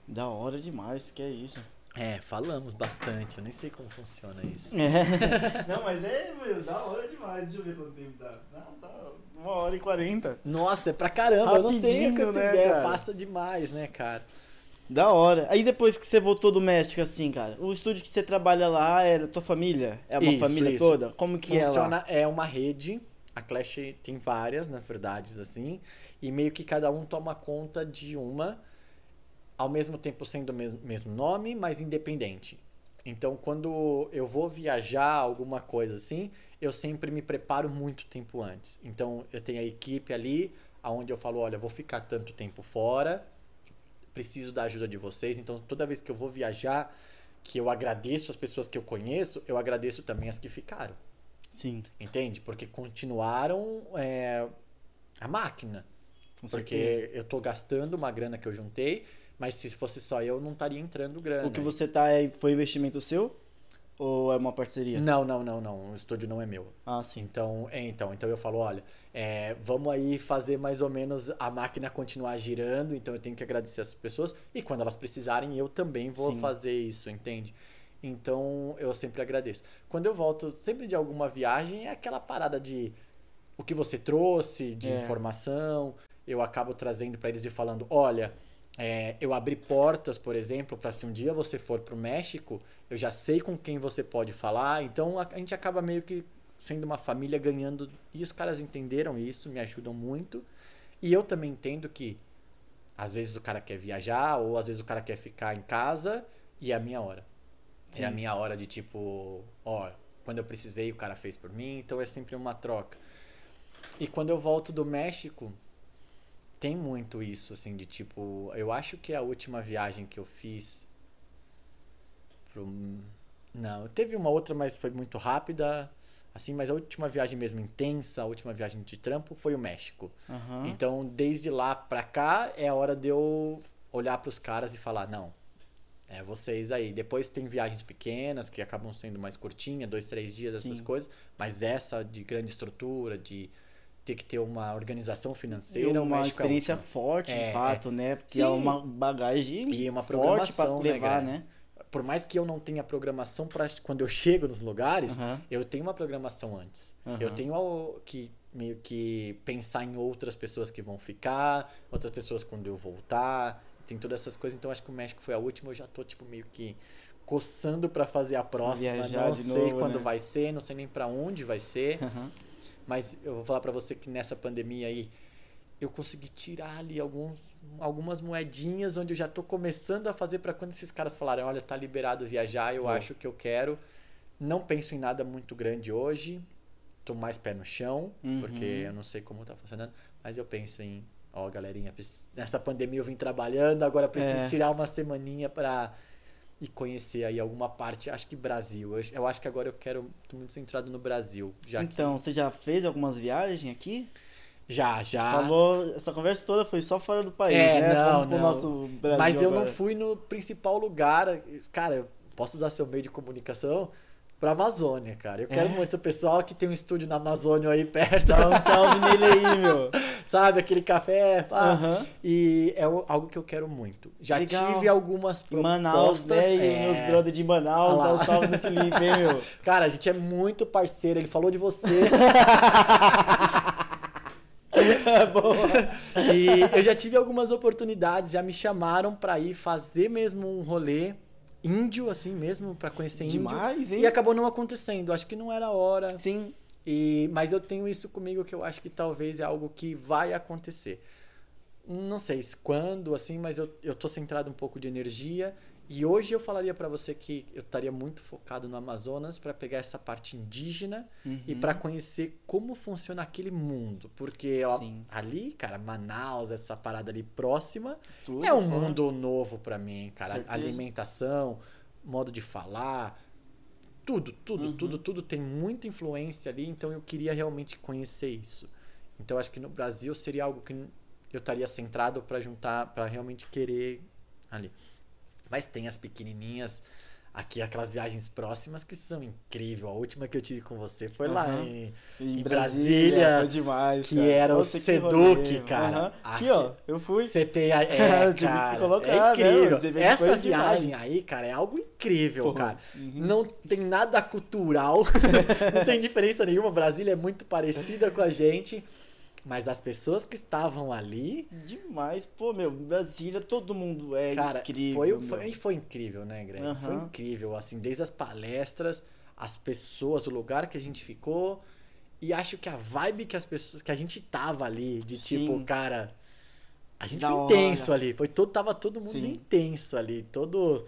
S2: Da hora demais, que é isso.
S3: É, falamos bastante, eu nem sei como funciona isso.
S2: É. <laughs> Não, mas é, meu, da hora demais. Deixa eu ver quanto tempo dá. Não, tá uma hora e quarenta.
S3: Nossa, é pra caramba, eu não tenho
S2: Rapidinho,
S3: tanta
S2: né,
S3: ideia,
S2: cara?
S3: passa demais, né, cara?
S2: Da hora. Aí depois que você voltou do México, assim, cara, o estúdio que você trabalha lá é da tua família? É uma
S3: Isso,
S2: família
S3: isso.
S2: toda? Como que é lá?
S3: Funciona, é uma rede, a Clash tem várias, na verdade, assim, e meio que cada um toma conta de uma, ao mesmo tempo sendo o mes- mesmo nome, mas independente. Então, quando eu vou viajar, alguma coisa assim, eu sempre me preparo muito tempo antes. Então, eu tenho a equipe ali, aonde eu falo, olha, vou ficar tanto tempo fora, preciso da ajuda de vocês. Então, toda vez que eu vou viajar, que eu agradeço as pessoas que eu conheço, eu agradeço também as que ficaram.
S2: Sim,
S3: Entende? Porque continuaram é, a máquina.
S2: com
S3: Porque
S2: certeza.
S3: eu tô gastando uma grana que eu juntei, mas se fosse só eu, não estaria entrando grana.
S2: O que você tá é, foi investimento seu? Ou é uma parceria?
S3: Não, não, não, não. O estúdio não é meu.
S2: Ah, sim.
S3: Então, é, então, então eu falo, olha, é, vamos aí fazer mais ou menos a máquina continuar girando, então eu tenho que agradecer as pessoas e quando elas precisarem eu também vou
S2: Sim.
S3: fazer isso, entende? Então eu sempre agradeço. Quando eu volto sempre de alguma viagem é aquela parada de o que você trouxe de
S2: É.
S3: informação, eu acabo trazendo para eles e falando, olha, é, eu abri portas, por exemplo, para se um dia você for pro México, eu já sei com quem você pode falar, então a, a gente acaba meio que sendo uma família ganhando, e os caras entenderam isso, me ajudam muito, e eu também entendo que às vezes o cara quer viajar, ou às vezes o cara quer ficar em casa, e é a minha hora. É a
S2: Sim.
S3: minha hora de tipo, ó, quando eu precisei o cara fez por mim, então é sempre uma troca. E quando eu volto do México, tem muito isso, assim, de tipo, eu acho que a última viagem que eu fiz pro... Não, teve uma outra, mas foi muito rápida, assim, mas a última viagem mesmo intensa, a última viagem de trampo foi o México.
S2: Aham.
S3: Então, desde lá pra cá, é a hora de eu olhar pros caras e falar, não, é vocês aí. Depois tem viagens pequenas que acabam sendo mais curtinhas, dois, três dias, essas
S2: Sim.
S3: coisas. Mas essa de grande estrutura, de ter que ter uma organização financeira,
S2: uma
S3: é
S2: experiência forte,
S3: É,
S2: de fato, né? Porque
S3: Sim.
S2: é uma bagagem
S3: E uma
S2: forte
S3: programação, né,
S2: levar,
S3: Greg?
S2: né?
S3: Por mais que eu não tenha programação para quando eu chego nos lugares, eu tenho uma programação antes. Eu tenho que meio que pensar em outras pessoas que vão ficar, outras pessoas quando eu voltar, tem todas essas coisas. Então acho que o México foi a última, eu já tô tipo meio que coçando para fazer a próxima,
S2: Viajar
S3: não sei
S2: novo,
S3: quando
S2: né?
S3: vai ser, não sei nem para onde vai ser,
S2: Aham.
S3: mas eu vou falar para você que nessa pandemia aí eu consegui tirar ali alguns, algumas moedinhas onde eu já tô começando a fazer para quando esses caras falarem, olha, tá liberado viajar, eu acho que eu quero. Não penso em nada muito grande hoje. Tô mais pé no chão,
S2: Uhum.
S3: porque eu não sei como tá funcionando, mas eu penso em, ó, galerinha, nessa pandemia eu vim trabalhando, agora preciso
S2: É.
S3: tirar uma semaninha pra ir conhecer aí alguma parte, acho que Brasil. Eu, eu acho que agora eu quero, tô muito centrado no Brasil, já
S2: Então, você já fez algumas viagens aqui?
S3: que já,
S2: Você
S3: já.
S2: falou, essa conversa toda foi só fora do país,
S3: É,
S2: né?
S3: não, não.
S2: nosso Brasil
S3: Mas eu não
S2: agora.
S3: fui no principal lugar. Cara, posso usar seu meio de comunicação pra Amazônia, cara. Eu quero
S2: É?
S3: muito o pessoal que tem um estúdio na Amazônia aí perto.
S2: Dá um salve nele aí, meu. <laughs>
S3: Sabe, aquele café. pá.
S2: Aham.
S3: E é algo que eu quero muito. Já
S2: Legal.
S3: tive algumas
S2: Em Manaus,
S3: propostas.
S2: né? E
S3: é.
S2: meus brother de Manaus, dá um salve no Felipe, hein, meu. <laughs>
S3: Cara, a gente é muito parceiro. Ele falou de você. <laughs> E eu já tive algumas oportunidades, já me chamaram pra ir fazer mesmo um rolê índio, assim mesmo, pra conhecer índio.
S2: Demais, hein?
S3: E acabou não acontecendo. Acho que não era a hora.
S2: Sim.
S3: E, mas eu tenho isso comigo que eu acho que talvez é algo que vai acontecer. Não sei se quando, assim, mas eu, eu tô centrado um pouco de energia. E hoje eu falaria pra você que eu estaria muito focado no Amazonas pra pegar essa parte indígena e
S2: Uhum.
S3: pra conhecer como funciona aquele mundo. Porque ó, ali, cara, Manaus, essa parada ali próxima,
S2: Tudo
S3: é um
S2: fora.
S3: mundo novo pra mim, cara.
S2: Certeza.
S3: Alimentação, modo de falar, tudo, tudo,
S2: Uhum.
S3: tudo, tudo tem muita influência ali, então eu queria realmente conhecer isso. Então acho que no Brasil seria algo que eu estaria centrado pra juntar, pra realmente querer ali. Mas tem as pequenininhas aqui, aquelas viagens próximas que são incríveis. A última que eu tive com você foi lá
S2: Aham.
S3: em
S2: Em,
S3: Em
S2: Brasília,
S3: Brasília,
S2: demais,
S3: que
S2: cara.
S3: era o
S2: Nossa,
S3: Seduc, cara.
S2: Aham.
S3: Aqui-
S2: Aqui, ó, eu fui.
S3: CT <laughs> é,
S2: Eu tive que
S3: cara,
S2: colocar,
S3: é
S2: né?
S3: incrível.
S2: Eventos
S3: Essa viagem
S2: demais.
S3: aí, cara, é algo incrível,
S2: Pô,
S3: cara.
S2: uhum.
S3: Não tem nada cultural, <laughs> não tem diferença nenhuma. Brasília é muito parecida com a gente, mas as pessoas que estavam ali,
S2: Demais, pô, meu, Brasília, todo mundo é
S3: cara,
S2: incrível.
S3: foi, foi, foi incrível, né, Greg? Foi
S2: Aham.
S3: incrível, assim, desde as palestras, as pessoas, o lugar que a gente ficou. E acho que a vibe que as pessoas, que a gente tava ali, de tipo,
S2: Sim.
S3: cara, a gente
S2: Da
S3: foi
S2: hora.
S3: intenso ali. Foi todo, tava todo mundo
S2: Sim.
S3: intenso ali. Todo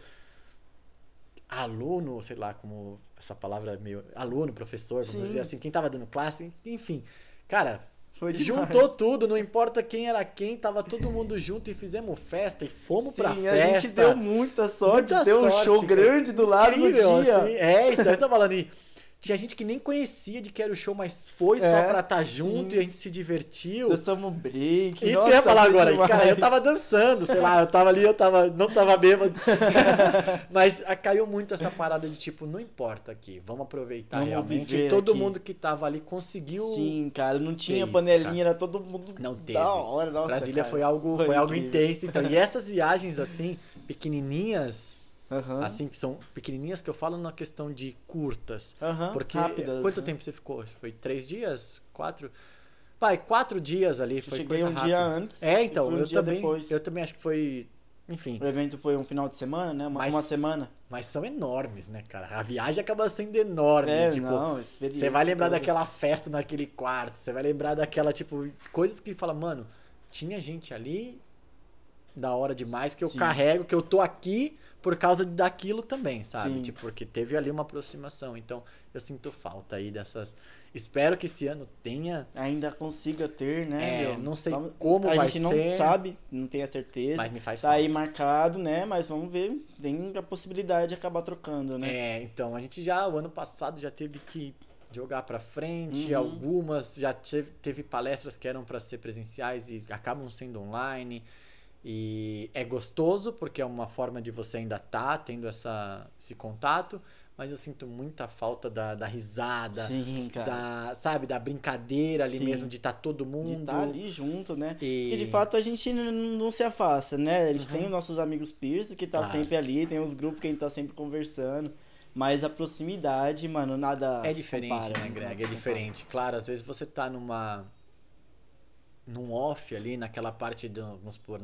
S3: aluno, sei lá, como essa palavra é meio. Aluno, professor, vamos
S2: Sim.
S3: dizer assim, quem tava dando classe, enfim. Cara,
S2: Foi
S3: juntou tudo, não importa quem era quem, tava todo mundo junto e fizemos festa e fomos pra
S2: Sim,
S3: festa.
S2: a gente deu muita sorte,
S3: Muita
S2: deu um
S3: sorte,
S2: show
S3: cara.
S2: grande do lado
S3: Incrível,
S2: no dia.
S3: assim. É, então, você tá falando aí. Tinha gente que nem conhecia de que era o show, mas foi só
S2: É,
S3: pra estar junto
S2: sim.
S3: e a gente se divertiu.
S2: Dançamos break.
S3: Isso que eu
S2: nossa,
S3: ia falar agora.
S2: demais.
S3: Cara, eu tava dançando, sei lá, eu tava ali, eu tava, não tava bêbado. <laughs> Mas ah, caiu muito essa parada de tipo, não importa aqui, vamos aproveitar
S2: Vamos
S3: realmente. E todo
S2: aqui.
S3: mundo que tava ali conseguiu.
S2: Sim, cara, não tinha
S3: isso,
S2: panelinha, era todo mundo
S3: Não teve.
S2: da hora. Nossa,
S3: Brasília
S2: cara.
S3: foi algo,
S2: Foi
S3: foi algo intenso. Então, e essas viagens assim, pequenininhas,
S2: Aham.
S3: assim, que são pequenininhas que eu falo na questão de curtas.
S2: Aham,
S3: Porque
S2: rápidas,
S3: quanto
S2: né?
S3: tempo você ficou? Foi três dias? Quatro? Vai, quatro dias ali.
S2: Eu
S3: Foi
S2: cheguei
S3: coisa
S2: um
S3: rápida.
S2: dia antes.
S3: É, então,
S2: um
S3: eu também.
S2: depois.
S3: Eu também acho que foi. Enfim.
S2: O evento foi um final de semana, né? Uma,
S3: Mas-
S2: uma semana.
S3: Mas são enormes, né, cara? A viagem acaba sendo enorme.
S2: É,
S3: tipo,
S2: não,
S3: você vai lembrar
S2: toda.
S3: daquela festa naquele quarto. Você vai lembrar daquela, tipo, coisas que fala, mano, tinha gente ali da hora demais que eu
S2: Sim.
S3: carrego, que eu tô aqui por causa daquilo também, sabe?
S2: Sim.
S3: Tipo, porque teve ali uma aproximação. Então, eu sinto falta aí dessas. Espero que esse ano tenha,
S2: Ainda consiga ter, né?
S3: É, não sei
S2: Vamos-
S3: como
S2: a
S3: vai
S2: gente não
S3: ser.
S2: sabe, não tem a certeza.
S3: mas me faz
S2: Tá
S3: falta.
S2: aí marcado, né? Mas vamos ver. Tem a possibilidade de acabar trocando, né?
S3: É, então, a gente já, o ano passado, já teve que jogar pra frente,
S2: Uhum.
S3: algumas já teve, teve palestras que eram pra ser presenciais e acabam sendo online. E é gostoso porque é uma forma de você ainda tá tendo essa, esse contato, mas eu sinto muita falta da, da risada,
S2: Sim, cara.
S3: da, sabe, da brincadeira ali
S2: Sim.
S3: mesmo, de estar todo
S2: De
S3: mundo.
S2: estar ali junto, né?
S3: E...
S2: E de fato a gente não se afasta, né? A gente
S3: Uhum.
S2: tem os nossos amigos Pierce que tá
S3: Claro.
S2: sempre ali, tem os grupos que a gente tá sempre conversando. Mas a proximidade, mano, nada.
S3: É diferente,
S2: compara,
S3: né, Greg? É
S2: compara.
S3: diferente. Claro, às vezes você tá numa. Num off ali, naquela parte do. Vamos supor,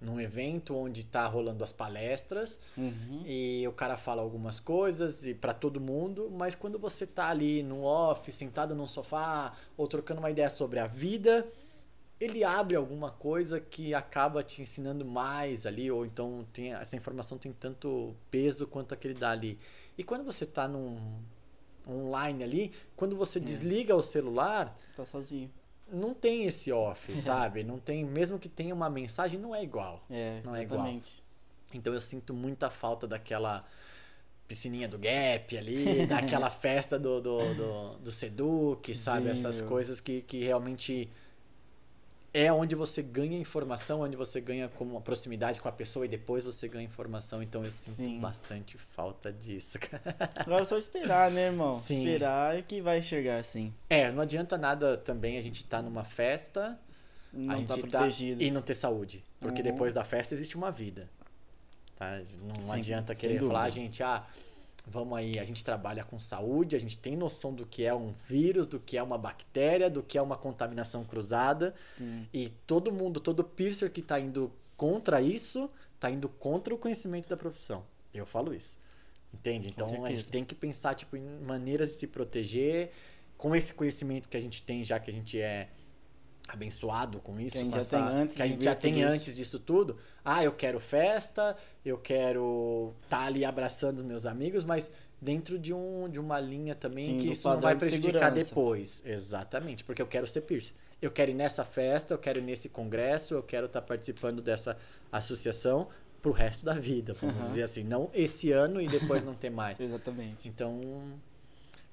S3: num evento onde tá rolando as palestras
S2: Uhum.
S3: e o cara fala algumas coisas e para todo mundo, mas quando você tá ali no off, sentado num sofá ou trocando uma ideia sobre a vida, ele abre alguma coisa que acaba te ensinando mais ali, ou então tem, essa informação tem tanto peso quanto aquele dá ali. E quando você tá num online ali, quando você desliga o celular,
S2: Tá sozinho.
S3: Não tem esse off, <laughs> sabe? Não tem, mesmo que tenha uma mensagem, não é igual.
S2: É,
S3: Não é igual. Então eu sinto muita falta daquela piscininha do Gap ali, <laughs> daquela festa do, do, do, do Seduc, sabe?
S2: Sim,
S3: Essas
S2: meu.
S3: coisas que, que realmente é onde você ganha informação, onde você ganha como uma proximidade com a pessoa e depois você ganha informação. Então eu sinto
S2: Sim.
S3: bastante falta disso.
S2: Agora é só esperar, né, irmão?
S3: Sim.
S2: Esperar que vai enxergar assim.
S3: É, não adianta nada também a gente tá numa festa
S2: Não
S3: a gente
S2: tá
S3: tá
S2: protegido.
S3: e não ter saúde. Porque
S2: Uhum.
S3: depois da festa existe uma vida. Tá? Não
S2: Sim,
S3: adianta querer falar, gente, ah, vamos aí, a gente trabalha com saúde, a gente tem noção do que é um vírus, do que é uma bactéria, do que é uma contaminação cruzada.
S2: Sim.
S3: E todo mundo, todo piercer que tá indo contra isso, tá indo contra o conhecimento da profissão. Eu falo isso. Entende? Então a gente tem que pensar tipo, em maneiras de se proteger com esse conhecimento que a gente tem, já que a gente é abençoado com isso.
S2: Que a gente já
S3: passar-
S2: tem antes
S3: que a
S2: de
S3: gente já tem
S2: isso.
S3: antes disso tudo. Ah, eu quero festa, eu quero estar ali abraçando os meus amigos, mas dentro de, um, de uma linha também
S2: Sim,
S3: que isso não vai
S2: de
S3: prejudicar
S2: segurança.
S3: depois. Exatamente, porque eu quero ser piercing. Eu quero ir nessa festa, eu quero ir nesse congresso, eu quero estar participando dessa associação pro resto da vida, vamos
S2: Aham.
S3: dizer assim. Não esse ano e depois não ter mais. <laughs>
S2: Exatamente.
S3: Então,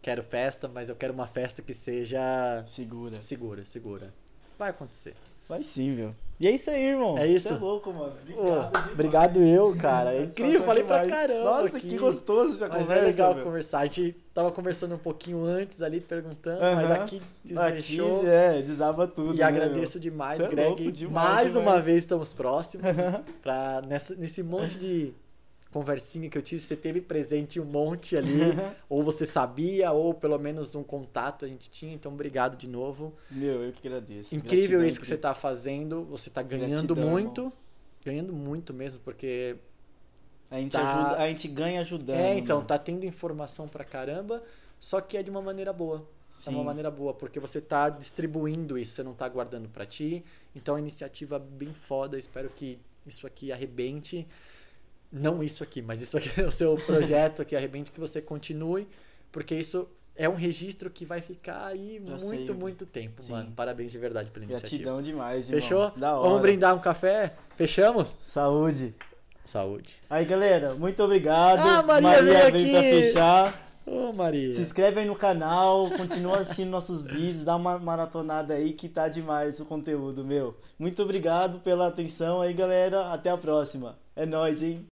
S3: quero festa, mas eu quero uma festa que seja
S2: Segura.
S3: segura, segura. Vai acontecer.
S2: Vai sim, meu. E é isso aí, irmão.
S3: É isso?
S2: Você é louco, mano. Obrigado.
S3: obrigado eu, cara. É incrível, falei pra
S2: demais.
S3: caramba.
S2: Nossa,
S3: aqui.
S2: que gostoso essa
S3: Mas
S2: conversa.
S3: é legal
S2: meu.
S3: conversar. A gente tava conversando um pouquinho antes ali, perguntando,
S2: Aham.
S3: mas aqui
S2: Aqui,
S3: desdeixou.
S2: é, desaba tudo.
S3: E
S2: né,
S3: agradeço
S2: meu?
S3: demais,
S2: Cê é
S3: Greg.
S2: louco demais,
S3: Mais
S2: demais.
S3: uma vez estamos próximos. pra nessa, nesse monte de conversinha que eu tive, você teve presente um monte ali. <laughs> ou você sabia, ou pelo menos um contato a gente tinha. Então, obrigado de novo.
S2: Meu, eu que agradeço.
S3: Incrível
S2: Gratidão,
S3: isso que você tá fazendo. Você tá ganhando
S2: Gratidão,
S3: muito. Ganhando muito mesmo, porque
S2: A gente,
S3: Tá.
S2: ajuda, a gente ganha ajudando.
S3: É, então,
S2: mano.
S3: tá tendo informação pra caramba, só que é de uma maneira boa. É uma
S2: Sim.
S3: maneira boa, porque você tá distribuindo isso, você não tá guardando pra ti. Então, é uma iniciativa bem foda. Espero que isso aqui arrebente. Não isso aqui, mas isso aqui é o seu projeto aqui arrebente, que você continue, porque isso é um registro que vai ficar aí
S2: Já
S3: muito,
S2: sei.
S3: muito tempo,
S2: Sim.
S3: mano. Parabéns de verdade pela iniciativa.
S2: Gratidão demais, irmão.
S3: Fechou?
S2: Da hora.
S3: Vamos brindar um café? Fechamos?
S2: Saúde.
S3: Saúde.
S2: Aí, galera, muito obrigado.
S3: Ah, Maria veio
S2: veio pra
S3: aqui.
S2: fechar.
S3: Ô, Maria.
S2: Se inscreve aí no canal, continua assistindo nossos vídeos, dá uma maratonada aí que tá demais o conteúdo, meu. Muito obrigado pela atenção aí, galera. Até a próxima. É nóis, hein?